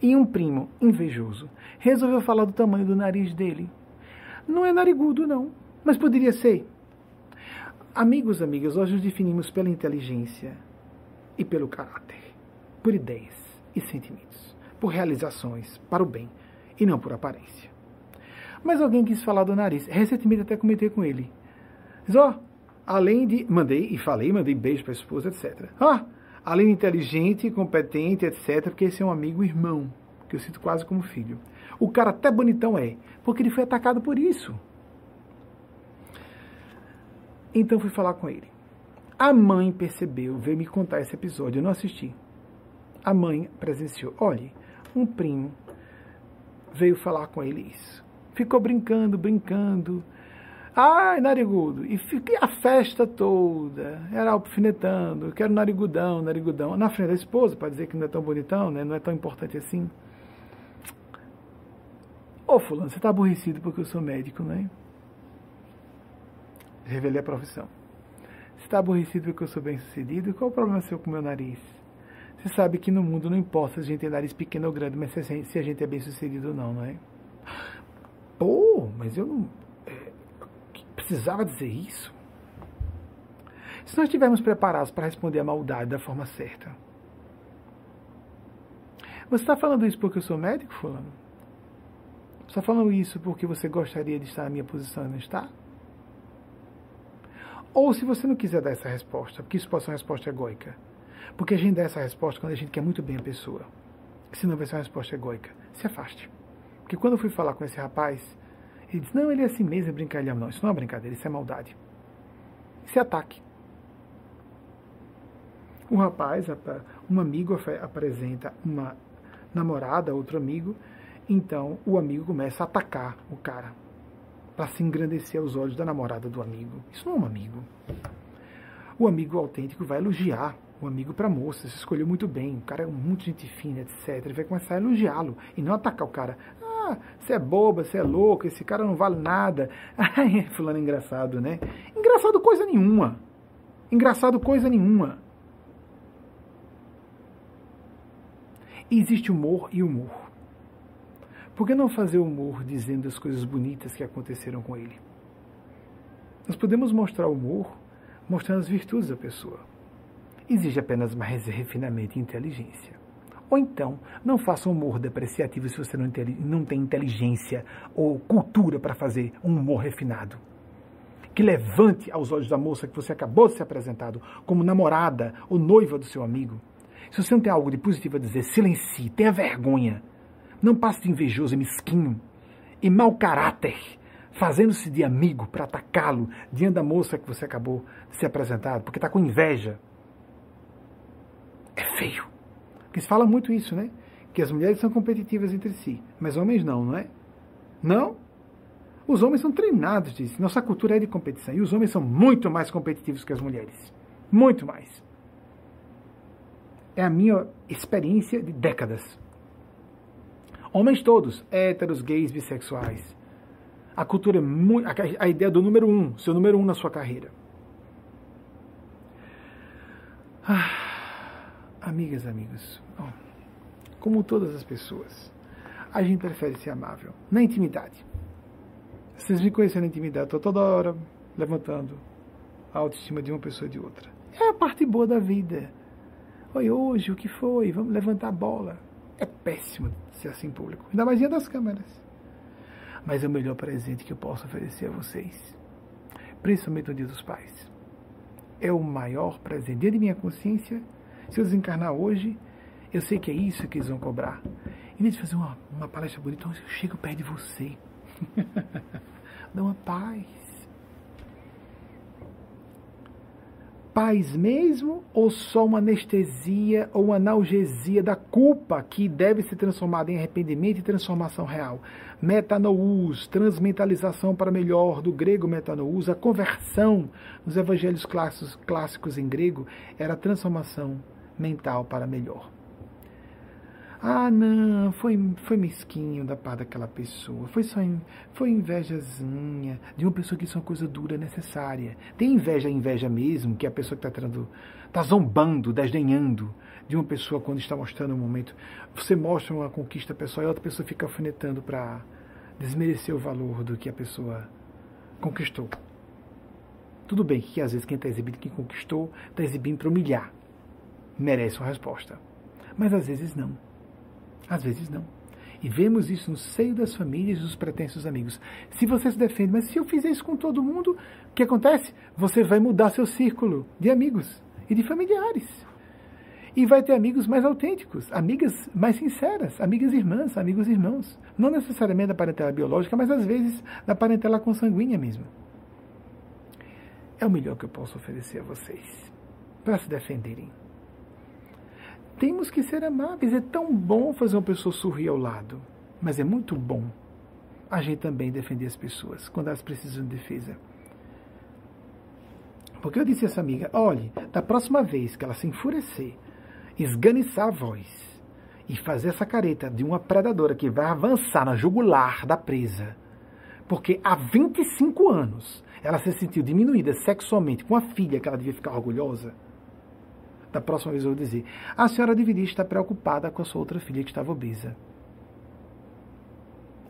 e um primo invejoso resolveu falar do tamanho do nariz dele. Não é narigudo, não, mas poderia ser. Amigos, amigas, nós nos definimos pela inteligência e pelo caráter, por ideias e sentimentos, por realizações, para o bem e não por aparência. Mas alguém quis falar do nariz. Recentemente até comentei com ele. Diz, ó, além de. Mandei e falei, mandei beijo para a esposa, etc. Ah, além de inteligente, competente, etc., porque esse é um amigo irmão, que eu sinto quase como filho. O cara até bonitão é, porque ele foi atacado por isso. Então fui falar com ele. A mãe percebeu, veio me contar esse episódio, eu não assisti. A mãe presenciou. Olhe, um primo veio falar com ele isso. Ficou brincando, brincando. Ai, narigudo. E fiquei a festa toda. Era alfinetando. Eu quero narigudão, narigudão. Na frente da esposa, para dizer que não é tão bonitão, né? não é tão importante assim. Ô, fulano, você está aborrecido porque eu sou médico, né? Revelei a profissão. Você está aborrecido porque eu sou bem sucedido? Qual o problema seu com o meu nariz? Você sabe que no mundo não importa se a gente tem nariz pequeno ou grande, mas se a gente é bem sucedido ou não, não é? Pô, mas eu não. Precisava dizer isso? Se nós estivermos preparados para responder a maldade da forma certa. Você está falando isso porque eu sou médico, Fulano? Você está falando isso porque você gostaria de estar na minha posição e não está? Ou se você não quiser dar essa resposta, porque isso pode ser uma resposta egóica. Porque a gente dá essa resposta quando a gente quer muito bem a pessoa. Senão vai ser uma resposta egóica. Se afaste. Porque quando eu fui falar com esse rapaz, ele disse, não, ele é assim mesmo, é brincalhão. Não, isso não é brincadeira, isso é maldade. Isso é ataque. O rapaz, um amigo apresenta uma namorada, outro amigo, então o amigo começa a atacar o cara para se engrandecer aos olhos da namorada do amigo. Isso não é um amigo. O amigo autêntico vai elogiar o amigo para moça, se escolheu muito bem, o cara é muito gente fina, etc. Ele vai começar a elogiá-lo e não atacar o cara. Ah, você é boba, você é louco, esse cara não vale nada. Ai, fulano engraçado, né? Engraçado coisa nenhuma. Engraçado coisa nenhuma. Existe humor e humor. Por que não fazer humor dizendo as coisas bonitas que aconteceram com ele? Nós podemos mostrar humor mostrando as virtudes da pessoa. Exige apenas mais refinamento e inteligência. Ou então, não faça um humor depreciativo se você não, não tem inteligência ou cultura para fazer um humor refinado. Que levante aos olhos da moça que você acabou de ser apresentado como namorada ou noiva do seu amigo. Se você não tem algo de positivo a dizer, silencie, tenha vergonha. Não passe de invejoso e mesquinho e mau caráter, fazendo-se de amigo para atacá-lo diante da moça que você acabou de ser apresentado, porque está com inveja. É feio. Porque se fala muito isso, né? Que as mulheres são competitivas entre si, mas homens não, não é? Não? Os homens são treinados disso. Nossa cultura é de competição. E os homens são muito mais competitivos que as mulheres. Muito mais. É a minha experiência de décadas. Homens todos, héteros, gays, bissexuais. A cultura é muito. A ideia do número um, seu número um na sua carreira. Ah. Amigas, amigos, bom, como todas as pessoas, a gente prefere ser amável na intimidade. Vocês me conhecem na intimidade, estou toda hora levantando a autoestima de uma pessoa e de outra. É a parte boa da vida. Oi, hoje, o que foi? Vamos levantar a bola. É péssimo ser assim público, ainda mais diante das câmeras. Mas é o melhor presente que eu posso oferecer a vocês, principalmente no Dia dos Pais. É o maior presente. Dia de minha consciência se eu desencarnar hoje, eu sei que é isso que eles vão cobrar. Em vez de fazer uma, uma palestra bonita, eu chego perto de você. Dá uma paz. paz mesmo ou só uma anestesia ou uma analgesia da culpa que deve ser transformada em arrependimento e transformação real? Metanous, transmentalização para melhor, do grego metanous, a conversão nos evangelhos clássicos, clássicos em grego era a transformação mental para melhor. Ah, não, foi, foi mesquinho da parte daquela pessoa. Foi só foi invejazinha de uma pessoa que isso é uma coisa dura, necessária. Tem inveja, inveja mesmo, que é a pessoa que está está zombando, desdenhando de uma pessoa quando está mostrando um momento. Você mostra uma conquista pessoal e outra pessoa fica alfinetando para desmerecer o valor do que a pessoa conquistou. Tudo bem que às vezes quem está exibindo, quem conquistou, está exibindo para humilhar. Merece uma resposta. Mas às vezes não. Às vezes não. E vemos isso no seio das famílias e dos pretensos amigos. Se você se defende, mas se eu fizer isso com todo mundo, o que acontece? Você vai mudar seu círculo de amigos e de familiares. E vai ter amigos mais autênticos, amigas mais sinceras, amigas irmãs, amigos irmãos. Não necessariamente da parentela biológica, mas às vezes da parentela consanguínea mesmo. É o melhor que eu posso oferecer a vocês para se defenderem temos que ser amáveis. É tão bom fazer uma pessoa sorrir ao lado, mas é muito bom a gente também defender as pessoas quando elas precisam de defesa. Porque eu disse a essa amiga: olhe, da próxima vez que ela se enfurecer, esganiçar a voz e fazer essa careta de uma predadora que vai avançar na jugular da presa, porque há 25 anos ela se sentiu diminuída sexualmente com a filha que ela devia ficar orgulhosa da próxima vez eu vou dizer: a senhora deveria estar preocupada com a sua outra filha que estava obesa.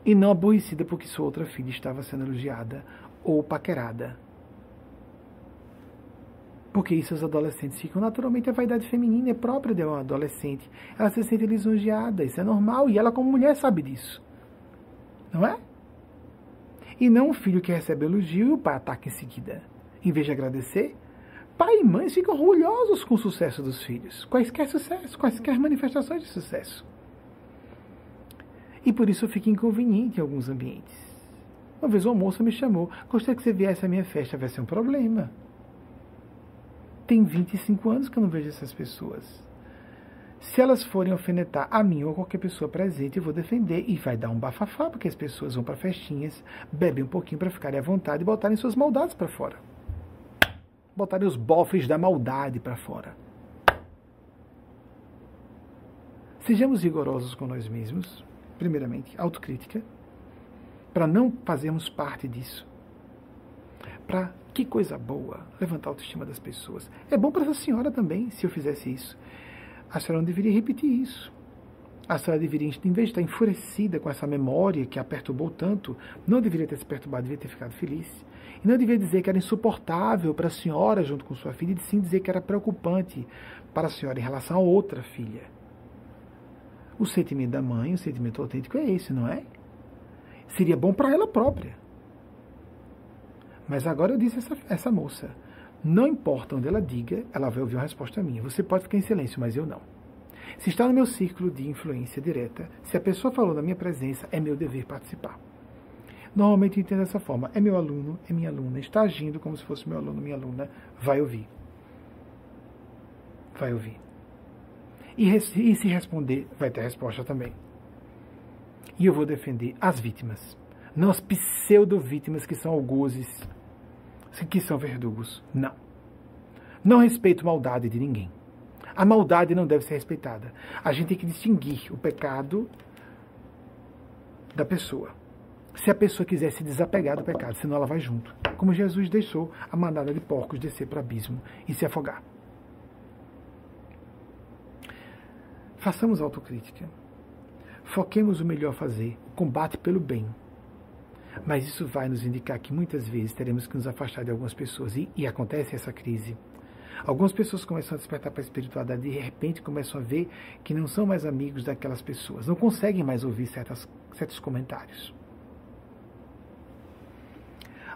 E não aborrecida porque sua outra filha estava sendo elogiada ou paquerada. Porque isso os adolescentes ficam. Naturalmente, a vaidade feminina é própria de uma adolescente. Ela se sente lisonjeada, isso é normal. E ela, como mulher, sabe disso. Não é? E não um filho que recebe elogio e o pai ataca em seguida. Em vez de agradecer, pai e mãe ficam orgulhosos com o sucesso dos filhos, quaisquer sucesso, quaisquer manifestações de sucesso. E por isso fica inconveniente em alguns ambientes. Uma vez uma moça me chamou, gostaria que você viesse à minha festa, vai ser um problema. Tem 25 anos que eu não vejo essas pessoas. Se elas forem alfinetar a mim ou qualquer pessoa presente, eu vou defender e vai dar um bafafá, porque as pessoas vão para festinhas, bebem um pouquinho para ficarem à vontade e botarem suas maldades para fora botarem os bofes da maldade para fora. Sejamos rigorosos com nós mesmos, primeiramente, autocrítica, para não fazermos parte disso. Para que coisa boa levantar a autoestima das pessoas. É bom para essa senhora também, se eu fizesse isso. A senhora não deveria repetir isso. A senhora deveria, em vez de estar enfurecida com essa memória que a perturbou tanto, não deveria ter se perturbado, deveria ter ficado feliz. E não devia dizer que era insuportável para a senhora junto com sua filha, e sim dizer que era preocupante para a senhora em relação a outra filha. O sentimento da mãe, o sentimento autêntico é esse, não é? Seria bom para ela própria. Mas agora eu disse a essa, essa moça: não importa onde ela diga, ela vai ouvir uma resposta minha. Você pode ficar em silêncio, mas eu não. Se está no meu círculo de influência direta, se a pessoa falou na minha presença, é meu dever participar. Normalmente entendo dessa forma. É meu aluno, é minha aluna, está agindo como se fosse meu aluno, minha aluna, vai ouvir. Vai ouvir. E, e se responder, vai ter resposta também. E eu vou defender as vítimas. Não as pseudo-vítimas que são algozes, que são verdugos. Não. Não respeito maldade de ninguém. A maldade não deve ser respeitada. A gente tem que distinguir o pecado da pessoa se a pessoa quiser se desapegar do pecado, senão ela vai junto. Como Jesus deixou a manada de porcos descer para o abismo e se afogar. Façamos autocrítica. Foquemos o melhor fazer, o combate pelo bem. Mas isso vai nos indicar que muitas vezes teremos que nos afastar de algumas pessoas. E, e acontece essa crise. Algumas pessoas começam a despertar para a espiritualidade e de repente começam a ver que não são mais amigos daquelas pessoas, não conseguem mais ouvir certas, certos comentários.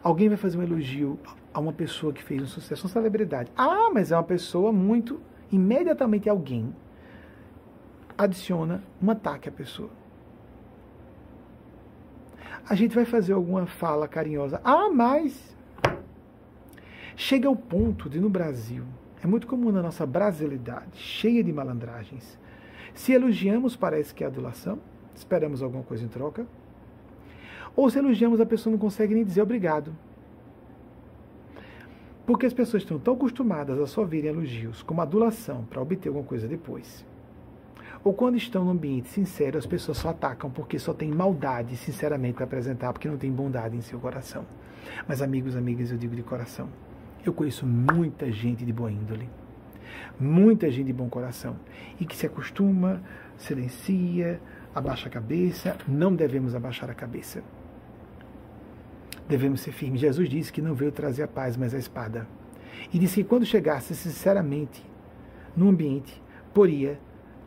Alguém vai fazer um elogio a uma pessoa que fez um sucesso, uma celebridade. Ah, mas é uma pessoa muito. Imediatamente alguém adiciona um ataque à pessoa. A gente vai fazer alguma fala carinhosa. Ah, mas. Chega ao ponto de no Brasil é muito comum na nossa brasilidade, cheia de malandragens. Se elogiamos, parece que é adulação, esperamos alguma coisa em troca. Ou se elogiamos, a pessoa não consegue nem dizer obrigado. Porque as pessoas estão tão acostumadas a só virem elogios como adulação para obter alguma coisa depois. Ou quando estão num ambiente sincero, as pessoas só atacam porque só tem maldade, sinceramente, para apresentar, porque não tem bondade em seu coração. Mas, amigos, amigas, eu digo de coração. Eu conheço muita gente de boa índole, muita gente de bom coração, e que se acostuma, silencia, abaixa a cabeça. Não devemos abaixar a cabeça. Devemos ser firmes. Jesus disse que não veio trazer a paz, mas a espada. E disse que quando chegasse sinceramente no ambiente, poria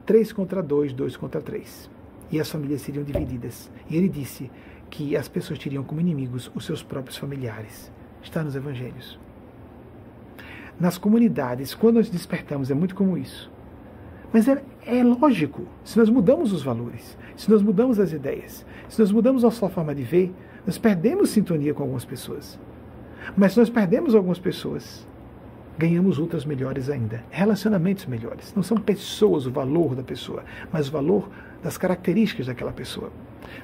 três contra dois, dois contra três. E as famílias seriam divididas. E ele disse que as pessoas teriam como inimigos os seus próprios familiares. Está nos evangelhos. Nas comunidades, quando nós despertamos, é muito como isso. Mas é, é lógico, se nós mudamos os valores, se nós mudamos as ideias, se nós mudamos nossa forma de ver, nós perdemos sintonia com algumas pessoas. Mas se nós perdemos algumas pessoas, ganhamos outras melhores ainda. Relacionamentos melhores. Não são pessoas o valor da pessoa, mas o valor das características daquela pessoa.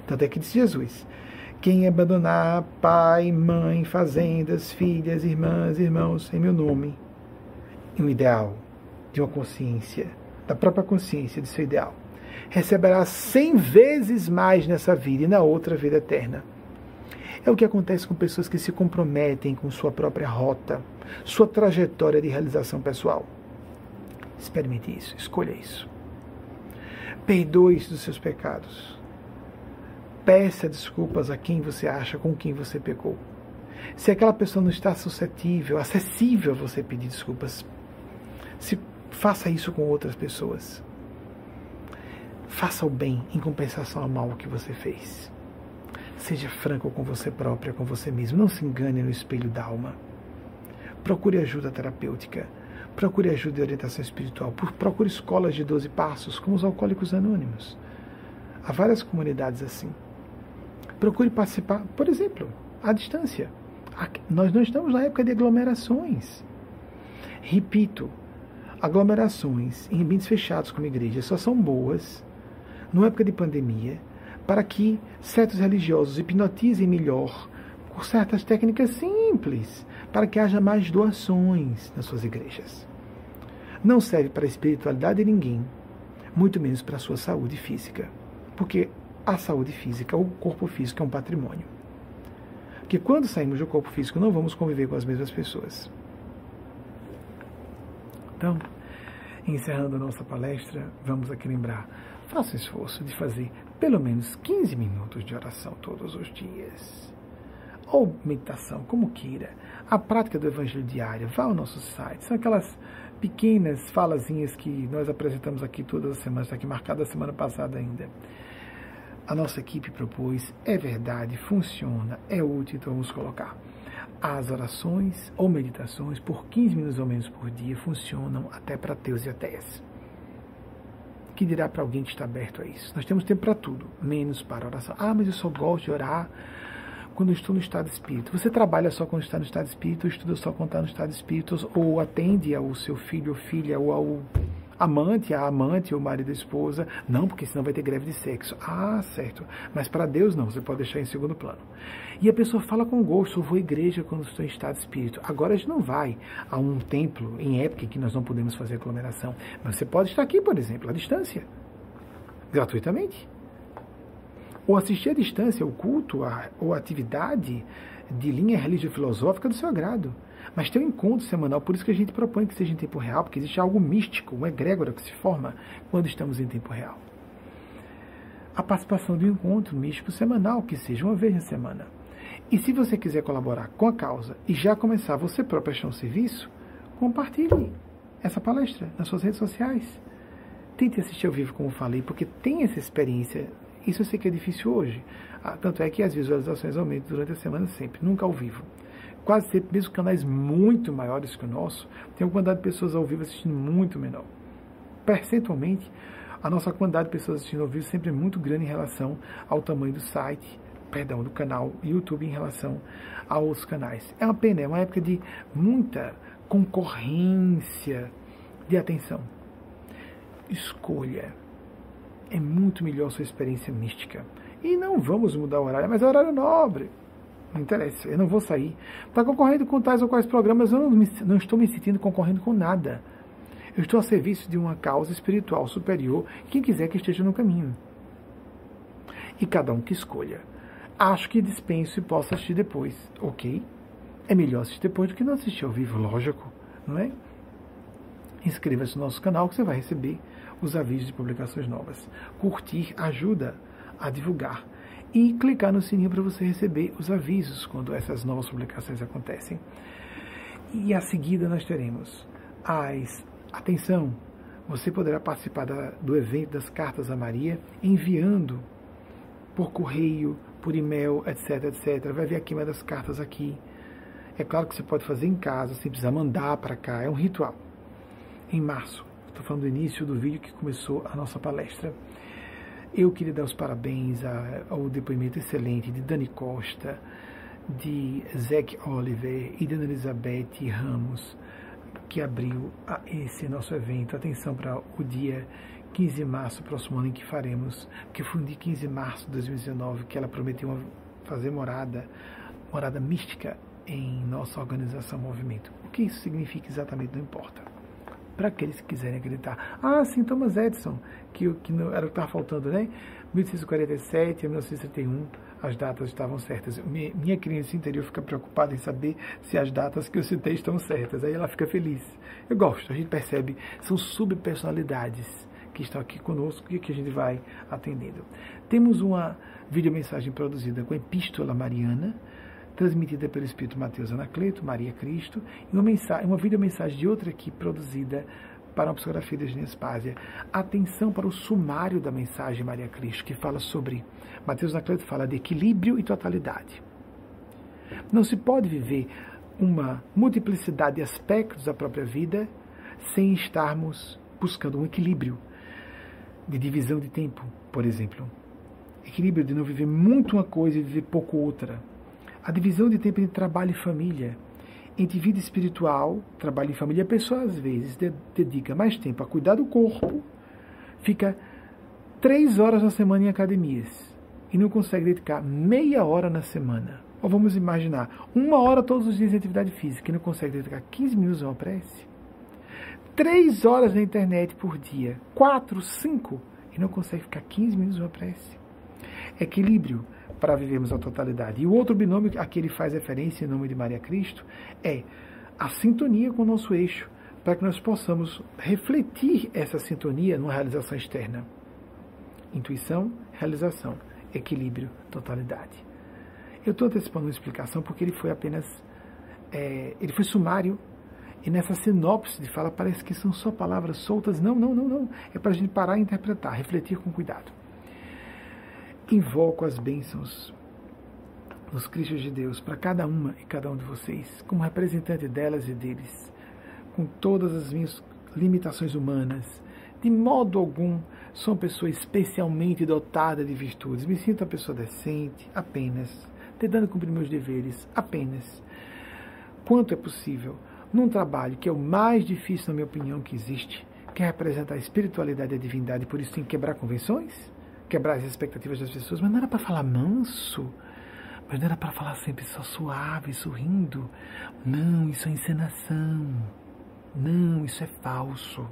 Tanto é que disse Jesus: quem abandonar pai, mãe, fazendas, filhas, irmãs, irmãos, em meu nome, um ideal de uma consciência, da própria consciência de seu ideal, receberá cem vezes mais nessa vida e na outra vida eterna. É o que acontece com pessoas que se comprometem com sua própria rota, sua trajetória de realização pessoal. Experimente isso, escolha isso. Perdoe-se dos seus pecados peça desculpas a quem você acha, com quem você pecou. Se aquela pessoa não está suscetível, acessível a você pedir desculpas, se faça isso com outras pessoas. Faça o bem em compensação ao mal que você fez. Seja franco com você própria, com você mesmo. Não se engane no espelho da alma. Procure ajuda terapêutica. Procure ajuda de orientação espiritual. Procure escolas de 12 passos, como os alcoólicos anônimos. Há várias comunidades assim. Procure participar, por exemplo, à distância. Nós não estamos na época de aglomerações. Repito, aglomerações em ambientes fechados como igreja só são boas numa época de pandemia para que certos religiosos hipnotizem melhor com certas técnicas simples para que haja mais doações nas suas igrejas. Não serve para a espiritualidade de ninguém, muito menos para a sua saúde física, porque a saúde física, o corpo físico é um patrimônio. Que quando saímos do corpo físico não vamos conviver com as mesmas pessoas. Então, encerrando a nossa palestra, vamos aqui lembrar: faça o esforço de fazer pelo menos 15 minutos de oração todos os dias. Ou meditação, como queira. A prática do Evangelho diário, vá ao nosso site. São aquelas pequenas falazinhas que nós apresentamos aqui todas as semanas, está aqui marcada a semana passada ainda a nossa equipe propôs, é verdade, funciona, é útil, então vamos colocar. As orações ou meditações, por 15 minutos ou menos por dia, funcionam até para ateus e ateias. Que dirá para alguém que está aberto a isso? Nós temos tempo para tudo, menos para oração. Ah, mas eu só gosto de orar quando estou no estado de espírito. Você trabalha só quando está no estado de espírito, estuda só quando está no estado de espírito, ou atende ao seu filho ou filha, ou ao amante, a amante ou marido e esposa, não, porque senão vai ter greve de sexo. Ah, certo. Mas para Deus não, você pode deixar em segundo plano. E a pessoa fala com gosto, eu vou à igreja quando estou em estado de espírito. Agora a gente não vai a um templo em época que nós não podemos fazer aglomeração. Mas você pode estar aqui, por exemplo, à distância. Gratuitamente. Ou assistir à distância o culto a, ou a atividade de linha religio-filosófica do seu agrado. Mas tem um encontro semanal, por isso que a gente propõe que seja em tempo real, porque existe algo místico, uma egrégora que se forma quando estamos em tempo real. A participação do encontro místico semanal, que seja uma vez na semana. E se você quiser colaborar com a causa e já começar você próprio a prestar um serviço, compartilhe essa palestra nas suas redes sociais. Tente assistir ao vivo, como falei, porque tem essa experiência. Isso eu sei que é difícil hoje. Ah, tanto é que as visualizações aumentam durante a semana sempre, nunca ao vivo quase sempre, mesmo canais muito maiores que o nosso, tem uma quantidade de pessoas ao vivo assistindo muito menor. Percentualmente, a nossa quantidade de pessoas assistindo ao vivo sempre é muito grande em relação ao tamanho do site, perdão, do canal YouTube em relação aos canais. É uma pena, é uma época de muita concorrência de atenção. Escolha. É muito melhor sua experiência mística. E não vamos mudar o horário, mas é horário nobre. Não interessa, eu não vou sair. Está concorrendo com tais ou quais programas, eu não, me, não estou me sentindo concorrendo com nada. Eu estou a serviço de uma causa espiritual superior, quem quiser que esteja no caminho. E cada um que escolha. Acho que dispenso e posso assistir depois. Ok? É melhor assistir depois do que não assistir ao vivo, lógico, não é? Inscreva-se no nosso canal que você vai receber os avisos de publicações novas. Curtir ajuda a divulgar e clicar no sininho para você receber os avisos quando essas novas publicações acontecem. E a seguida nós teremos as atenção, você poderá participar da, do evento das cartas a Maria enviando por correio, por e-mail, etc, etc. Vai ver a queima das cartas aqui. É claro que você pode fazer em casa, sem precisar mandar para cá, é um ritual. Em março, estou falando do início do vídeo que começou a nossa palestra. Eu queria dar os parabéns ao depoimento excelente de Dani Costa, de Zeke Oliver e de Ana Elizabeth Ramos, que abriu esse nosso evento. Atenção para o dia 15 de março, próximo ano em que faremos, que foi no dia 15 de março de 2019 que ela prometeu fazer morada, morada mística em nossa organização Movimento. O que isso significa exatamente não importa para aqueles que quiserem acreditar. Ah, sim, Thomas Edison, que, que não, era o que estava faltando, né? 1847 a 1931, as datas estavam certas. Minha, minha criança interior fica preocupada em saber se as datas que eu citei estão certas. Aí ela fica feliz. Eu gosto, a gente percebe, são subpersonalidades que estão aqui conosco e que a gente vai atendendo. Temos uma videomensagem produzida com a Epístola Mariana, transmitida pelo Espírito Mateus Anacleto, Maria Cristo, e uma, mensagem, uma videomensagem de outra equipe produzida para uma psicografia de Genespásia. Atenção para o sumário da mensagem Maria Cristo, que fala sobre. Mateus Anacleto fala de equilíbrio e totalidade. Não se pode viver uma multiplicidade de aspectos da própria vida sem estarmos buscando um equilíbrio de divisão de tempo, por exemplo. Equilíbrio de não viver muito uma coisa e viver pouco outra a divisão de tempo entre trabalho e família. Entre vida espiritual, trabalho e família, a pessoa às vezes dedica mais tempo a cuidar do corpo, fica três horas na semana em academias e não consegue dedicar meia hora na semana. Ou vamos imaginar, uma hora todos os dias em atividade física e não consegue dedicar 15 minutos a uma prece. Três horas na internet por dia, quatro, cinco, e não consegue ficar 15 minutos a uma prece. Equilíbrio para vivermos a totalidade. E o outro binômio a que ele faz referência em nome de Maria Cristo é a sintonia com o nosso eixo, para que nós possamos refletir essa sintonia numa realização externa. Intuição, realização, equilíbrio, totalidade. Eu estou antecipando uma explicação porque ele foi apenas. É, ele foi sumário. E nessa sinopse de fala parece que são só palavras soltas. Não, não, não, não. É para a gente parar e interpretar, refletir com cuidado invoco as bênçãos dos Cristos de Deus para cada uma e cada um de vocês, como representante delas e deles, com todas as minhas limitações humanas. De modo algum sou uma pessoa especialmente dotada de virtudes. Me sinto uma pessoa decente, apenas, tentando cumprir meus deveres, apenas. Quanto é possível, num trabalho que é o mais difícil, na minha opinião, que existe, que é representar a espiritualidade e a divindade, por isso tem que quebrar convenções? Quebrar as expectativas das pessoas, mas não era para falar manso, mas não era para falar sempre só suave, sorrindo. Não, isso é encenação. Não, isso é falso.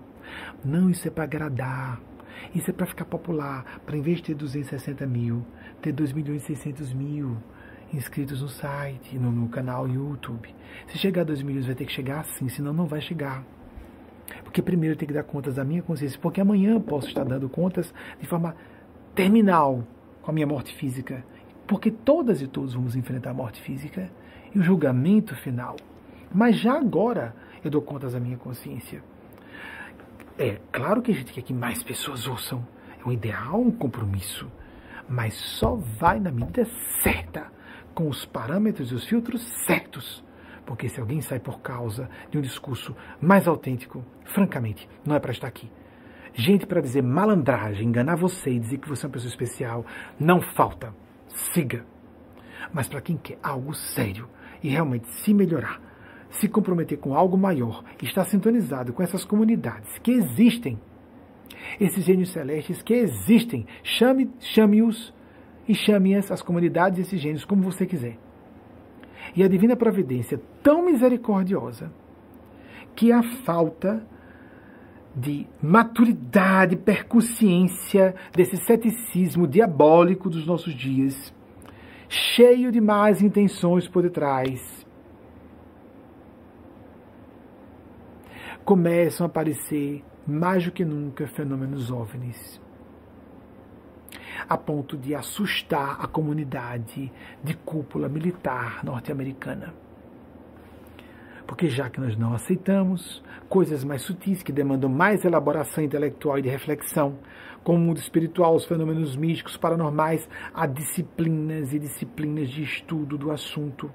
Não, isso é para agradar. Isso é para ficar popular. Para em vez de ter 260 mil, ter 2 milhões e 600 mil inscritos no site, no, no canal YouTube. Se chegar a 2 milhões, vai ter que chegar assim, senão não vai chegar. Porque primeiro eu tenho que dar contas da minha consciência, porque amanhã eu posso estar dando contas de forma terminal com a minha morte física, porque todas e todos vamos enfrentar a morte física e o julgamento final. Mas já agora eu dou contas à minha consciência. É claro que a gente quer que mais pessoas ouçam. É um ideal, um compromisso. Mas só vai na medida certa, com os parâmetros e os filtros certos. Porque se alguém sai por causa de um discurso mais autêntico, francamente, não é para estar aqui. Gente para dizer malandragem, enganar você e dizer que você é uma pessoa especial, não falta. Siga. Mas para quem quer algo sério e realmente se melhorar, se comprometer com algo maior, está sintonizado com essas comunidades que existem, esses gênios celestes que existem, chame, chame-os e chame-as, as comunidades, esses gênios, como você quiser. E a divina providência tão misericordiosa que a falta de maturidade, percussiência desse ceticismo diabólico dos nossos dias, cheio de más intenções por detrás, começam a aparecer mais do que nunca fenômenos OVNIs, a ponto de assustar a comunidade de cúpula militar norte-americana. Porque já que nós não aceitamos coisas mais sutis que demandam mais elaboração intelectual e de reflexão, como o mundo espiritual, os fenômenos místicos, paranormais, há disciplinas e disciplinas de estudo do assunto.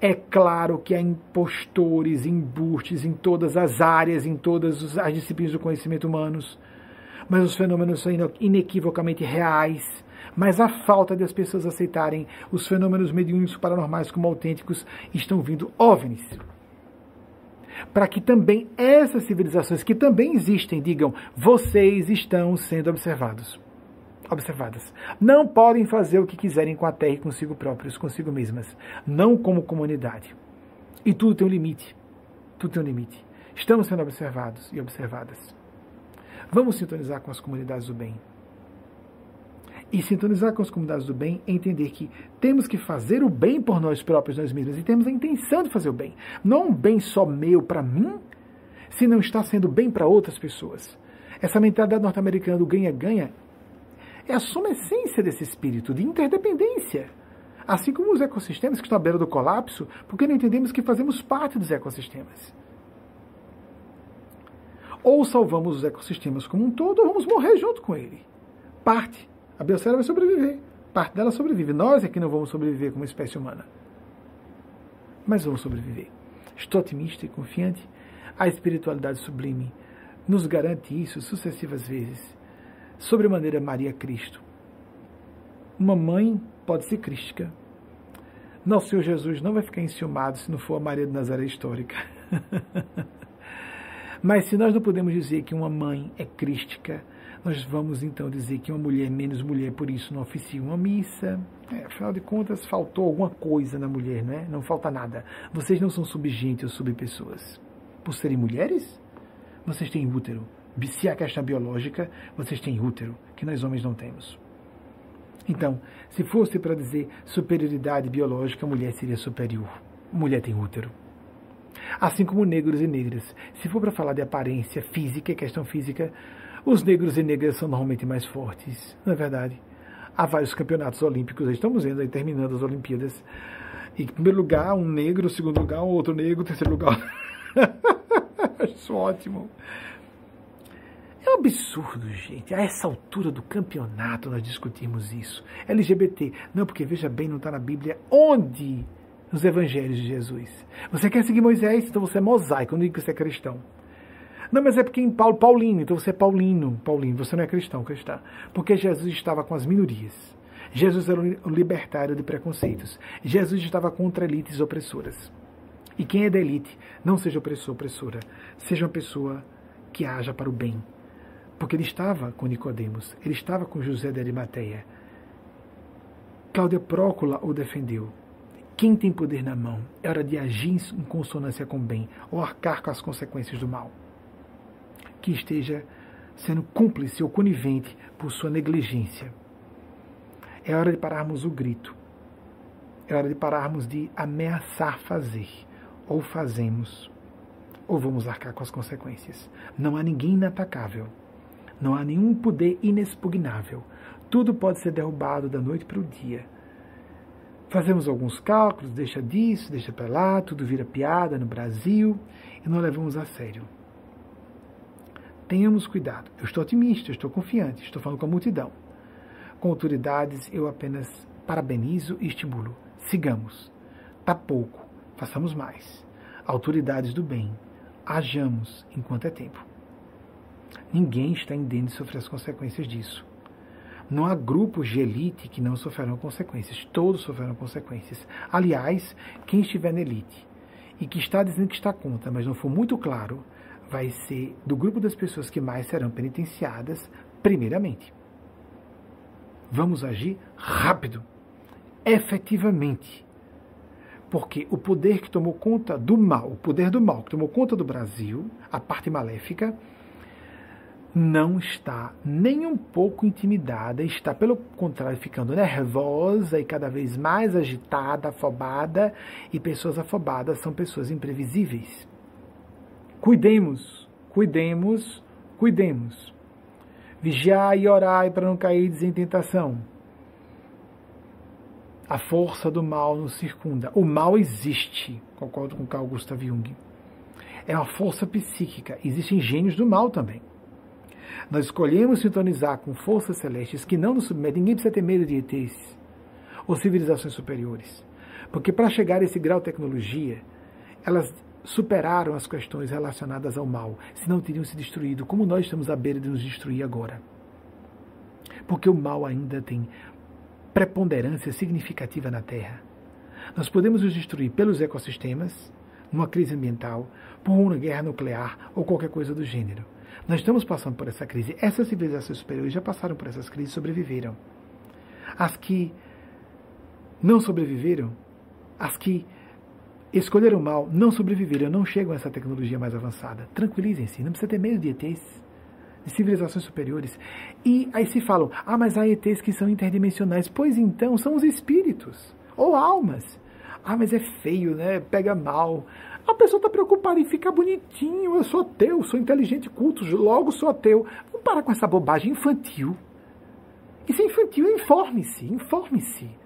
É claro que há impostores, embustes em todas as áreas, em todas as disciplinas do conhecimento humanos, mas os fenômenos são inequivocamente reais. Mas a falta de as pessoas aceitarem os fenômenos mediúnicos paranormais como autênticos estão vindo OVNIs para que também essas civilizações que também existem digam: vocês estão sendo observados. Observadas. Não podem fazer o que quiserem com a Terra e consigo próprios, consigo mesmas. Não como comunidade. E tudo tem um limite. Tudo tem um limite. Estamos sendo observados e observadas. Vamos sintonizar com as comunidades do bem. E sintonizar com as comunidades do bem entender que temos que fazer o bem por nós próprios, nós mesmos, e temos a intenção de fazer o bem. Não um bem só meu para mim, se não está sendo bem para outras pessoas. Essa mentalidade norte-americana do ganha-ganha é a suma essência desse espírito de interdependência. Assim como os ecossistemas que estão à beira do colapso, porque não entendemos que fazemos parte dos ecossistemas. Ou salvamos os ecossistemas como um todo, ou vamos morrer junto com ele. Parte. A biosfera vai sobreviver. Parte dela sobrevive. Nós é que não vamos sobreviver como espécie humana. Mas vamos sobreviver. Estou otimista e confiante. A espiritualidade sublime nos garante isso sucessivas vezes. Sobre maneira Maria Cristo. Uma mãe pode ser crística. Nosso Senhor Jesus não vai ficar enciumado se não for a Maria de Nazaré histórica. Mas se nós não podemos dizer que uma mãe é crística, nós vamos então dizer que uma mulher menos mulher, por isso não oficia uma missa. É, afinal de contas, faltou alguma coisa na mulher, não é? Não falta nada. Vocês não são subgentes ou subpessoas. Por serem mulheres, vocês têm útero. Se há questão biológica, vocês têm útero, que nós homens não temos. Então, se fosse para dizer superioridade biológica, a mulher seria superior. Mulher tem útero. Assim como negros e negras. Se for para falar de aparência física, questão física, os negros e negras são normalmente mais fortes, não é verdade? Há vários campeonatos olímpicos, estamos vendo aí terminando as Olimpíadas. Em primeiro lugar, um negro, segundo lugar, um outro negro, terceiro lugar. Isso ótimo. É um absurdo, gente. A essa altura do campeonato nós discutimos isso. LGBT. Não, porque veja bem, não está na Bíblia. Onde? Nos evangelhos de Jesus. Você quer seguir Moisés? Então você é mosaico. Eu não digo que você é cristão. Não, mas é porque em Paulo, Paulino, então você é Paulino, Paulino, você não é cristão, cristã. Porque Jesus estava com as minorias. Jesus era o libertário de preconceitos. Jesus estava contra elites opressoras. E quem é da elite, não seja opressor, opressora. Seja uma pessoa que haja para o bem. Porque ele estava com Nicodemos, ele estava com José de Arimateia. Cláudia Prócula o defendeu. Quem tem poder na mão é hora de agir em consonância com o bem, ou arcar com as consequências do mal que esteja sendo cúmplice ou conivente por sua negligência. É hora de pararmos o grito. É hora de pararmos de ameaçar fazer. Ou fazemos, ou vamos arcar com as consequências. Não há ninguém inatacável. Não há nenhum poder inexpugnável. Tudo pode ser derrubado da noite para o dia. Fazemos alguns cálculos, deixa disso, deixa para lá, tudo vira piada no Brasil e não levamos a sério. Tenhamos cuidado. Eu estou otimista, estou confiante, estou falando com a multidão. Com autoridades, eu apenas parabenizo e estimulo. Sigamos. Tá pouco, façamos mais. Autoridades do bem, hajamos enquanto é tempo. Ninguém está indeno de sofrer as consequências disso. Não há grupos de elite que não sofrerão consequências. Todos sofrerão consequências. Aliás, quem estiver na elite e que está dizendo que está contra, mas não for muito claro, vai ser do grupo das pessoas que mais serão penitenciadas, primeiramente. Vamos agir rápido, efetivamente. Porque o poder que tomou conta do mal, o poder do mal que tomou conta do Brasil, a parte maléfica, não está nem um pouco intimidada, está, pelo contrário, ficando nervosa e cada vez mais agitada, afobada, e pessoas afobadas são pessoas imprevisíveis. Cuidemos, cuidemos, cuidemos. Vigiai e orai para não cair em tentação. A força do mal nos circunda. O mal existe, concordo com Carl Gustav Jung. É uma força psíquica. Existem gênios do mal também. Nós escolhemos sintonizar com forças celestes que não nos submetem. Ninguém precisa ter medo de ETs ou civilizações superiores. Porque para chegar a esse grau de tecnologia, elas superaram as questões relacionadas ao mal, senão teriam se destruído, como nós estamos à beira de nos destruir agora. Porque o mal ainda tem preponderância significativa na Terra. Nós podemos os destruir pelos ecossistemas, numa crise ambiental, por uma guerra nuclear ou qualquer coisa do gênero. Nós estamos passando por essa crise. Essas civilizações superiores já passaram por essas crises e sobreviveram. As que não sobreviveram, as que escolheram mal, não sobreviveram, não chegam a essa tecnologia mais avançada. Tranquilizem-se, não precisa ter medo de ETs, de civilizações superiores. E aí se falam, ah, mas há ETs que são interdimensionais. Pois então, são os espíritos, ou almas. Ah, mas é feio, né? Pega mal. A pessoa está preocupada em ficar bonitinho. Eu sou ateu, sou inteligente, culto, logo sou ateu. Vamos parar com essa bobagem infantil. Isso é infantil, informe-se, informe-se.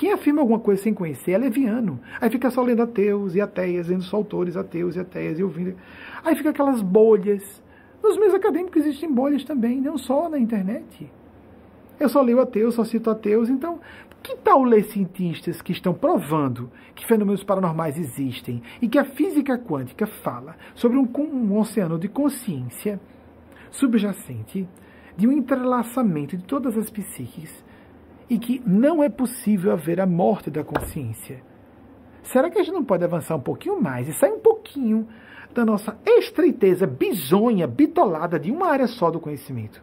Quem afirma alguma coisa sem conhecer é leviano. Aí fica só lendo ateus e ateias, lendo só autores ateus e ateias e ouvindo. Aí fica aquelas bolhas. Nos meios acadêmicos existem bolhas também, não só na internet. Eu só leio ateus, só cito ateus, então que tal ler cientistas que estão provando que fenômenos paranormais existem e que a física quântica fala sobre um, um oceano de consciência subjacente, de um entrelaçamento de todas as psiques e que não é possível haver a morte da consciência? Será que a gente não pode avançar um pouquinho mais e sair um pouquinho da nossa estreiteza bizonha, bitolada de uma área só do conhecimento?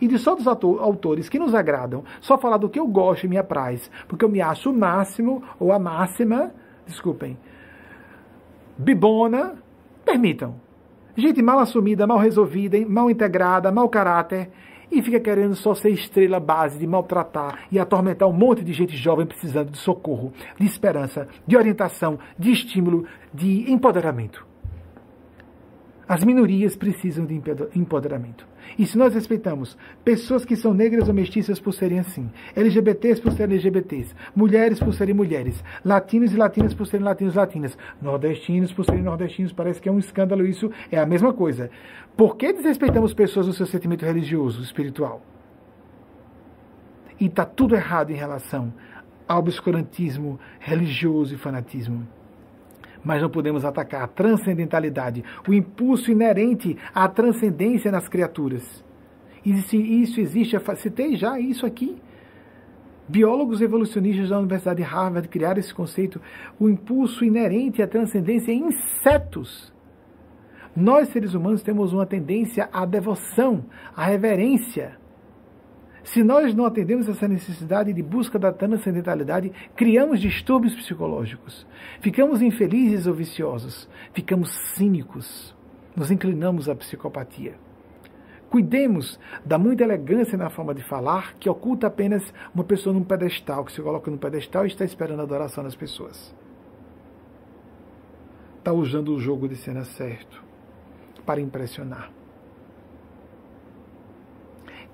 e de só dos autores que nos agradam, só falar do que eu gosto e me apraz, porque eu me acho o máximo ou a máxima, desculpem, bibona, permitam. Gente mal assumida, mal resolvida, mal integrada, mau caráter, e fica querendo só ser estrela base de maltratar e atormentar um monte de gente jovem precisando de socorro, de esperança, de orientação, de estímulo, de empoderamento. As minorias precisam de empoderamento. E se nós respeitamos pessoas que são negras ou mestiças por serem assim, LGBTs por serem LGBTs, mulheres por serem mulheres, latinos e latinas por serem latinos e latinas, nordestinos por serem nordestinos, parece que é um escândalo isso, é a mesma coisa. Por que desrespeitamos pessoas no seu sentimento religioso, espiritual? E está tudo errado em relação ao obscurantismo religioso e fanatismo mas não podemos atacar a transcendentalidade, o impulso inerente à transcendência nas criaturas. Isso, existe, citei já isso aqui. Biólogos evolucionistas da Universidade de Harvard criaram esse conceito, o impulso inerente à transcendência em insetos. Nós, seres humanos, temos uma tendência à devoção, à reverência se nós não atendemos essa necessidade de busca da transcendentalidade, criamos distúrbios psicológicos, ficamos infelizes ou viciosos, ficamos cínicos, nos inclinamos à psicopatia. Cuidemos da muita elegância na forma de falar, que oculta apenas uma pessoa num pedestal, que se coloca num pedestal e está esperando a adoração das pessoas. Está usando o jogo de cena certo para impressionar.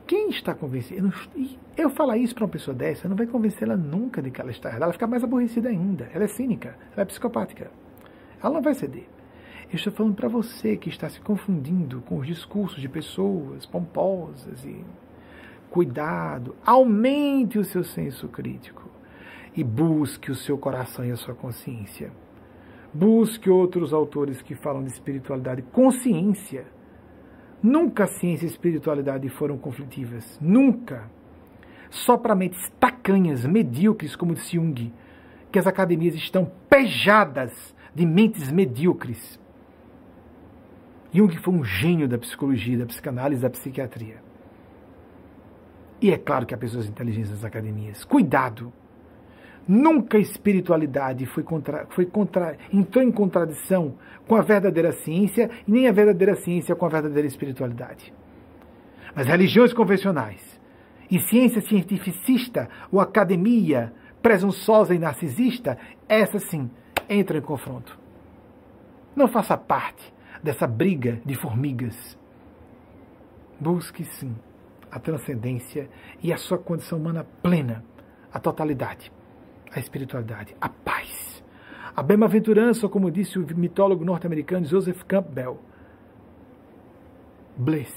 Quem está convencido? Eu falar isso para uma pessoa dessa não vai convencê-la nunca de que ela está errada. Ela fica mais aborrecida ainda. Ela é cínica, ela é psicopática. Ela não vai ceder. Eu estou falando para você que está se confundindo com os discursos de pessoas pomposas e cuidado, aumente o seu senso crítico e busque o seu coração e a sua consciência. Busque outros autores que falam de espiritualidade, consciência Nunca ciência e espiritualidade foram conflitivas. Nunca. Só para mentes tacanhas, medíocres, como disse Jung, que as academias estão pejadas de mentes medíocres. Jung foi um gênio da psicologia, da psicanálise, da psiquiatria. E é claro que há pessoas inteligentes nas academias. Cuidado! Nunca a espiritualidade foi contra, foi contra, entrou em contradição com a verdadeira ciência nem a verdadeira ciência com a verdadeira espiritualidade. Mas religiões convencionais e ciência cientificista ou academia presunçosa e narcisista, essa sim entra em confronto. Não faça parte dessa briga de formigas. Busque sim a transcendência e a sua condição humana plena, a totalidade, a espiritualidade, a paz. A bem-aventurança, como disse o mitólogo norte-americano Joseph Campbell. Bliss,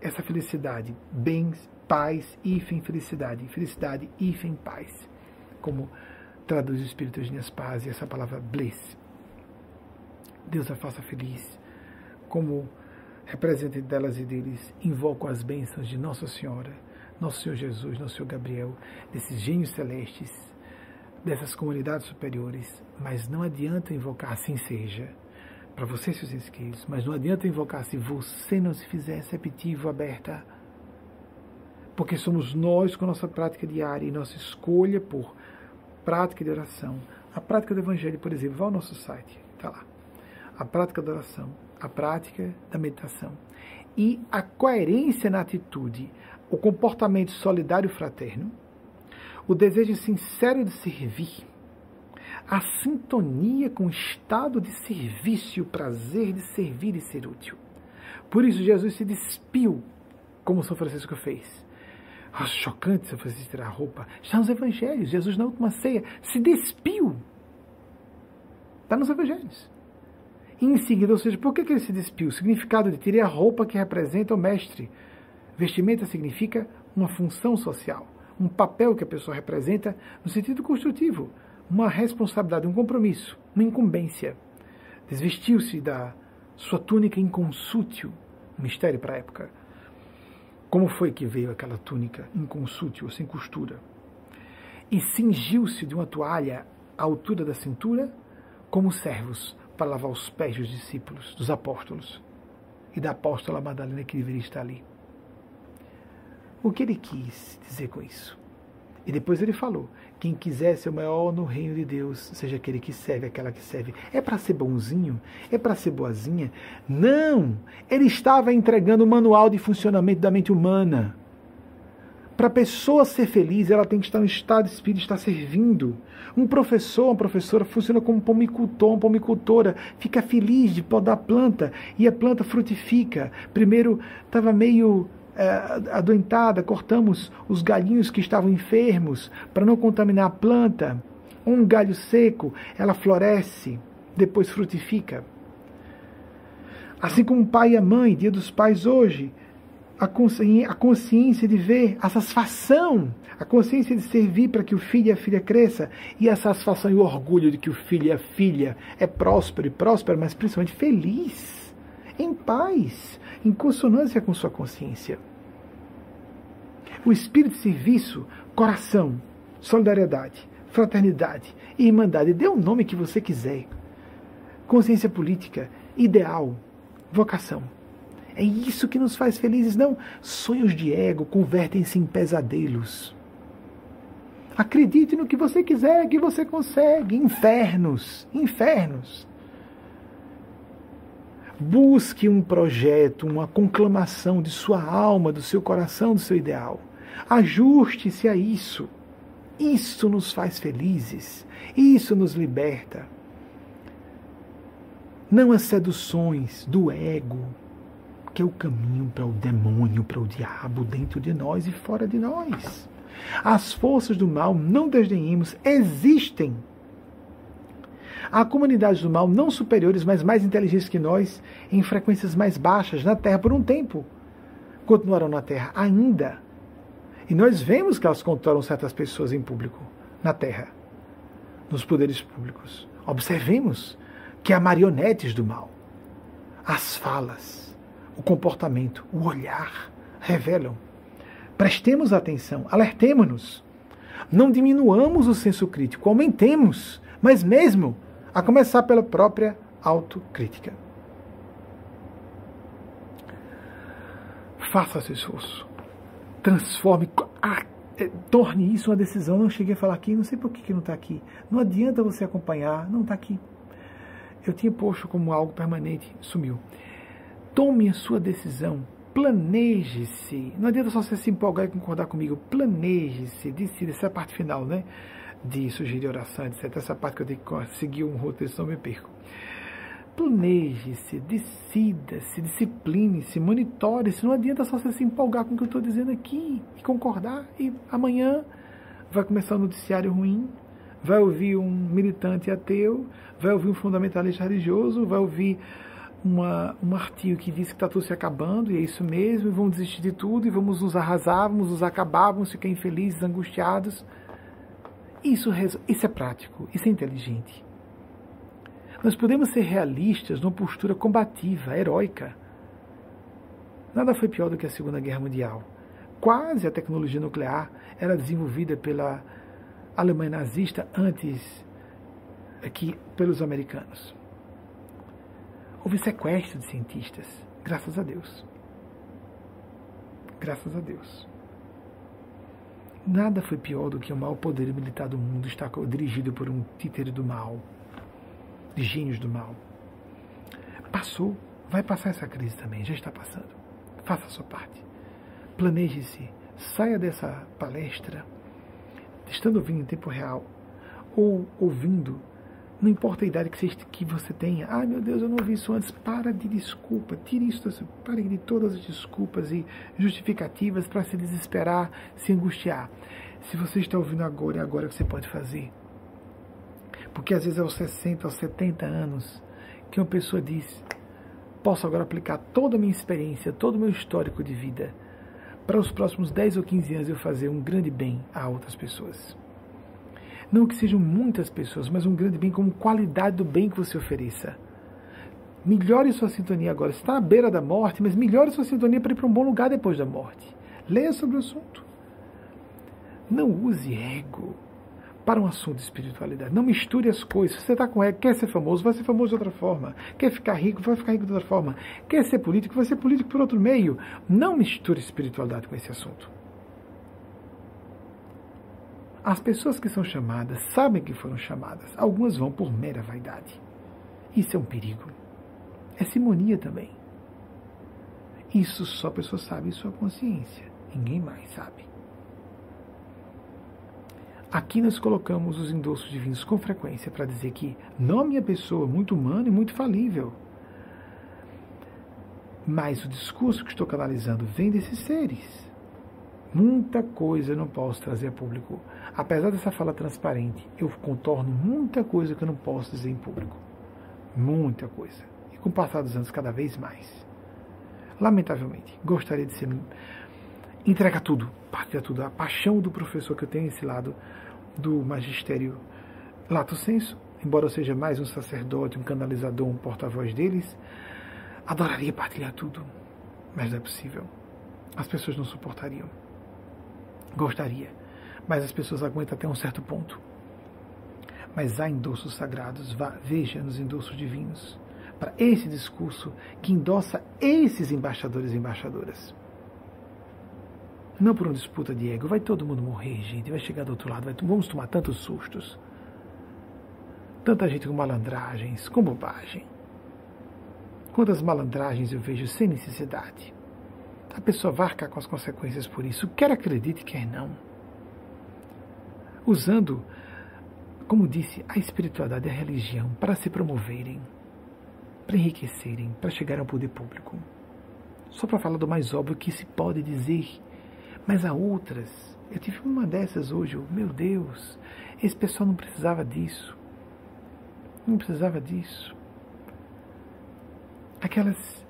essa felicidade, bens, paz, hífen felicidade, felicidade, hífen paz, como traduz o Espírito Minhas Paz e essa palavra bliss. Deus a faça feliz, como representante delas e deles, invoco as bênçãos de Nossa Senhora, Nosso Senhor Jesus, Nosso Senhor Gabriel, desses gênios celestes, dessas comunidades superiores, mas não adianta invocar assim seja, para vocês, seus inscritos, mas não adianta invocar se você não se fizer receptivo, aberta, porque somos nós com nossa prática diária e nossa escolha por prática de oração, a prática do Evangelho, por exemplo, vá ao nosso site, está lá. A prática da oração, a prática da meditação. E a coerência na atitude, o comportamento solidário fraterno, o desejo sincero de servir, a sintonia com o estado de serviço e o prazer de servir e ser útil. Por isso Jesus se despiu, como São Francisco fez. Oh, chocante São Francisco tirar a roupa. Está nos evangelhos. Jesus, na última ceia, se despiu. Está nos evangelhos. E em seguida, ou seja, por que, que ele se despiu? O significado de tirei a roupa que representa o mestre. Vestimenta significa uma função social, um papel que a pessoa representa no sentido construtivo, uma responsabilidade, um compromisso, uma incumbência. Desvestiu-se da sua túnica inconsútil, mistério para a época. Como foi que veio aquela túnica inconsútil, sem costura? E cingiu-se de uma toalha à altura da cintura, como servos, para lavar os pés dos discípulos, dos apóstolos e da apóstola Madalena que deveria estar ali. O que ele quis dizer com isso? E depois ele falou: quem quiser ser o maior no reino de Deus, seja aquele que serve, aquela que serve. É para ser bonzinho? É para ser boazinha? Não! Ele estava entregando o manual de funcionamento da mente humana. Para a pessoa ser feliz, ela tem que estar no estado de espírito, estar servindo. Um professor, uma professora funciona como um pomicultor, uma pomicultora, fica feliz de podar a planta e a planta frutifica. Primeiro estava meio adoentada, cortamos os galhinhos que estavam enfermos para não contaminar a planta. Um galho seco, ela floresce, depois frutifica. Assim como o pai e a mãe, dia dos pais hoje, a a consciência de ver, a satisfação, a consciência de servir para que o filho e a filha cresça, e a satisfação e o orgulho de que o filho e a filha é próspero e próspero, mas principalmente feliz, em paz, em consonância com sua consciência. O espírito de serviço, coração, solidariedade, fraternidade, irmandade, dê o nome que você quiser. Consciência política, ideal, vocação é isso que nos faz felizes, não. Sonhos de ego convertem-se em pesadelos. Acredite no que você quiser, que você consegue. Infernos, infernos. Busque um projeto, uma conclamação de sua alma, do seu coração, do seu ideal. Ajuste-se a isso. Isso nos faz felizes. Isso nos liberta. Não as seduções do ego, que é o caminho para o demônio, para o diabo dentro de nós e fora de nós. As forças do mal, não desdenhemos, existem. Há comunidades do mal não superiores, mas mais inteligentes que nós, em frequências mais baixas na Terra por um tempo. Continuarão na Terra ainda. E nós vemos que elas controlam certas pessoas em público, na Terra, nos poderes públicos. Observemos que há marionetes do mal. As falas, o comportamento, o olhar revelam. Prestemos atenção, alertemos-nos. Não diminuamos o senso crítico, aumentemos, mas mesmo A começar pela própria autocrítica. Faça seu esforço. Transforme. Ah, é, torne isso uma decisão. Não cheguei a falar aqui, não sei por que, que não está aqui. Não adianta você acompanhar, não está aqui. Eu tinha posto como algo permanente, sumiu. Tome a sua decisão. Planeje-se. Não adianta só você se empolgar e concordar comigo. Planeje-se. Decida. Essa é a parte final, né? De sugerir oração, etc. Essa parte que eu tenho que seguir um roteiro, senão me perco. Planeje-se, decida-se, discipline-se, monitore-se. Não adianta só você se empolgar com o que eu estou dizendo aqui e concordar. E amanhã vai começar um noticiário ruim, vai ouvir um militante ateu, vai ouvir um fundamentalista religioso, vai ouvir uma, um artigo que diz que está tudo se acabando, e é isso mesmo, e vamos desistir de tudo, e vamos nos arrasar, vamos nos acabar, vamos ficar infelizes, angustiados. Isso, isso é prático, isso é inteligente. Nós podemos ser realistas numa postura combativa, heróica. Nada foi pior do que a Segunda Guerra Mundial. Quase a tecnologia nuclear era desenvolvida pela Alemanha nazista antes que pelos americanos. Houve sequestro de cientistas, graças a Deus. Graças a Deus. Nada foi pior do que o maior poder militar do mundo estar dirigido por um títere do mal de gênios do mal. Passou, vai passar essa crise também, já está passando. Faça a sua parte. Planeje-se, saia dessa palestra, estando ouvindo em tempo real, ou ouvindo, não importa a idade que você, que você tenha. Ai meu Deus, eu não ouvi isso antes. Para de desculpa, tire isso, pare de todas as desculpas e justificativas para se desesperar, se angustiar. Se você está ouvindo agora, é agora que você pode fazer. Porque às vezes aos 60, aos 70 anos, que uma pessoa diz: posso agora aplicar toda a minha experiência, todo o meu histórico de vida, para os próximos 10 ou 15 anos eu fazer um grande bem a outras pessoas. Não que sejam muitas pessoas, mas um grande bem como qualidade do bem que você ofereça. Melhore sua sintonia agora. Você está à beira da morte, mas melhore sua sintonia para ir para um bom lugar depois da morte. Leia sobre o assunto. Não use ego para um assunto de espiritualidade. Não misture as coisas. Você está com ego, quer ser famoso, vai ser famoso de outra forma. Quer ficar rico, vai ficar rico de outra forma. Quer ser político, vai ser político por outro meio. Não misture espiritualidade com esse assunto. As pessoas que são chamadas sabem que foram chamadas. Algumas vão por mera vaidade. Isso é um perigo. É simonia também. Isso só a pessoa sabe em sua consciência. Ninguém mais sabe. Aqui nós colocamos os endossos divinos com frequência para dizer que não a minha pessoa, muito humana e muito falível. Mas o discurso que estou canalizando vem desses seres. Muita coisa eu não posso trazer a público. Apesar dessa fala transparente, eu contorno muita coisa que eu não posso dizer em público. Muita coisa. E com o passar dos anos, cada vez mais. Lamentavelmente, gostaria de ser entrega tudo, partilha tudo. A paixão do professor que eu tenho esse lado do magistério lato senso, embora eu seja mais um sacerdote, um canalizador, um porta-voz deles, adoraria partilhar tudo, mas não é possível. As pessoas não suportariam. Gostaria, mas as pessoas aguentam até um certo ponto. Mas há endossos sagrados, vá, veja nos endossos divinos, para esse discurso que endossa esses embaixadores e embaixadoras. Não por uma disputa de ego. Vai todo mundo morrer, gente. Vai chegar do outro lado. Vai, vamos tomar tantos sustos. Tanta gente com malandragens, com bobagem. Quantas malandragens eu vejo sem necessidade. A pessoa vai arcar com as consequências por isso. Quer acredite, quer não. Usando, como disse, a espiritualidade e a religião para se promoverem, para enriquecerem, para chegar ao poder público. Só para falar do mais óbvio que se pode dizer mas há outras. Eu tive uma dessas hoje. Meu Deus, esse pessoal não precisava disso. Não precisava disso. Aquelas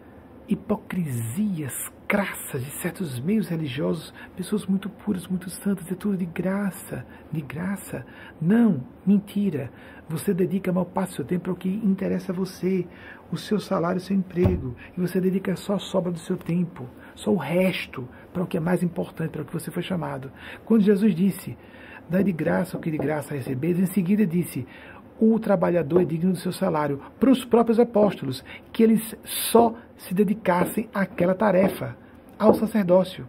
hipocrisias crassas de certos meios religiosos, pessoas muito puras, muito santas, é tudo de graça, de graça. Não, mentira. Você dedica a maior parte do seu tempo ao que interessa a você, o seu salário, o seu emprego, e você dedica só a sobra do seu tempo, só o resto para o que é mais importante, para o que você foi chamado. Quando Jesus disse, dá de graça o que de graça recebeis, em seguida disse, o trabalhador é digno do seu salário. Para os próprios apóstolos, que eles só se dedicassem àquela tarefa, ao sacerdócio.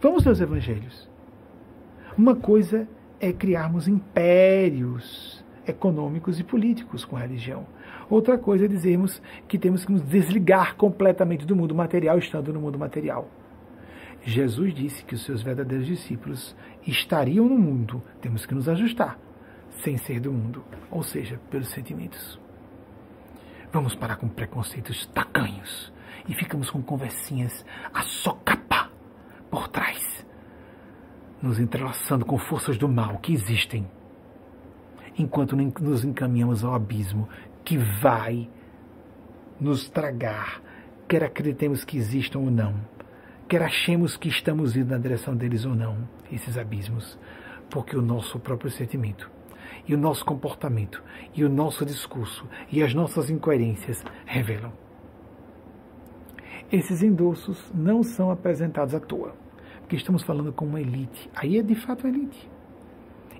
Vamos ler os evangelhos. Uma coisa é criarmos impérios econômicos e políticos com a religião. Outra coisa é dizermos que temos que nos desligar completamente do mundo material, estando no mundo material. Jesus disse que os seus verdadeiros discípulos estariam no mundo, temos que nos ajustar, sem ser do mundo, ou seja, pelos sentimentos. Vamos parar com preconceitos tacanhos e ficamos com conversinhas a socapar por trás, nos entrelaçando com forças do mal que existem, enquanto nos encaminhamos ao abismo que vai nos tragar, quer acreditemos que existam ou não, quer achemos que estamos indo na direção deles ou não, esses abismos, porque o nosso próprio sentimento e o nosso comportamento e o nosso discurso e as nossas incoerências revelam. Esses endossos não são apresentados à toa, porque estamos falando com uma elite. Aí é de fato elite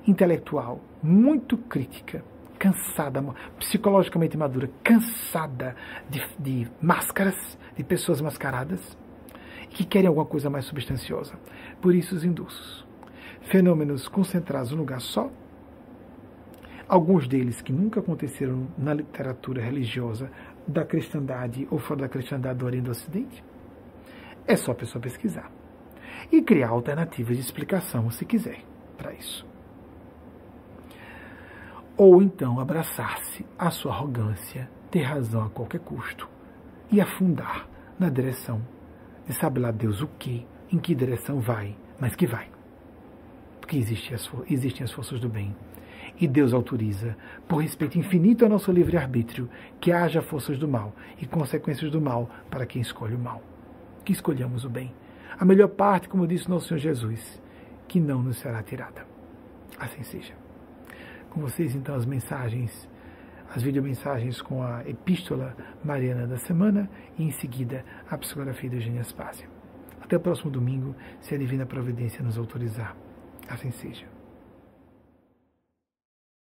intelectual, muito crítica, cansada, psicologicamente madura, cansada de, de máscaras, de pessoas mascaradas, que querem alguma coisa mais substanciosa. Por isso os indulsos. Fenômenos concentrados num lugar só, alguns deles que nunca aconteceram na literatura religiosa da cristandade ou fora da cristandade do Oriente do Ocidente. É só a pessoa pesquisar. E criar alternativas de explicação, se quiser, para isso. Ou então abraçar-se à sua arrogância, ter razão a qualquer custo e afundar na direção de sabe lá Deus o que, em que direção vai, mas que vai. Porque existem as, existem as forças do bem. E Deus autoriza, por respeito infinito ao nosso livre-arbítrio, que haja forças do mal e consequências do mal para quem escolhe o mal. Que escolhamos o bem. A melhor parte, como disse nosso Senhor Jesus, que não nos será tirada. Assim seja. Com vocês, então, as mensagens as videomensagens com a Epístola Mariana da Semana e, em seguida, a psicografia de Eugênia Spásia. Até o próximo domingo, se a Divina Providência nos autorizar. Assim seja.